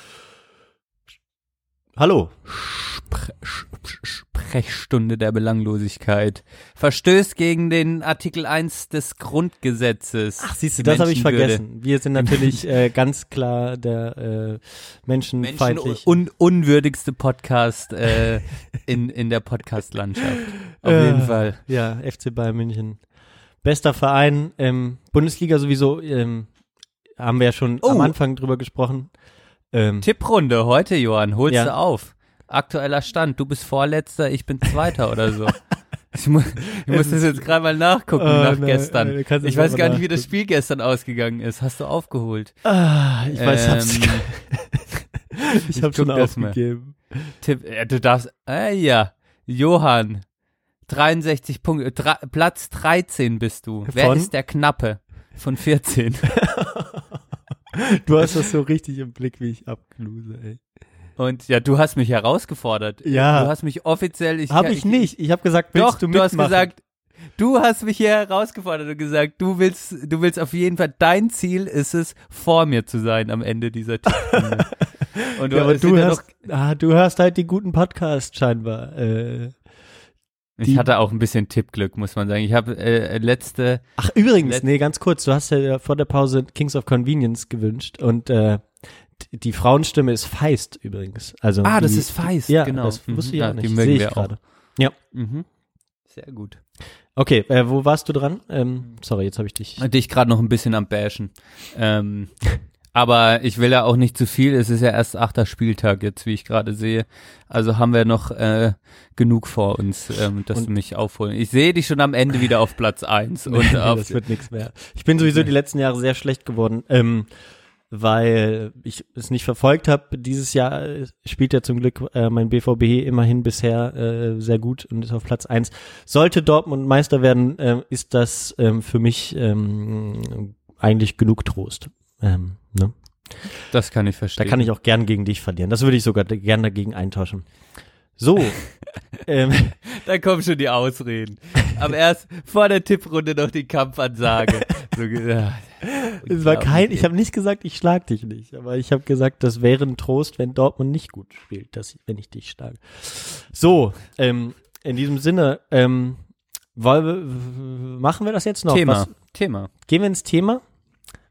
Hallo. Spre Sprechstunde der Belanglosigkeit. Verstößt gegen den Artikel 1 des Grundgesetzes. Ach, siehst du, das habe ich vergessen. Wir sind natürlich äh, ganz klar der äh, menschenfeindlich. Menschen un unwürdigste Podcast äh, in, in der Podcast-Landschaft. Auf Äh, jeden Fall. Ja, FC Bayern München. Bester Verein, ähm, Bundesliga sowieso, ähm, haben wir ja schon Oh. am Anfang drüber gesprochen. Ähm, Tipprunde heute, Johann, holst Ja. du auf. Aktueller Stand, du bist Vorletzter, ich bin Zweiter oder so. [laughs] Ich, mu ich muss das jetzt gerade mal nachgucken Oh, nach nein, gestern. ich weiß gar nicht, wie das. Spiel gestern ausgegangen ist. Hast du aufgeholt? ah, ich weiß, Ähm, hab's, [laughs] ich ich habe schon mal. aufgegeben. Tipp, äh, du darfst, äh, ja, Johann, 63 Punkte, Platz 13 bist du. Wer Von? ist der Knappe? Von 14. [laughs] Du hast das so richtig im Blick, wie ich abgluse, ey. Und ja, du hast mich herausgefordert. Ja. Du hast mich offiziell, ich Hab ich nicht. Ich habe gesagt, willst Doch, du du, mitmachen? hast gesagt, du hast mich hier herausgefordert und gesagt, du willst, du willst auf jeden Fall, dein Ziel ist es, vor mir zu sein am Ende dieser Tipprunde. [laughs] und ja, aber du hörst, ah, du hörst halt die guten Podcasts scheinbar. Äh, Ich Die- hatte auch ein bisschen Tippglück, muss man sagen. Ich habe äh, letzte. Ach, übrigens, Let- nee, ganz kurz, du hast ja vor der Pause Kings of Convenience gewünscht und äh, die- die Frauenstimme ist Feist übrigens. Also Ah, das die, ist Feist, ja, genau. das Mhm. wusste ich Ja, auch die nicht. mögen Sehe ich wir auch. gerade. Ja, Mhm. Sehr gut. okay, äh, wo warst du dran? Ähm, sorry, jetzt habe ich dich. Dich gerade noch ein bisschen am Bashen. Ähm, [laughs] aber ich will ja auch nicht zu viel. Es ist ja erst achter Spieltag jetzt, wie ich gerade sehe. Also haben wir noch äh, genug vor uns, ähm, dass Und- du mich aufholen. Ich sehe dich schon am Ende wieder auf Platz eins [laughs] und Nee, das wird nichts mehr. Ich bin sowieso die letzten Jahre sehr schlecht geworden, ähm, weil ich es nicht verfolgt habe. Dieses Jahr äh, spielt ja zum Glück äh, mein BVB immerhin bisher äh, sehr gut und ist auf Platz eins. Sollte Dortmund Meister werden, äh, ist das ähm, für mich ähm, eigentlich genug Trost. Ähm, ne? das kann ich Da verstehen. kann ich auch gern gegen dich verlieren. Das würde ich sogar gern dagegen eintauschen. So. [laughs] ähm, Da kommen schon die Ausreden. Aber erst vor der Tipprunde noch die Kampfansage. so, ja. Es war kein, ich habe nicht gesagt, ich schlag dich nicht, aber ich habe gesagt, das wäre ein Trost, wenn Dortmund nicht gut spielt, dass ich, wenn ich dich schlage. So, ähm, in diesem Sinne, ähm, wollen wir, machen wir das jetzt noch? Thema. Was, Thema. gehen wir ins Thema?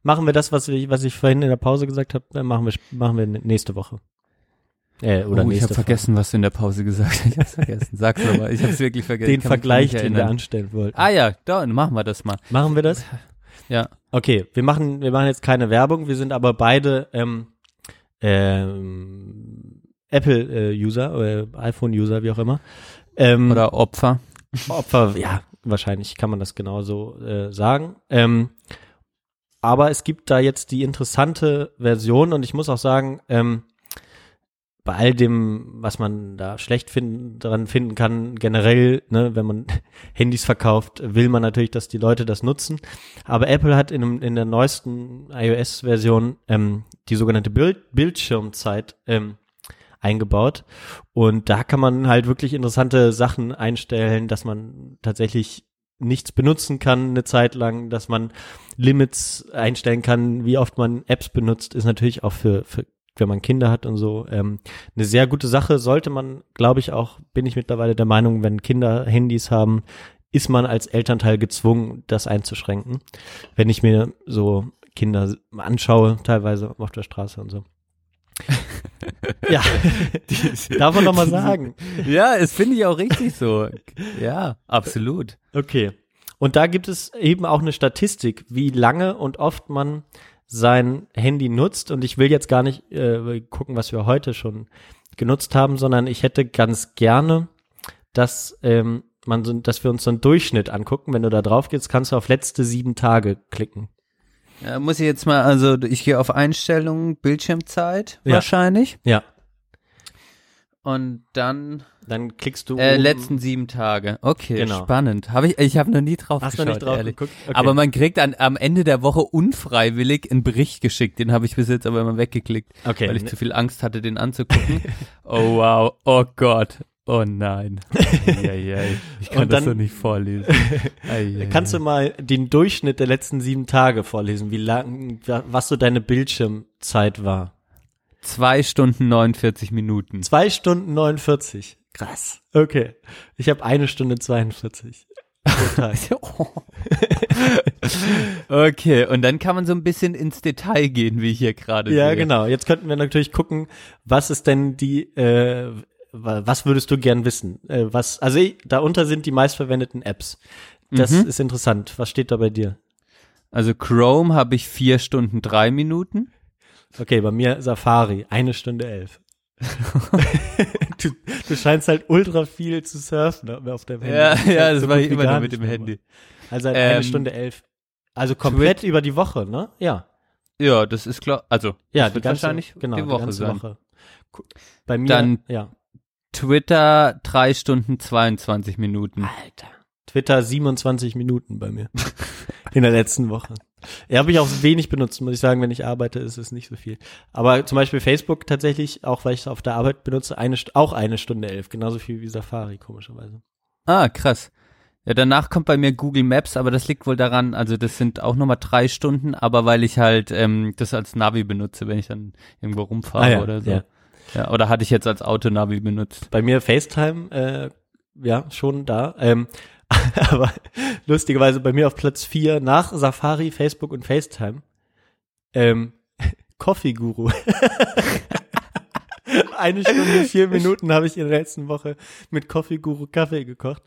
Machen wir das, was ich, was ich vorhin in der Pause gesagt habe, äh, machen wir, machen wir nächste Woche. Äh, oder oh, ich habe vergessen, was du in der Pause gesagt hast. Ich hab's vergessen. Sag's nochmal. Ich hab's wirklich Folge. vergessen. Den Vergleich, den wir anstellen wollten. Ah ja, da, machen wir das mal. Machen wir das? [laughs] Ja. Okay, wir machen, wir machen jetzt keine Werbung, wir sind aber beide ähm, ähm, Apple-User oder iPhone-User, wie auch immer. Ähm, Oder Opfer. Opfer, ja, wahrscheinlich kann man das genauso äh, sagen. Ähm, aber es gibt da jetzt die interessante Version und ich muss auch sagen, ähm, bei all dem, was man da schlecht finden, daran finden kann, generell, ne, wenn man [laughs] Handys verkauft, will man natürlich, dass die Leute das nutzen. Aber Apple hat in, in der neuesten iOS-Version ähm, die sogenannte Bild Bildschirmzeit ähm, eingebaut. Und da kann man halt wirklich interessante Sachen einstellen, dass man tatsächlich nichts benutzen kann eine Zeit lang, dass man Limits einstellen kann, wie oft man Apps benutzt, ist natürlich auch für, für wenn man Kinder hat und so, ähm, eine sehr gute Sache. Sollte man, glaube ich auch, bin ich mittlerweile der Meinung, wenn Kinder Handys haben, ist man als Elternteil gezwungen, das einzuschränken. Wenn ich mir so Kinder anschaue, teilweise auf der Straße und so. [laughs] ja, darf man doch mal sagen. Ja, es finde ich auch richtig so. Ja, absolut. Okay. Und da gibt es eben auch eine Statistik, wie lange und oft man sein Handy nutzt. Und ich will jetzt gar nicht äh, gucken, was wir heute schon genutzt haben, sondern ich hätte ganz gerne, dass ähm, man so, dass wir uns so einen Durchschnitt angucken. Wenn du da drauf gehst, kannst du auf letzte sieben Tage klicken. Ja, muss ich jetzt mal, also ich gehe auf Einstellungen, Bildschirmzeit Ja. wahrscheinlich. Ja. Und dann Dann klickst du äh, letzten sieben Tage. Okay, Genau. spannend. Habe ich, ich habe noch nie drauf Hast du geschaut, nicht drauf ehrlich. geguckt? Okay. Aber man kriegt an, am Ende der Woche unfreiwillig einen Bericht geschickt. Den habe ich bis jetzt aber immer weggeklickt, Okay. weil ich zu viel Angst hatte, den anzugucken. [laughs] oh wow, oh Gott, oh nein. [laughs] Ich kann Und das dann- so nicht vorlesen. [laughs] Kannst du mal den Durchschnitt der letzten sieben Tage vorlesen, wie lang, was so deine Bildschirmzeit war? Zwei Stunden 49 Minuten. Zwei Stunden 49. Krass. Okay. Ich habe eine Stunde 42. pro Tag. okay, und dann kann man so ein bisschen ins Detail gehen, wie ich hier gerade ja, sehe. genau. Jetzt könnten wir natürlich gucken, was ist denn die, äh, was würdest du gern wissen? Äh, was, also ich, darunter sind die meistverwendeten Apps. Das Mhm. ist interessant. Was steht da bei dir? Also Chrome habe ich vier Stunden drei Minuten. Okay, bei mir Safari, eine Stunde elf. [laughs] du, du scheinst halt ultra viel zu surfen ne, auf deinem Handy. Ja, ja, das so gut ich immer nur mit dem. Handy. Also halt eine Ähm, Stunde elf. Also komplett über die Woche, ne? Ja. Ja, das ist klar. Also, Ja, das die wird ganze, wahrscheinlich genau, die Woche ganze sein. Woche. Bei mir, Dann- ja. Twitter drei Stunden 22 Minuten. Alter. Twitter 27 Minuten bei mir. [laughs] In der letzten Woche. Ja, habe ich auch wenig benutzt, muss ich sagen. Wenn ich arbeite, ist es nicht so viel. Aber zum Beispiel Facebook tatsächlich, auch weil ich es auf der Arbeit benutze, eine, St- auch eine Stunde elf. Genauso viel wie Safari, komischerweise. Ah, krass. Ja, danach kommt bei mir Google Maps, aber das liegt wohl daran, also das sind auch nochmal drei Stunden, aber weil ich halt ähm, das als Navi benutze, wenn ich dann irgendwo rumfahre Ah ja, oder so. ja. Ja. oder hatte ich jetzt als Autonavi benutzt. Bei mir FaceTime, äh, ja, schon da. Ähm, [laughs] aber lustigerweise bei mir auf Platz vier nach Safari, Facebook und FaceTime. Ähm, [laughs] Coffee Guru. [laughs] Eine Stunde, vier Minuten habe ich in der letzten Woche mit Coffee Guru Kaffee gekocht.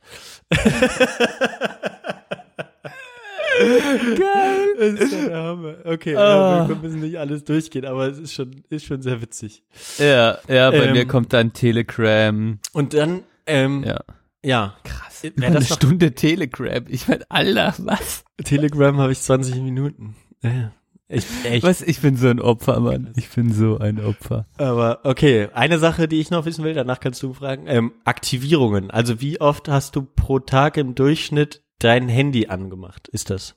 Geil. Das ist der Hammer. Okay, Ah. wir müssen nicht alles durchgehen, aber es ist schon, ist schon sehr witzig. Ja, ja, bei Ähm, mir kommt dann Telegram. Und dann, ähm, Ja. ja. Krass. Über eine noch- Stunde Telegram. Ich mein, Alter, was? Telegram habe ich 20 Minuten. Ja. Ich, echt. Was? Ich bin so ein Opfer, Mann. Ich bin so ein Opfer. Aber okay, eine Sache, die ich noch wissen will, danach kannst du fragen. Ähm, Aktivierungen. Also wie oft hast du pro Tag im Durchschnitt dein Handy angemacht? Ist das?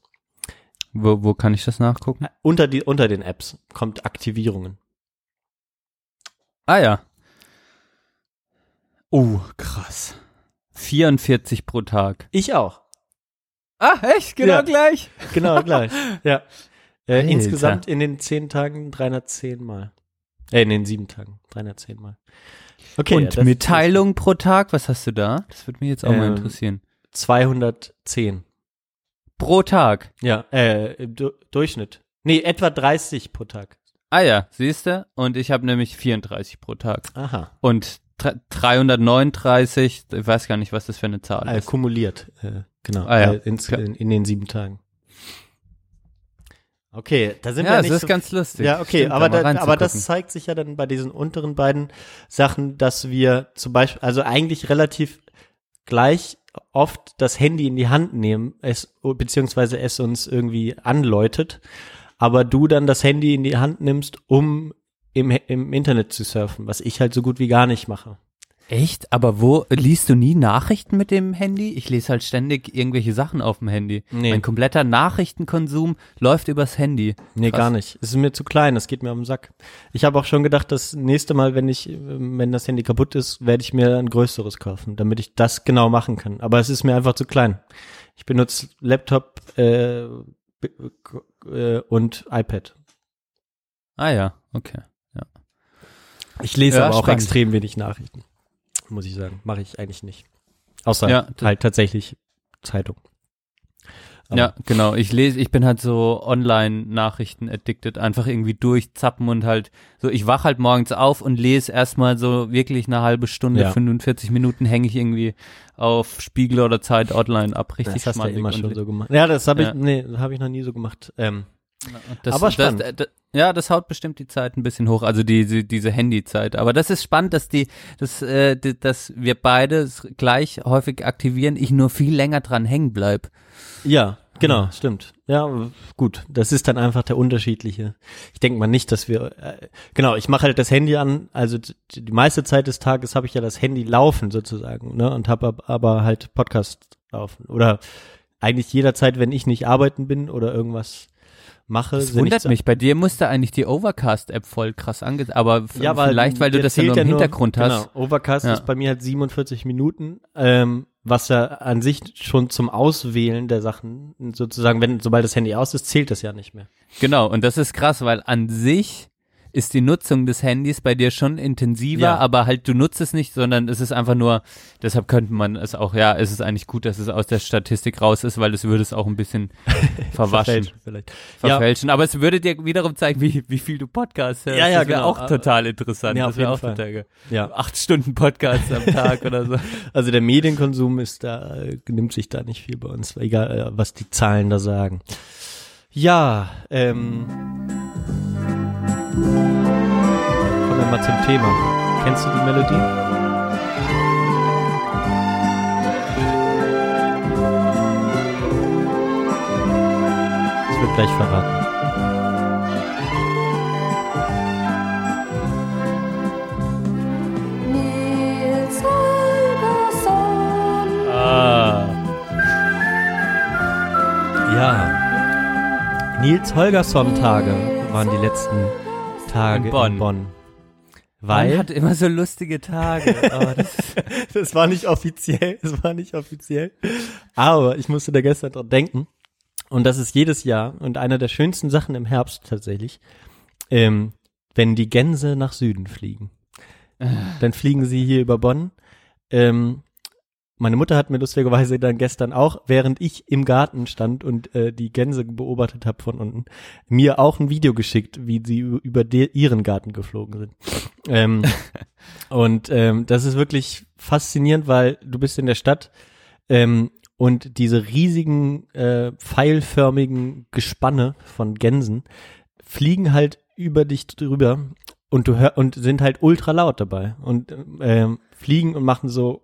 Wo, wo kann ich das nachgucken? Unter, die, unter den Apps kommt Aktivierungen. Ah ja. Oh, krass. 44 pro Tag. Ich auch. Ah, echt? Genau Ja. gleich. Genau, gleich. [laughs] ja. Äh, insgesamt in den 10 Tagen 310 Mal. Äh, in den 7 Tagen 310 Mal. Okay. ja, Und das- Mitteilung pro Tag, was hast du da? Das würde mich jetzt auch mal Ähm, interessieren. 210. Pro Tag. Ja, äh, im du Durchschnitt. Nee, etwa 30 pro Tag. Ah ja, siehst du? Und ich habe nämlich 34 pro Tag. Aha. Und dr- 339, ich weiß gar nicht, was das für eine Zahl Äh, ist. kumuliert, äh, genau. Ah, ja. äh, ins, in, in den sieben Tagen. Okay, da sind Ja, wir das nicht ist so, ganz lustig. Ja, okay, Stimmt, aber, da aber das zeigt sich ja dann bei diesen unteren beiden Sachen, dass wir zum Beispiel, also eigentlich relativ gleich oft das Handy in die Hand nehmen, es, beziehungsweise es uns irgendwie anläutet, aber du dann das Handy in die Hand nimmst, um im, im Internet zu surfen, was ich halt so gut wie gar nicht mache. Echt? Aber wo liest du nie Nachrichten mit dem Handy? Ich lese halt ständig irgendwelche Sachen auf dem Handy. Nee. Mein kompletter Nachrichtenkonsum läuft übers Handy. Nee, Krass. gar nicht. Es ist mir zu klein, das geht mir am Sack. Ich habe auch schon gedacht, das nächste Mal, wenn ich, wenn das Handy kaputt ist, werde ich mir ein größeres kaufen, damit ich das genau machen kann. Aber es ist mir einfach zu klein. Ich benutze Laptop äh, äh, und iPad. Ah ja, okay. Ja. Ich lese Ja, aber auch spannend. extrem wenig Nachrichten, muss ich sagen. Mache ich eigentlich nicht. Außer Ja, halt tatsächlich Zeitung. Aber- Ja, genau. Ich lese, ich bin halt so Online-Nachrichten addicted, einfach irgendwie durchzappen und halt so, ich wach halt morgens auf und lese erstmal so wirklich eine halbe Stunde, Ja. 45 Minuten hänge ich irgendwie auf Spiegel oder Zeit Online ab, richtig Das hast du ja immer schon so gemacht. Ja, das habe ich, Ja. nee, habe ich noch nie so gemacht. Ähm, Das, Aber spannend. Das, das, ja, das haut bestimmt die Zeit ein bisschen hoch, also diese, diese Handyzeit. Aber das ist spannend, dass die, dass, äh, die, dass wir beide gleich häufig aktivieren, ich nur viel länger dran hängen bleib. Ja, genau, stimmt. Ja, gut. Das ist dann einfach der unterschiedliche. Ich denke mal nicht, dass wir. Äh, genau, ich mache halt das Handy an. Also die meiste Zeit des Tages habe ich ja das Handy laufen sozusagen, ne? Und habe aber halt Podcast laufen. Oder eigentlich jederzeit, wenn ich nicht arbeiten bin oder irgendwas mache. Das wundert mich. Bei dir musste eigentlich die Overcast-App voll krass ange... Aber Ja, weil vielleicht, weil du das ja nur im Hintergrund hast. Genau, Overcast Ja. ist bei mir halt 47 Minuten, ähm, was ja an sich schon zum Auswählen der Sachen sozusagen, wenn sobald das Handy aus ist, zählt das ja nicht mehr. Genau, und das ist krass, weil an sich ist die Nutzung des Handys bei dir schon intensiver, Ja. aber halt du nutzt es nicht, sondern es ist einfach nur, deshalb könnte man es auch, ja, es ist eigentlich gut, dass es aus der Statistik raus ist, weil es würde es auch ein bisschen [laughs] verwaschen, Verfälschen vielleicht. verfälschen. Aber es würde dir wiederum zeigen, wie, wie viel du Podcast hörst. Ja, ja, das wäre genau. auch total interessant. Ja, das auf wäre jeden auch Fall. total. Ja. Acht Stunden Podcast am Tag oder so. [laughs] Also der Medienkonsum ist da, äh, nimmt sich da nicht viel bei uns, egal äh, was die Zahlen da sagen. Ja, ähm. Kommen wir mal zum Thema. Kennst du die Melodie? Gleich verraten. Ah. Ja. Nils Holgersson-Tage waren die letzten Tage In Bonn. In Bonn. Weil Weil hat immer so lustige Tage. [laughs] Oh, das das war nicht offiziell, das war nicht offiziell. Aber ich musste da gestern dran denken. Und das ist jedes Jahr und einer der schönsten Sachen im Herbst tatsächlich, ähm, wenn die Gänse nach Süden fliegen. Dann fliegen sie hier über Bonn. Ähm, meine Mutter hat mir lustigerweise dann gestern auch, während ich im Garten stand und äh, die Gänse beobachtet habe von unten, mir auch ein Video geschickt, wie sie über de ihren Garten geflogen sind. Ähm, [laughs] und ähm, das ist wirklich faszinierend, weil du bist in der Stadt ähm, und diese riesigen äh, pfeilförmigen Gespanne von Gänsen fliegen halt über dich drüber und du hör und sind halt ultra laut dabei und ähm, fliegen und machen so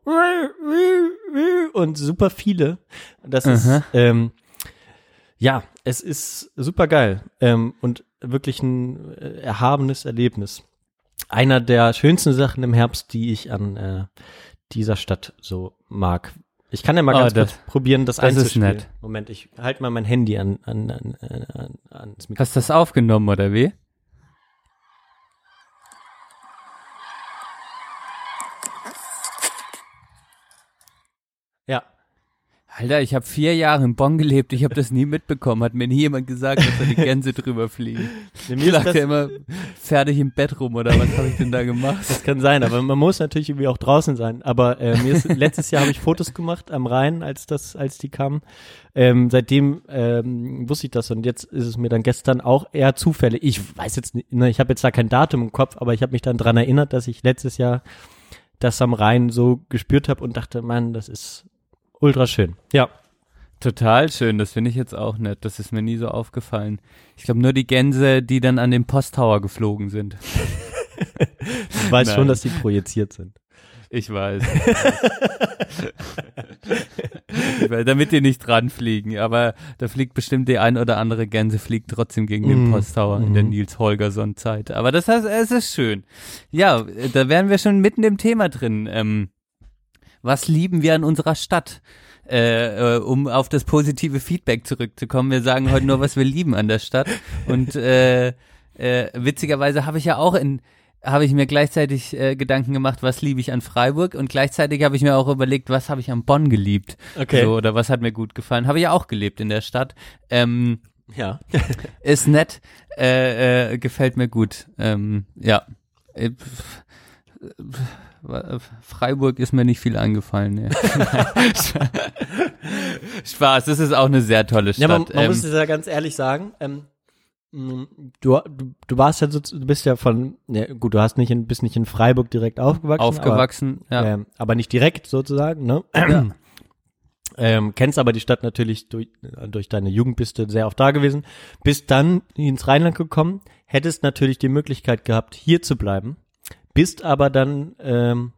und super viele. Das ist Aha. ähm, ja, es ist super geil ähm, und wirklich ein äh, erhabenes Erlebnis. Einer der schönsten Sachen im Herbst, die ich an äh, dieser Stadt so mag. Ich kann ja mal Oh, ganz das- kurz probieren, das, das ist einzuspielen. nett. Moment, ich halte mal mein Handy an, an, an, an, an ans Mikrofon. hast du das aufgenommen oder wie? Ja. Alter, ich habe vier Jahre in Bonn gelebt, ich habe das nie mitbekommen, hat mir nie jemand gesagt, dass da die Gänse drüber fliegen. Mir Ich lag ja immer fertig im Bett rum oder was habe ich denn da gemacht? Das kann sein, aber man muss natürlich irgendwie auch draußen sein. Aber äh, mir ist, letztes Jahr habe ich Fotos gemacht am Rhein, als das, als die kamen. Ähm, seitdem ähm, wusste ich das und jetzt ist es mir dann gestern auch eher zufällig. Ich weiß jetzt nicht, ne, ich habe jetzt da kein Datum im Kopf, aber ich habe mich dann dran erinnert, dass ich letztes Jahr das am Rhein so gespürt habe und dachte, Mann, das ist ultra schön. Ja. Total schön, das finde ich jetzt auch nett. Das ist mir nie so aufgefallen. Ich glaube nur die Gänse, die dann an den Posttower geflogen sind. Ich weiß schon, Nein. dass die projiziert sind. Ich weiß. Ich weiß, Damit die nicht dran fliegen, aber da fliegt bestimmt die ein oder andere Gänse fliegt trotzdem gegen den Mhm. Posttower in der Mhm. Nils Holgersson Zeit. Aber das heißt, es ist schön. Ja, da wären wir schon mitten im Thema drin. Ähm, was lieben wir an unserer Stadt? Äh, äh, um auf das positive Feedback zurückzukommen. Wir sagen heute nur, was wir lieben an der Stadt. Und [laughs] äh, äh, witzigerweise habe ich ja auch in habe ich mir gleichzeitig äh, Gedanken gemacht, was liebe ich an Freiburg und gleichzeitig habe ich mir auch überlegt, was habe ich an Bonn geliebt. Okay. So, oder was hat mir gut gefallen. Habe ich ja auch gelebt in der Stadt. Ähm, Ja. [laughs] ist nett, gefällt mir gut. Ähm, ja. Äh, pf- pf- Freiburg ist mir nicht viel angefallen. Ja. [laughs] Spaß, das ist auch eine sehr tolle Stadt. Ja, man, man ähm, muss es ja ganz ehrlich sagen, ähm, mh, du, du, du warst ja so, du bist ja von, ja, gut, du hast nicht in, bist nicht in Freiburg direkt aufgewachsen. aufgewachsen, aber, ja. ähm, aber nicht direkt sozusagen, ne? ja. [clears throat] Ähm, kennst aber die Stadt natürlich durch, durch deine Jugend bist du sehr oft da gewesen, bist dann ins Rheinland gekommen, hättest natürlich die Möglichkeit gehabt, hier zu bleiben, bist aber dann, ähm,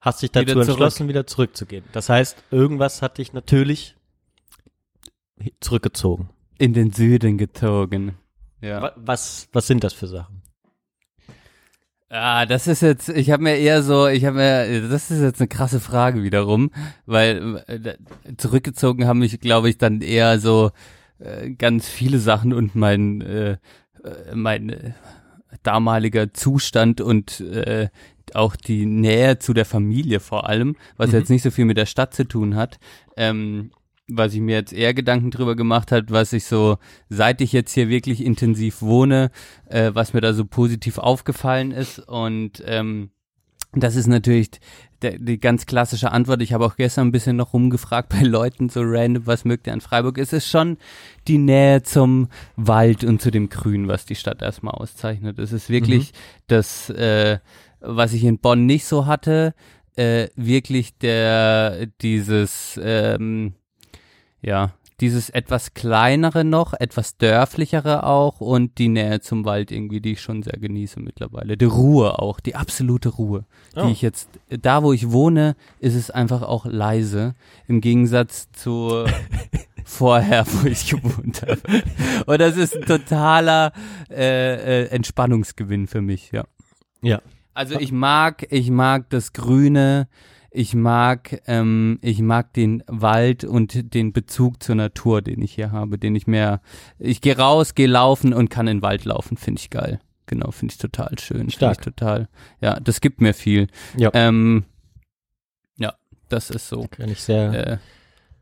hast dich dazu Wieder zurück. entschlossen, wieder zurückzugehen. Das heißt, irgendwas hat dich natürlich zurückgezogen. In den Süden gezogen. Ja. Wa- Was, was sind das für Sachen? Ah, das ist jetzt, ich habe mir eher so, ich habe mir, das ist jetzt eine krasse Frage wiederum, weil äh, zurückgezogen haben mich, glaube ich, dann eher so äh, ganz viele Sachen und mein, äh, äh, mein äh, damaliger Zustand und äh, auch die Nähe zu der Familie vor allem, was Mhm. jetzt nicht so viel mit der Stadt zu tun hat. Ähm, was ich mir jetzt eher Gedanken drüber gemacht hat, was ich so, seit ich jetzt hier wirklich intensiv wohne, äh, was mir da so positiv aufgefallen ist. Und ähm, das ist natürlich der, die ganz klassische Antwort. Ich habe auch gestern ein bisschen noch rumgefragt bei Leuten, so random, was mögt ihr an Freiburg? Es ist schon die Nähe zum Wald und zu dem Grün, was die Stadt erstmal auszeichnet. Es ist wirklich das, äh, was ich in Bonn nicht so hatte, äh, wirklich der, dieses, ähm, ja, dieses etwas kleinere noch, etwas dörflichere auch und die Nähe zum Wald irgendwie, die ich schon sehr genieße mittlerweile. Die Ruhe auch, die absolute Ruhe, die Oh. ich jetzt, da wo ich wohne, ist es einfach auch leise, im Gegensatz zu [laughs] vorher, wo ich gewohnt habe. Und das ist ein totaler äh, äh, Entspannungsgewinn für mich, ja. Ja. Also ich mag, ich mag das Grüne, ich mag, ähm, ich mag den Wald und den Bezug zur Natur, den ich hier habe, den ich mehr, ich gehe raus, gehe laufen und kann in den Wald laufen, finde ich geil. Genau, finde ich total schön. Finde Stark. ich total, ja, das gibt mir viel. Ja. Ähm, ja, das ist so. Kann ich sehr, Äh,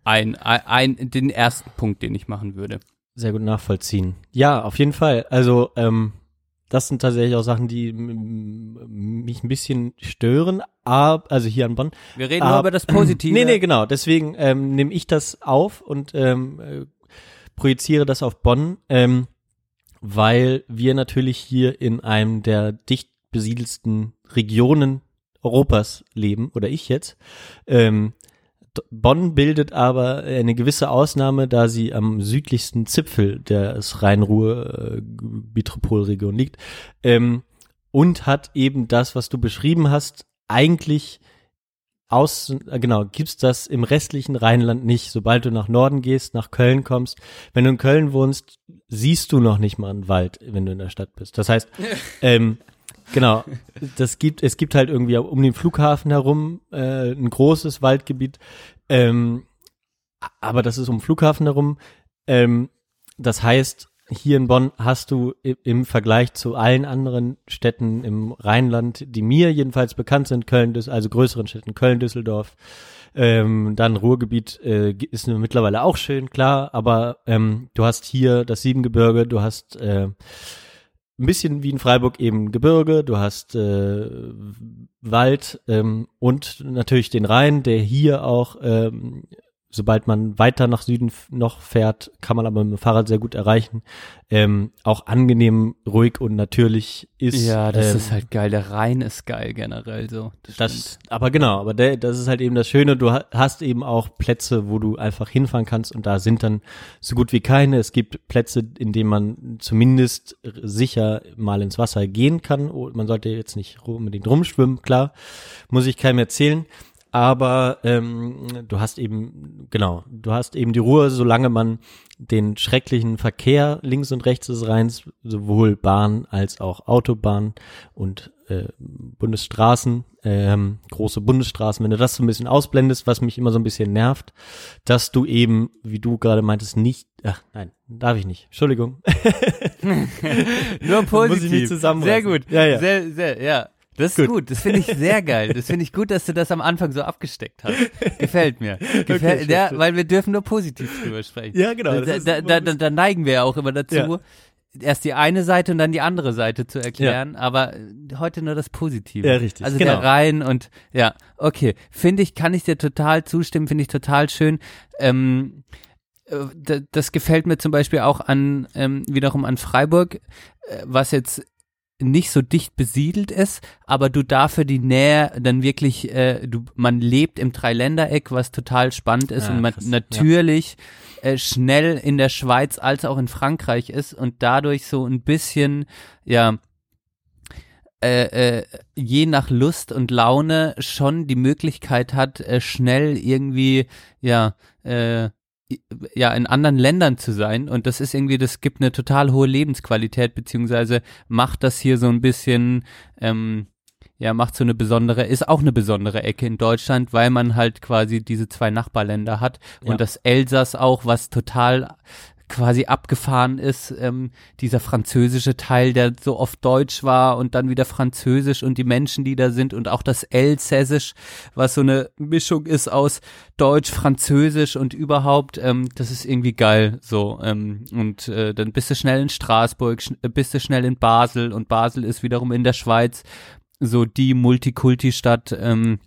ein, ein, ein, den ersten Punkt, den ich machen würde. sehr gut nachvollziehen. Ja, auf jeden Fall. Also, ähm, das sind tatsächlich auch Sachen, die mich ein bisschen stören, ab, also hier an Bonn. Wir reden nur Ab- über das Positive. Nee, nee, genau. Deswegen ähm, nehme ich das auf und ähm, äh, projiziere das auf Bonn, ähm, weil wir natürlich hier in einem der dicht besiedelsten Regionen Europas leben, oder ich jetzt. Ähm, Bonn bildet aber eine gewisse Ausnahme, da sie am südlichsten Zipfel des Rhein-Ruhr-Metropolregion liegt ähm, und hat eben das, was du beschrieben hast, eigentlich aus, äh, genau, gibt's das im restlichen Rheinland nicht. Sobald du nach Norden gehst, nach Köln kommst, wenn du in Köln wohnst, siehst du noch nicht mal einen Wald, wenn du in der Stadt bist. Das heißt, [laughs] ähm, genau, das gibt, es gibt halt irgendwie um den Flughafen herum äh, ein großes Waldgebiet, ähm, aber das ist um den Flughafen herum. Ähm, das heißt, hier in Bonn hast du im Vergleich zu allen anderen Städten im Rheinland, die mir jedenfalls bekannt sind, Köln, also größeren Städten, Köln, Düsseldorf, ähm, dann Ruhrgebiet äh, ist mittlerweile auch schön, klar, aber ähm, du hast hier das Siebengebirge, du hast äh, ein bisschen wie in Freiburg eben Gebirge, du hast äh, Wald ähm, und natürlich den Rhein, der hier auch ähm, sobald man weiter nach Süden noch fährt, kann man aber mit dem Fahrrad sehr gut erreichen, ähm, auch angenehm, ruhig und natürlich ist. Ja, das ähm, ist halt geil. Der Rhein ist geil generell so. Das, das, aber genau, aber der, das ist halt eben das Schöne, du ha- hast eben auch Plätze, wo du einfach hinfahren kannst und da sind dann so gut wie keine. Es gibt Plätze, in denen man zumindest sicher mal ins Wasser gehen kann. Oh, Man sollte jetzt nicht unbedingt rumschwimmen, klar, muss ich keinem erzählen. Aber ähm, du hast eben, genau, du hast eben die Ruhe, solange man den schrecklichen Verkehr links und rechts des Rheins, sowohl Bahn als auch Autobahn und äh, Bundesstraßen, ähm, große Bundesstraßen, wenn du das so ein bisschen ausblendest, was mich immer so ein bisschen nervt, dass du eben, wie du gerade meintest, nicht, ach nein, darf ich nicht, Entschuldigung. [laughs] Nur [laughs] positiv. Sehr gut. Ja, ja. Sehr, sehr, ja. Das ist gut. Das finde ich sehr geil. Das finde ich gut, dass du das am Anfang so abgesteckt hast. Gefällt mir. [laughs] Gefällt, schön, ja, weil wir dürfen nur positiv drüber sprechen. Ja, genau, Da, da, da, da, neigen wir ja auch immer dazu, Ja. erst die eine Seite und dann die andere Seite zu erklären, aber heute nur das Positive. Ja, richtig, Also genau. der Rhein und ja, okay. Finde ich, kann ich dir total zustimmen, finde ich total schön. Ähm, äh, das gefällt mir zum Beispiel auch an ähm, wiederum an Freiburg, äh, was jetzt nicht so dicht besiedelt ist, aber du dafür die Nähe dann wirklich, äh, du, man lebt im Dreiländereck, was total spannend ist Ah, und man krass, ja. natürlich äh, schnell in der Schweiz als auch in Frankreich ist und dadurch so ein bisschen, ja, äh, äh, je nach Lust und Laune schon die Möglichkeit hat, äh, schnell irgendwie, ja, äh, ja, in anderen Ländern zu sein und das ist irgendwie, das gibt eine total hohe Lebensqualität, beziehungsweise macht das hier so ein bisschen, ähm, ja, macht so eine besondere, ist auch eine besondere Ecke in Deutschland, weil man halt quasi diese zwei Nachbarländer hat Ja. und das Elsass auch, was total quasi abgefahren ist, ähm, dieser französische Teil, der so oft deutsch war und dann wieder französisch und die Menschen, die da sind und auch das Elsässisch, was so eine Mischung ist aus Deutsch, Französisch und überhaupt, ähm, das ist irgendwie geil so ähm, und äh, dann bist du schnell in Straßburg, schn äh, bist du schnell in Basel und Basel ist wiederum in der Schweiz so die Multikulti-Stadt, ähm,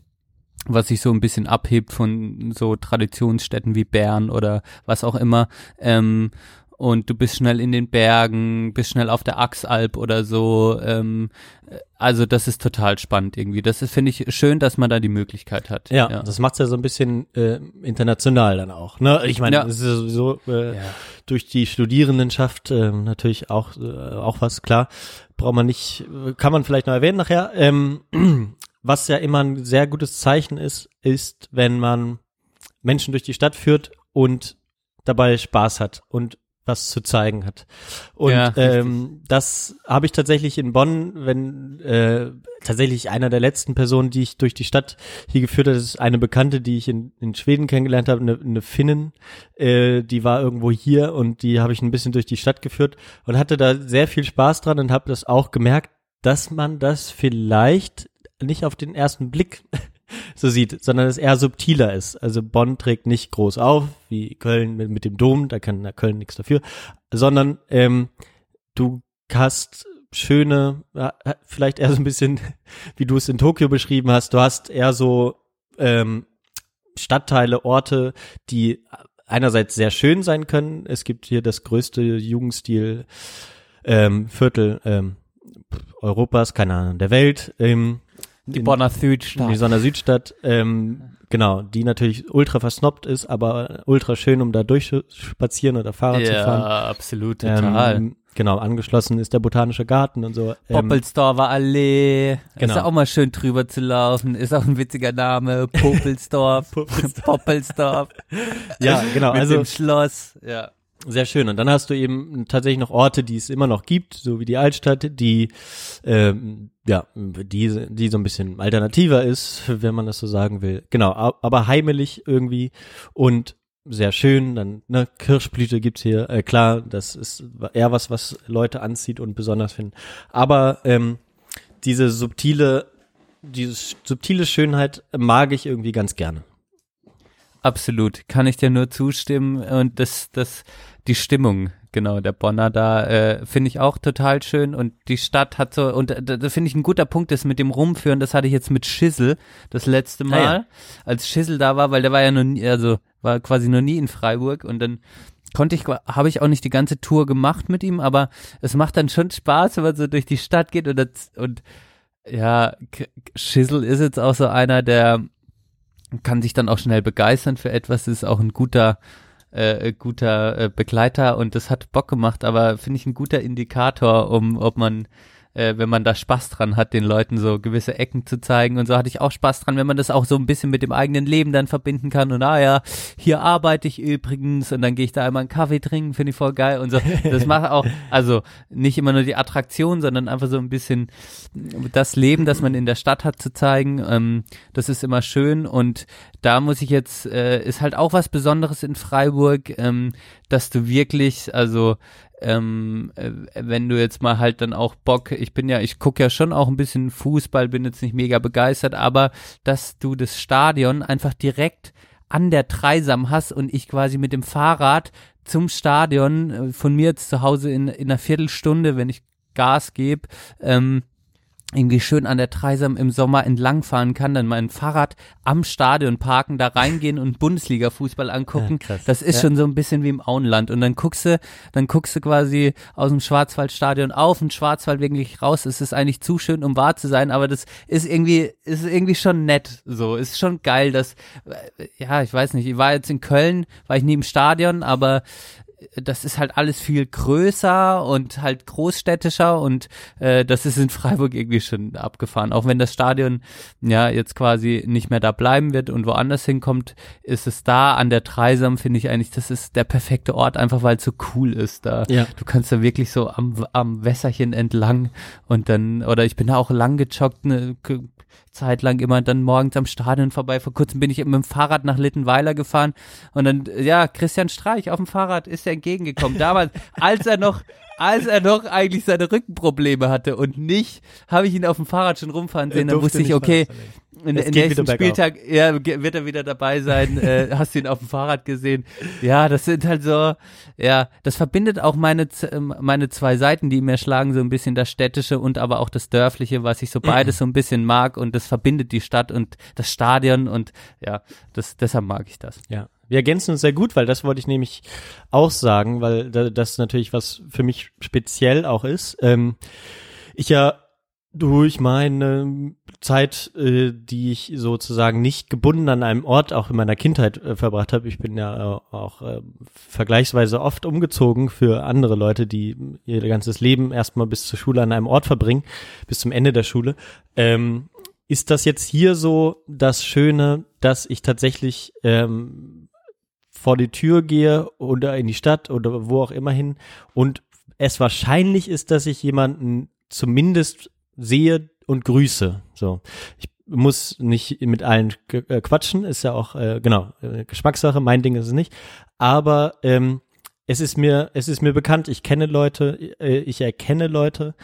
was sich so ein bisschen abhebt von so Traditionsstädten wie Bern oder was auch immer. Ähm, und du bist schnell in den Bergen, bist schnell auf der Axalp oder so. Ähm, also das ist total spannend irgendwie. Das ist, finde ich, schön, dass man da die Möglichkeit hat. Ja, das macht's ja so ein bisschen äh, international dann auch. Ne? Ich meine, Ja. es ist ja sowieso äh, durch die Studierendenschaft äh, natürlich auch äh, auch was klar. Braucht man nicht, kann man vielleicht noch erwähnen nachher. Ähm, was ja immer ein sehr gutes Zeichen ist, ist, wenn man Menschen durch die Stadt führt und dabei Spaß hat und was zu zeigen hat. Und Ja, ähm, das habe ich tatsächlich in Bonn, wenn äh, tatsächlich einer der letzten Personen, die ich durch die Stadt hier geführt habe, ist eine Bekannte, die ich in, in Schweden kennengelernt habe, eine, eine Finnin, äh, die war irgendwo hier und die habe ich ein bisschen durch die Stadt geführt und hatte da sehr viel Spaß dran und habe das auch gemerkt, dass man das vielleicht nicht auf den ersten Blick [laughs] so sieht, sondern es eher subtiler ist. Also Bonn trägt nicht groß auf, wie Köln mit, mit dem Dom, da kann na, Köln nichts dafür, sondern ähm, du hast schöne, vielleicht eher so ein bisschen, [laughs] wie du es in Tokio beschrieben hast, du hast eher so ähm, Stadtteile, Orte, die einerseits sehr schön sein können. Es gibt hier das größte Jugendstil ähm, Viertel ähm, Europas, keine Ahnung, der Welt. Ähm, Die Bonner Südstadt. Die Bonner Südstadt, ähm, genau, die natürlich ultra versnobbt ist, aber ultra schön, um da durchspazieren oder Fahrrad zu Ja, fahren. absolut, total. Ähm, genau, angeschlossen ist der Botanische Garten und so. Ähm, Poppelsdorfer Allee. Genau. Ist auch mal schön drüber zu laufen. Ist auch ein witziger Name. Popelsdorf. [laughs] [laughs] Poppelsdorf. ja, genau, Mit also dem Schloss. Ja. Sehr schön. Und dann hast du eben tatsächlich noch Orte, die es immer noch gibt, so wie die Altstadt, die ähm, ja, die, die so ein bisschen alternativer ist, wenn man das so sagen will. Genau, aber heimelig irgendwie und sehr schön. Dann ne, Kirschblüte gibt's hier. Äh, klar, das ist eher was, was Leute anzieht und besonders finden. Aber ähm, diese subtile, diese subtile Schönheit mag ich irgendwie ganz gerne. Absolut, kann ich dir nur zustimmen. Und das, das, die Stimmung, genau, der Bonner da, äh, finde ich auch total schön. Und die Stadt hat so, und da, da finde ich ein guter Punkt, das mit dem Rumführen, das hatte ich jetzt mit Schissel das letzte Mal, Ah, ja. als Schissel da war, weil der war ja noch nie, also war quasi noch nie in Freiburg. Und dann konnte ich, habe ich auch nicht die ganze Tour gemacht mit ihm, aber es macht dann schon Spaß, wenn man so durch die Stadt geht. Und, das, und ja, Schissel ist jetzt auch so einer, der kann sich dann auch schnell begeistern für etwas, ist auch ein guter, äh, guter äh, Begleiter und das hat Bock gemacht, aber finde ich ein guter Indikator, um ob man äh, wenn man da Spaß dran hat, den Leuten so gewisse Ecken zu zeigen und so hatte ich auch Spaß dran, wenn man das auch so ein bisschen mit dem eigenen Leben dann verbinden kann und ah ja, hier arbeite ich übrigens und dann gehe ich da einmal einen Kaffee trinken, finde ich voll geil und so. Das macht auch, [laughs] also nicht immer nur die Attraktion, sondern einfach so ein bisschen das Leben, das man in der Stadt hat, zu zeigen. Ähm, das ist immer schön und da muss ich jetzt, äh, ist halt auch was Besonderes in Freiburg, ähm, dass du wirklich, also ähm, äh, wenn du jetzt mal halt dann auch Bock, ich bin ja, ich gucke ja schon auch ein bisschen Fußball, bin jetzt nicht mega begeistert, aber dass du das Stadion einfach direkt an der Dreisam hast und ich quasi mit dem Fahrrad zum Stadion äh, von mir jetzt zu Hause in, in einer Viertelstunde, wenn ich Gas gebe, ähm, irgendwie schön an der Dreisam im Sommer entlangfahren kann, dann mein Fahrrad am Stadion parken, da reingehen und Bundesliga-Fußball angucken. Ja, das ist Ja. schon so ein bisschen wie im Auenland. Und dann guckst du, dann guckst du quasi aus dem Schwarzwaldstadion auf und Schwarzwald wirklich raus. Es ist eigentlich zu schön, um wahr zu sein, aber das ist irgendwie, ist irgendwie schon nett. So, ist schon geil, dass, äh, ja, ich weiß nicht, ich war jetzt in Köln, war ich nie im Stadion, aber das ist halt alles viel größer und halt großstädtischer und äh, das ist in [laughs] Freiburg irgendwie schon abgefahren. Auch wenn das Stadion ja jetzt quasi nicht mehr da bleiben wird und woanders hinkommt, ist es da an der Dreisam, finde ich eigentlich, das ist der perfekte Ort, einfach weil es so cool ist da. Ja. Du kannst da wirklich so am, am Wässerchen entlang und dann, oder ich bin da auch lang gejoggt, eine K- Zeit lang immer dann morgens am Stadion vorbei. Vor kurzem bin ich mit dem Fahrrad nach Littenweiler gefahren und dann, ja, Christian Streich auf dem Fahrrad ist er entgegengekommen. Damals, als er noch, als er noch eigentlich seine Rückenprobleme hatte und nicht, habe ich ihn auf dem Fahrrad schon rumfahren sehen. Dann wusste ich, okay, in, in nächsten. Spieltag ja, wird er wieder dabei sein. äh, [laughs] hast du ihn auf dem Fahrrad gesehen? Ja, das sind halt so, ja, das verbindet auch meine, ähm, meine zwei Seiten, die mir schlagen, so ein bisschen das Städtische und aber auch das Dörfliche, was ich so beides so ein bisschen mag und das verbindet die Stadt und das Stadion und ja, das, deshalb mag ich das. Ja. Wir ergänzen uns sehr gut, weil das wollte ich nämlich auch sagen, weil da- das natürlich was für mich speziell auch ist. Ähm, ich ja durch meine Zeit, äh, die ich sozusagen nicht gebunden an einem Ort auch in meiner Kindheit äh, verbracht habe, ich bin ja äh, auch äh, vergleichsweise oft umgezogen für andere Leute, die ihr ganzes Leben erstmal bis zur Schule an einem Ort verbringen, bis zum Ende der Schule. Ähm, ist das jetzt hier so das Schöne, dass ich tatsächlich ähm, vor die Tür gehe oder in die Stadt oder wo auch immer hin und es wahrscheinlich ist, dass ich jemanden zumindest sehe und grüße. So, ich muss nicht mit allen äh, quatschen, ist ja auch äh, genau äh, Geschmackssache. Mein Ding ist es nicht, aber ähm, es ist mir es ist mir bekannt. Ich kenne Leute, äh, ich erkenne Leute.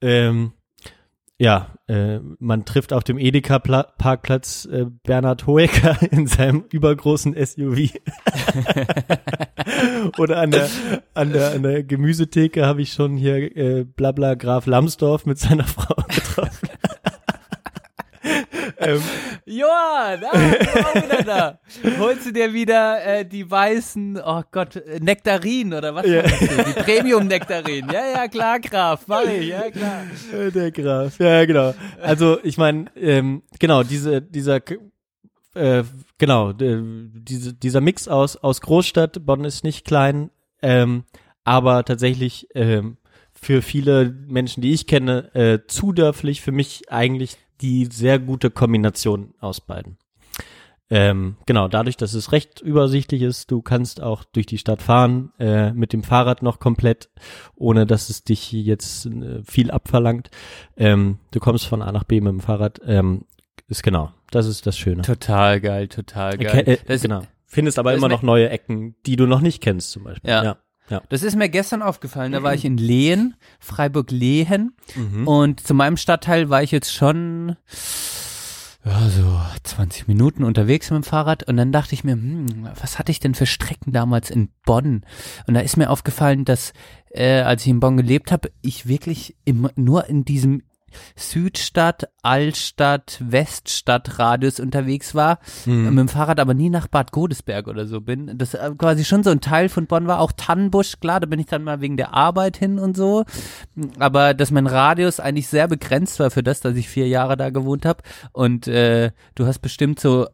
Ähm, ja, äh, man trifft auf dem Edeka-Parkplatz äh, Bernhard Hoeker [laughs] in seinem übergroßen SUV. [laughs] Oder an der, an der, an der Gemüsetheke habe ich schon hier äh, Blabla Graf Lambsdorff mit seiner [laughs] Frau getroffen. ähm, Johann, ah, auch wieder da. [laughs] Holst du dir wieder äh, die weißen, oh Gott, Nektarinen oder was? Ja. Die Premium-Nektarinen. Ja, ja, klar, Graf, mach ich, ja, klar. [laughs] Der Graf, ja genau. Also ich meine, ähm, genau diese dieser äh, genau äh, diese, dieser Mix aus aus Großstadt, Bonn ist nicht klein, ähm, aber tatsächlich ähm, für viele Menschen, die ich kenne, äh, zu dörflich. Für mich eigentlich die sehr gute Kombination aus beiden. Ähm, genau, dadurch, dass es recht übersichtlich ist, du kannst auch durch die Stadt fahren, äh, mit dem Fahrrad noch komplett, ohne dass es dich jetzt äh, viel abverlangt. Ähm, du kommst von A nach B mit dem Fahrrad, ähm, ist genau, das ist das Schöne. Total geil, total geil. Erke- äh, Das- genau. Findest aber immer noch neue Ecken, die du noch nicht kennst, zum Beispiel. Ja. ja. Ja. Das ist mir gestern aufgefallen. Da war ich in Lehen, Freiburg-Lehen. Mhm. Und zu meinem Stadtteil war ich jetzt schon ja, so 20 Minuten unterwegs mit dem Fahrrad. Und dann dachte ich mir, hm, was hatte ich denn für Strecken damals in Bonn? Und da ist mir aufgefallen, dass äh, als ich in Bonn gelebt habe, ich wirklich immer nur in diesem Südstadt, Altstadt, Weststadt Radius unterwegs war, Mhm. mit dem Fahrrad aber nie nach Bad Godesberg oder so bin. Das äh, quasi schon so ein Teil von Bonn war, auch Tannenbusch, klar, da bin ich dann mal wegen der Arbeit hin und so, aber dass mein Radius eigentlich sehr begrenzt war für das, dass ich vier Jahre da gewohnt habe und äh, du hast bestimmt so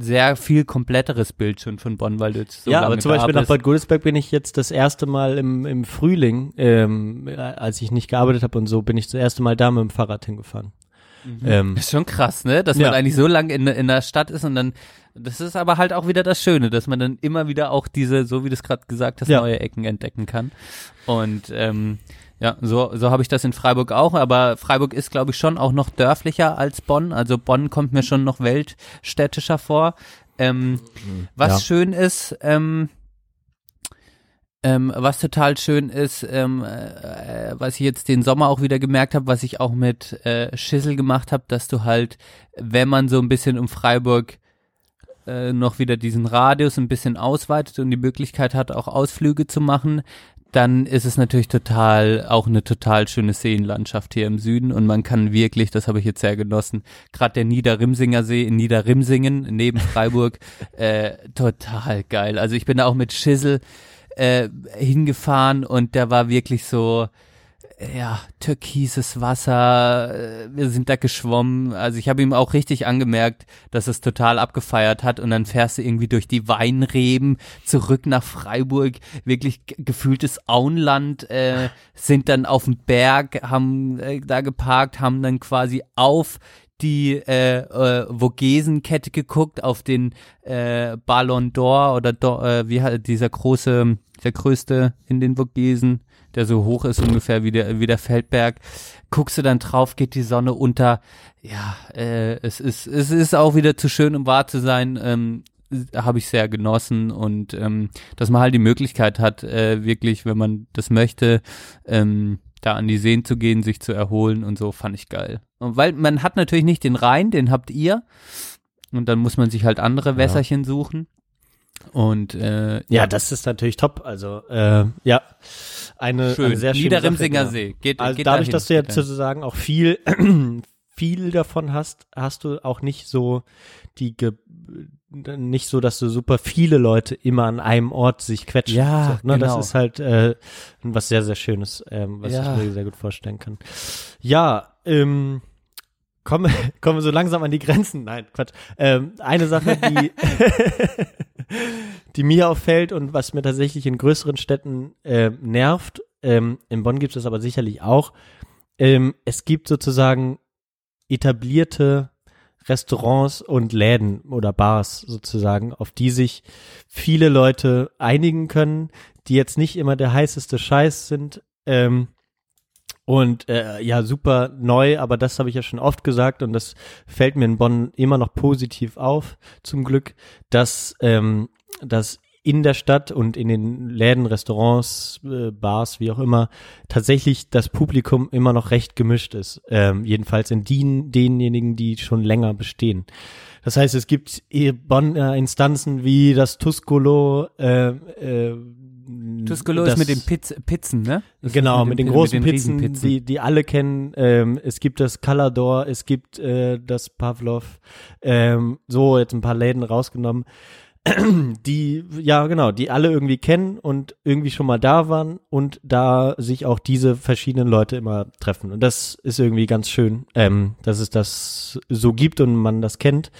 sehr viel kompletteres Bild schon von Bonn, weil du jetzt so ja, lange aber zum Beispiel nach. Bad Godesberg bin ich jetzt das erste Mal im, im Frühling, ähm, äh, als ich nicht gearbeitet habe und so, bin ich das erste Mal da mit dem Fahrrad hingefahren. Ähm, Das ist schon krass, ne? Dass man Ja. eigentlich so lange in, in der Stadt ist und dann, das ist aber halt auch wieder das Schöne, dass man dann immer wieder auch diese, so wie du es gerade gesagt hast, Ja. neue Ecken entdecken kann. Und ähm, ja, so, so habe ich das in Freiburg auch, aber Freiburg ist, glaube ich, schon auch noch dörflicher als Bonn. Also Bonn kommt mir schon noch weltstädtischer vor. Ähm, was Ja. schön ist, ähm, ähm, was total schön ist, ähm, äh, was ich jetzt den Sommer auch wieder gemerkt habe, was ich auch mit äh, Schissel gemacht habe, dass du halt, wenn man so ein bisschen um Freiburg äh, noch wieder diesen Radius ein bisschen ausweitet und die Möglichkeit hat, auch Ausflüge zu machen, dann ist es natürlich total, auch eine total schöne Seenlandschaft hier im Süden und man kann wirklich, das habe ich jetzt sehr genossen, gerade der Niederrimsinger See in Niederrimsingen neben Freiburg, [laughs] äh, total geil. Also ich bin da auch mit Schissel äh, hingefahren und der war wirklich so, ja, türkises Wasser, äh, wir sind da geschwommen. Also ich habe ihm auch richtig angemerkt, dass es total abgefeiert hat. Und dann fährst du irgendwie durch die Weinreben zurück nach Freiburg, wirklich ge- gefühltes Auenland, äh, sind dann auf dem Berg, haben äh, da geparkt, haben dann quasi auf die äh, äh, Vogesenkette geguckt, auf den äh, Ballon d'Or oder Do, äh, wie halt dieser große, der größte in den Vogesen, der so hoch ist ungefähr wie der, wie der Feldberg. Guckst du dann drauf, geht die Sonne unter. Ja, äh, es ist, es ist auch wieder zu schön, um wahr zu sein. Ähm, habe ich sehr genossen und ähm, dass man halt die Möglichkeit hat, äh, wirklich, wenn man das möchte, ähm, da an die Seen zu gehen, sich zu erholen und so, fand ich geil. Und weil man hat natürlich nicht den Rhein, den habt ihr. Und dann muss man sich halt andere Wässerchen suchen. Und äh, ja, das ist natürlich top. Also äh, ja, eine, Schön. eine sehr schöne Niederrimsinger Sache, See. Geht- also geht dadurch, dahin, dass du ja bitte. sozusagen auch viel [clears throat] viel davon hast, hast du auch nicht so die Ge nicht so, dass du super viele Leute immer an einem Ort sich quetschen. Ja, so, ne? genau. Das ist halt äh, was sehr, sehr Schönes, ähm, was Ja. ich mir sehr gut vorstellen kann. Ja, ähm, kommen, [laughs] kommen wir so langsam an die Grenzen. Nein, Quatsch. Ähm, eine Sache, die, [laughs] die mir auffällt und was mir tatsächlich in größeren Städten äh, nervt, ähm, in Bonn gibt es das aber sicherlich auch, ähm, es gibt sozusagen etablierte Restaurants und Läden oder Bars sozusagen, auf die sich viele Leute einigen können, die jetzt nicht immer der heißeste Scheiß sind. Ähm, und äh, ja, super neu, aber das habe ich ja schon oft gesagt und das fällt mir in Bonn immer noch positiv auf, zum Glück, dass, ähm, dass in der Stadt und in den Läden, Restaurants, äh, Bars, wie auch immer, tatsächlich das Publikum immer noch recht gemischt ist. Ähm, jedenfalls in den, denjenigen, die schon länger bestehen. Das heißt, es gibt Bonner Instanzen wie das Tuscolo, äh, äh, Tuscolo ist das- mit den Piz Pizzen, ne? Das Genau, mit den, Pi- großen den Pizzen, die, die alle kennen. Ähm, es gibt das Calador, es gibt äh, das Pavlov. Ähm, so, jetzt ein paar Läden rausgenommen. [clears throat] Die, ja genau, die alle irgendwie kennen und irgendwie schon mal da waren und da sich auch diese verschiedenen Leute immer treffen. Und das ist irgendwie ganz schön, ähm, dass es das so gibt und man das kennt.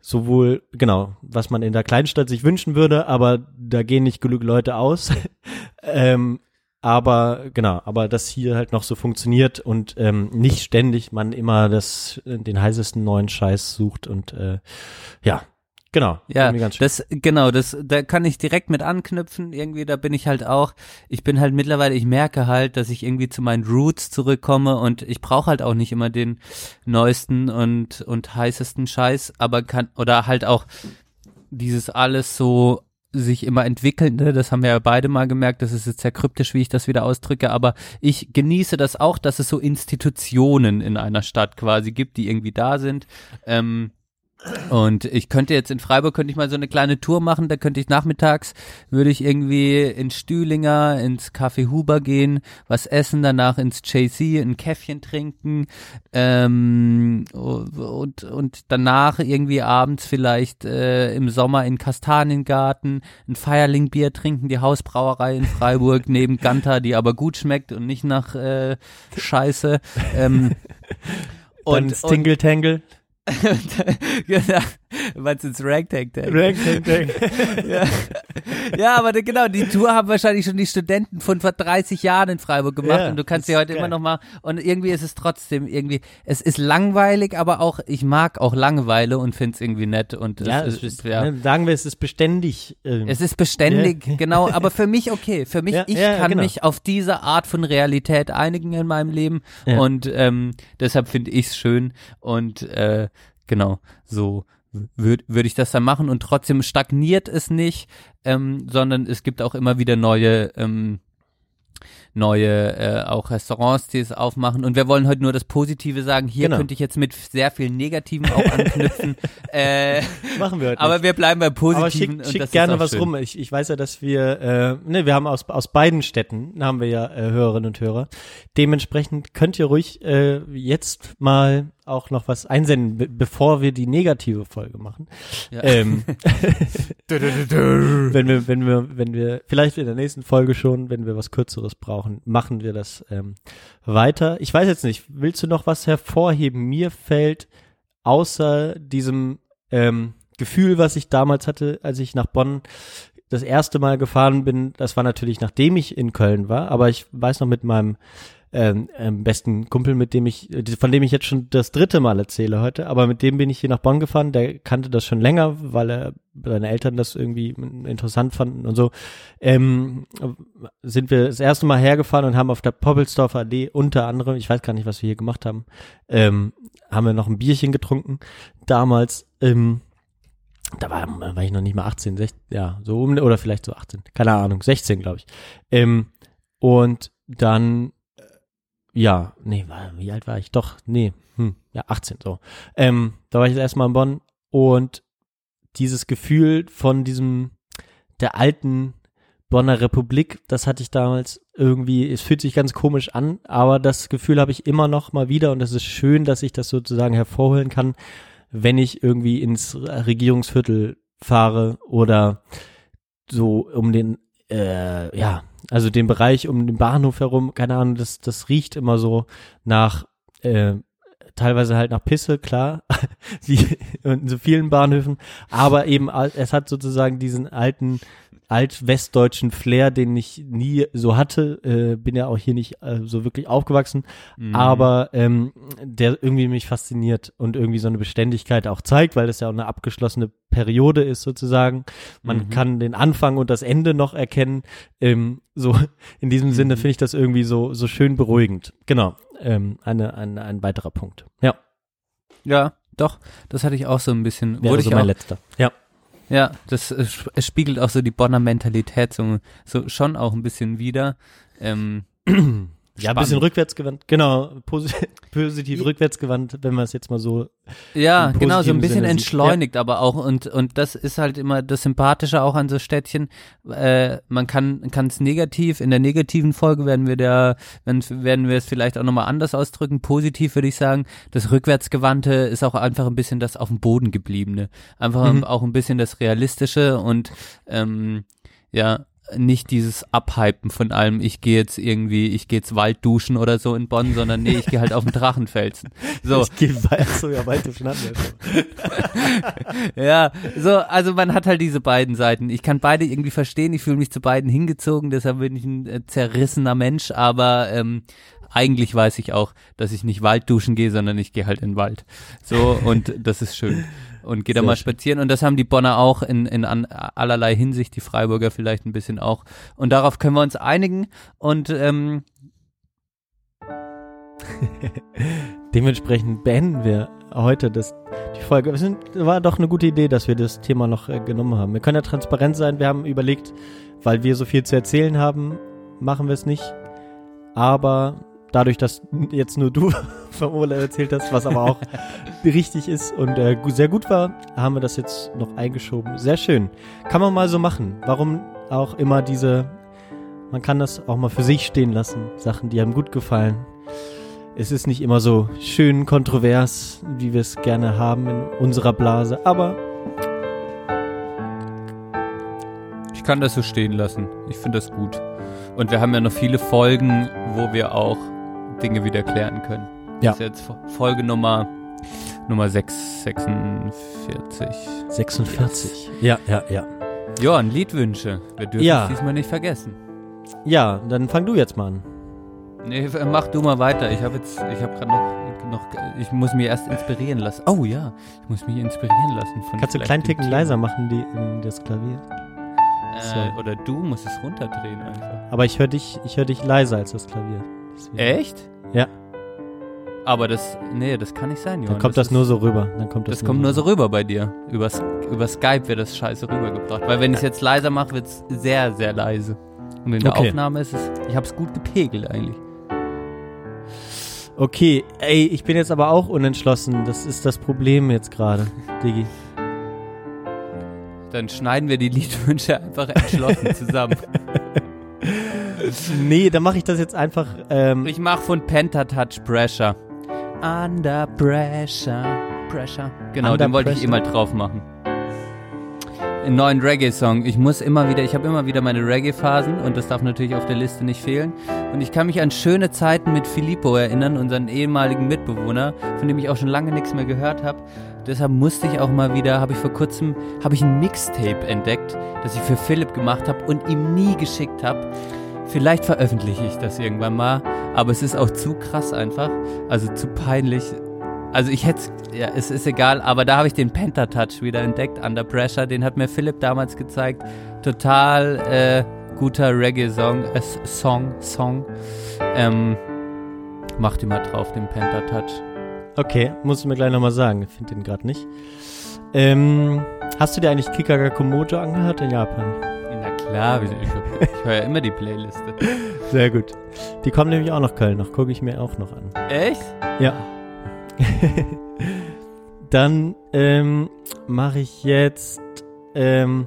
Sowohl, genau, was man in der Kleinstadt sich wünschen würde, aber da gehen nicht genug Leute aus. [laughs] ähm, aber genau, aber das hier halt noch so funktioniert und ähm, nicht ständig man immer das den heißesten neuen Scheiß sucht und äh, ja, genau. Ja, das genau, das da kann ich direkt mit anknüpfen. Irgendwie da bin ich halt auch. Ich bin halt mittlerweile. Ich merke halt, dass ich irgendwie zu meinen Roots zurückkomme und ich brauche halt auch nicht immer den neuesten und und heißesten Scheiß, aber kann oder halt auch dieses alles so sich immer entwickelnde, das haben wir ja beide mal gemerkt, das ist jetzt sehr kryptisch, wie ich das wieder ausdrücke, aber ich genieße das auch, dass es so Institutionen in einer Stadt quasi gibt, die irgendwie da sind. Ähm, und ich könnte jetzt in Freiburg könnte ich mal so eine kleine Tour machen, da könnte ich nachmittags, würde ich irgendwie in Stühlinger, ins Café Huber gehen, was essen, danach ins JC, ein Käffchen trinken, ähm, und, und danach irgendwie abends vielleicht äh, im Sommer in Kastaniengarten ein Feierlingbier trinken, die Hausbrauerei in Freiburg [laughs] neben Ganta, die aber gut schmeckt und nicht nach äh, Scheiße. Ähm, Dann Stingle Tangle. Genau, was ins Ragtag Tank. Ragtag Tank. ja. [laughs] ja, aber genau, die Tour haben wahrscheinlich schon die Studenten von vor 30 Jahren in Freiburg gemacht Ja, und du kannst sie heute ist immer geil. noch mal und irgendwie ist es trotzdem irgendwie, es ist langweilig, aber auch, ich mag auch Langeweile und finde es irgendwie nett und Ja, es es ist, ja. ne, sagen wir, es ist beständig. ähm, Es ist beständig, Ja. genau, aber [laughs] für mich okay. Für mich, ich kann genau. mich auf diese Art von Realität einigen in meinem Leben und ähm, deshalb finde ich es schön und äh, genau, so würde würd ich das dann machen und trotzdem stagniert es nicht, ähm, sondern es gibt auch immer wieder neue ähm, neue äh, auch Restaurants, die es aufmachen und wir wollen heute nur das Positive sagen. Hier Genau. könnte ich jetzt mit sehr viel Negativem auch anknüpfen. [laughs] äh, Machen wir heute aber nicht. wir bleiben beim Positiven. Aber schick, und schick gerne was schön. rum. Ich, ich weiß ja, dass wir, äh, ne, wir haben aus, aus beiden Städten, haben wir ja äh, Hörerinnen und Hörer. Dementsprechend könnt ihr ruhig äh, jetzt mal auch noch was einsenden, be bevor wir die negative Folge machen. Ja. Ähm, [laughs] wenn wir, wenn wir, wenn wir, vielleicht in der nächsten Folge schon, wenn wir was Kürzeres brauchen, machen wir das ähm, weiter. Ich weiß jetzt nicht, willst du noch was hervorheben? Mir fällt außer diesem ähm, Gefühl, was ich damals hatte, als ich nach Bonn das erste Mal gefahren bin, das war natürlich nachdem ich in Köln war, aber ich weiß noch mit meinem ähm, ähm, besten Kumpel, mit dem ich, von dem ich jetzt schon das dritte Mal erzähle heute, aber mit dem bin ich hier nach Bonn gefahren, der kannte das schon länger, weil er seine Eltern das irgendwie interessant fanden und so, ähm, sind wir das erste Mal hergefahren und haben auf der Poppelsdorfer Allee unter anderem, ich weiß gar nicht, was wir hier gemacht haben, ähm, haben wir noch ein Bierchen getrunken, damals, ähm, da war, war ich noch nicht mal 18, 16, ja, so um, oder vielleicht so 18, keine Ahnung, 16, glaube ich. Ähm, und dann, ja, nee, wie alt war ich? Doch, nee, hm, ja, 18, so. Ähm, da war ich das erste Mal in Bonn und dieses Gefühl von diesem, der alten Bonner Republik, das hatte ich damals irgendwie, es fühlt sich ganz komisch an, aber das Gefühl habe ich immer noch mal wieder und es ist schön, dass ich das sozusagen hervorholen kann, wenn ich irgendwie ins Regierungsviertel fahre oder so um den, äh, ja, also den Bereich um den Bahnhof herum, keine Ahnung, das, das riecht immer so nach, äh, teilweise halt nach Pisse, klar, [laughs] wie in so vielen Bahnhöfen, aber eben, es hat sozusagen diesen alten, alt-westdeutschen Flair, den ich nie so hatte, äh, bin ja auch hier nicht äh, so wirklich aufgewachsen, Mhm. aber ähm, der irgendwie mich fasziniert und irgendwie so eine Beständigkeit auch zeigt, weil das ja auch eine abgeschlossene Periode ist sozusagen. Man Mhm. kann den Anfang und das Ende noch erkennen. Ähm, so in diesem Sinne Mhm. finde ich das irgendwie so so schön beruhigend. Genau, ähm, eine, ein ein weiterer Punkt. Ja, Ja, doch, das hatte ich auch so ein bisschen. wäre Wurde so ich mein auch, letzter. Ja, Ja, das äh, spiegelt auch so die Bonner Mentalität so, so schon auch ein bisschen wieder. Ähm, [clears throat] ja, ein bisschen rückwärtsgewandt. Genau, posi [laughs] positiv rückwärtsgewandt, wenn man es jetzt mal so. Ja, genau, so ein bisschen Sinne entschleunigt, aber auch und und das ist halt immer das Sympathische auch an so Städtchen. Äh, man kann kann es negativ in der negativen Folge werden wir da wenn, werden wir es vielleicht auch nochmal anders ausdrücken. Positiv würde ich sagen, das rückwärtsgewandte ist auch einfach ein bisschen das auf dem Boden gebliebene, einfach Mhm. auch ein bisschen das realistische und ähm, ja nicht dieses Abhypen von allem, ich gehe jetzt irgendwie, ich gehe jetzt Wald duschen oder so in Bonn, sondern nee, ich gehe halt auf den Drachenfelsen. [laughs] So, Ich gehe weit, so ja schon hatten wir [laughs] ja, so, also man hat halt diese beiden Seiten. Ich kann beide irgendwie verstehen, ich fühle mich zu beiden hingezogen, deshalb bin ich ein äh, zerrissener Mensch, aber ähm, eigentlich weiß ich auch, dass ich nicht Wald duschen gehe, sondern ich gehe halt in den Wald. So, und das ist schön. Und gehe da mal spazieren. Und das haben die Bonner auch in, in allerlei Hinsicht, die Freiburger vielleicht ein bisschen auch. Und darauf können wir uns einigen. Und ähm, [laughs] Dementsprechend beenden wir heute das, die Folge. Es war doch eine gute Idee, dass wir das Thema noch äh, genommen haben. Wir können ja transparent sein. Wir haben überlegt, weil wir so viel zu erzählen haben, machen wir es nicht. Aber dadurch, dass jetzt nur du [laughs] vom Urlaub erzählt hast, was aber auch [laughs] richtig ist und äh, sehr gut war, haben wir das jetzt noch eingeschoben. Sehr schön. Kann man mal so machen. Warum auch immer diese, man kann das auch mal für sich stehen lassen. Sachen, die einem gut gefallen. Es ist nicht immer so schön kontrovers, wie wir es gerne haben in unserer Blase, aber Ich kann das so stehen lassen. Ich finde das gut. Und wir haben ja noch viele Folgen, wo wir auch Dinge wieder klären können. Ja. Das ist jetzt Fo- Folge Nummer, Nummer 6, 46. 46. Ja, ja, ja. Johann, Liedwünsche. Wir dürfen Ja. es diesmal nicht vergessen. Ja, dann fang du jetzt mal an. Nee, mach du mal weiter. Ich habe jetzt, ich habe gerade noch, noch, ich muss mich erst inspirieren lassen. Oh ja, ich muss mich inspirieren lassen von Kannst du kleinen Ticken leiser machen, die, in das Klavier? Äh, So. Oder du musst es runterdrehen einfach. Aber ich höre dich, ich höre dich leiser als das Klavier. Echt? Ja. Aber das, nee, das kann nicht sein, Johann. Dann kommt das, ist- nur so rüber. Dann kommt das, Das kommt nur so rüber bei dir. Über, S- über Skype wird das scheiße rübergebracht. Weil wenn ich es jetzt leiser mache, wird es sehr, sehr leise. Und in der Okay. Aufnahme ist es, ich habe es gut gepegelt eigentlich. Okay, ey, ich bin jetzt aber auch unentschlossen. Das ist das Problem jetzt gerade, Digi. Dann schneiden wir die Liedwünsche einfach entschlossen [laughs] zusammen. Nee, dann mache ich das jetzt einfach. Ähm, Ich mache von Pentatouch Pressure. Under Pressure. Pressure. Genau, Under den wollte ich eh mal drauf machen. Einen neuen Reggae-Song. Ich muss immer wieder, ich habe immer wieder meine Reggae-Phasen und das darf natürlich auf der Liste nicht fehlen. Und ich kann mich an schöne Zeiten mit Filippo erinnern, unseren ehemaligen Mitbewohner, von dem ich auch schon lange nichts mehr gehört habe. Deshalb musste ich auch mal wieder, habe ich vor kurzem, habe ich ein Mixtape entdeckt, das ich für Philipp gemacht habe und ihm nie geschickt habe. Vielleicht veröffentliche ich das irgendwann mal, aber es ist auch zu krass einfach, also zu peinlich. Also ich hätte, ja, es ist egal, aber da habe ich den Pentatouch wieder entdeckt, Under Pressure, den hat mir Philipp damals gezeigt. Total äh, guter Reggae-Song, äh, Song, Song. Ähm, mach die mal drauf, den Pentatouch. okay, musst du mir gleich nochmal sagen. Ich finde den gerade nicht. Ähm, hast du dir eigentlich Kikaga Komodo angehört in Japan? Klar, ich, ich, ich höre ja immer die Playliste. Sehr gut. Die kommen nämlich auch nach Köln noch. Gucke ich mir auch noch an. Echt? Ja. [laughs] Dann ähm, mache ich jetzt ähm,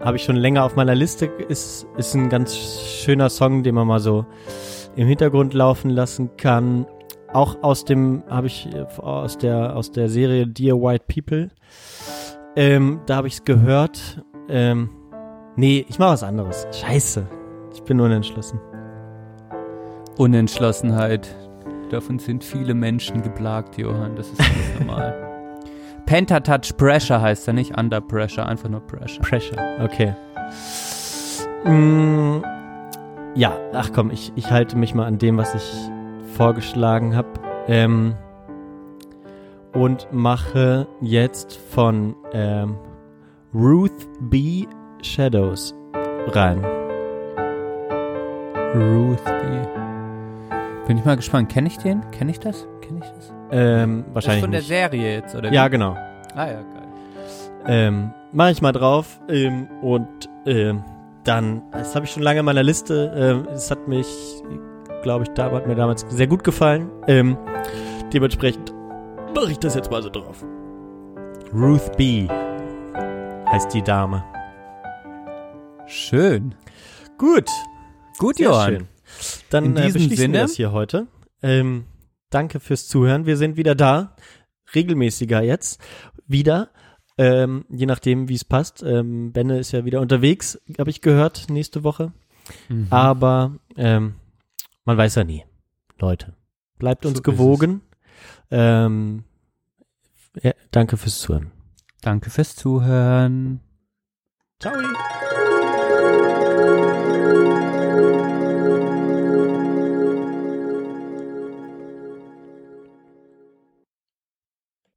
habe ich schon länger auf meiner Liste. Ist, ist ein ganz schöner Song, den man mal so im Hintergrund laufen lassen kann. Auch aus dem, habe ich aus der, aus der Serie Dear White People. Ähm, da habe ich es gehört. Ähm, nee, ich mache was anderes. Scheiße. Ich bin unentschlossen. Unentschlossenheit. Davon sind viele Menschen geplagt, Johann. Das ist ganz normal. [laughs] Pentatouch Pressure heißt er nicht Under Pressure, einfach nur Pressure. Pressure, okay. Mm, ja, ach komm, ich, ich halte mich mal an dem, was ich vorgeschlagen habe. Ähm, und mache jetzt von ähm, Ruth B. Shadows rein. Ruth B. Bin ich mal gespannt. Kenne ich den? Kenne ich das? Kenne ich das? Ähm, Das wahrscheinlich ist von der nicht. Serie jetzt, oder? Ja, wie? genau. Ah ja, geil. Ähm, mache ich mal drauf. Ähm, und ähm, dann, das habe ich schon lange in meiner Liste. Ähm, es hat mich, glaube ich, da hat mir damals sehr gut gefallen. Ähm, dementsprechend mache ich das jetzt mal so drauf. Ruth B. heißt die Dame. Schön. Gut. Gut, Sehr Johann. schön. Dann In äh, diesem beschließen Sinne- wir das hier heute. Ähm, danke fürs Zuhören. Wir sind wieder da. Regelmäßiger jetzt. Wieder. Ähm, je nachdem, wie es passt. Ähm, Benne ist ja wieder unterwegs, habe ich gehört, nächste Woche. Mhm. Aber ähm, man weiß ja nie. Leute, bleibt uns So gewogen. Ähm, ja, danke fürs Zuhören. Danke fürs Zuhören. Ciao.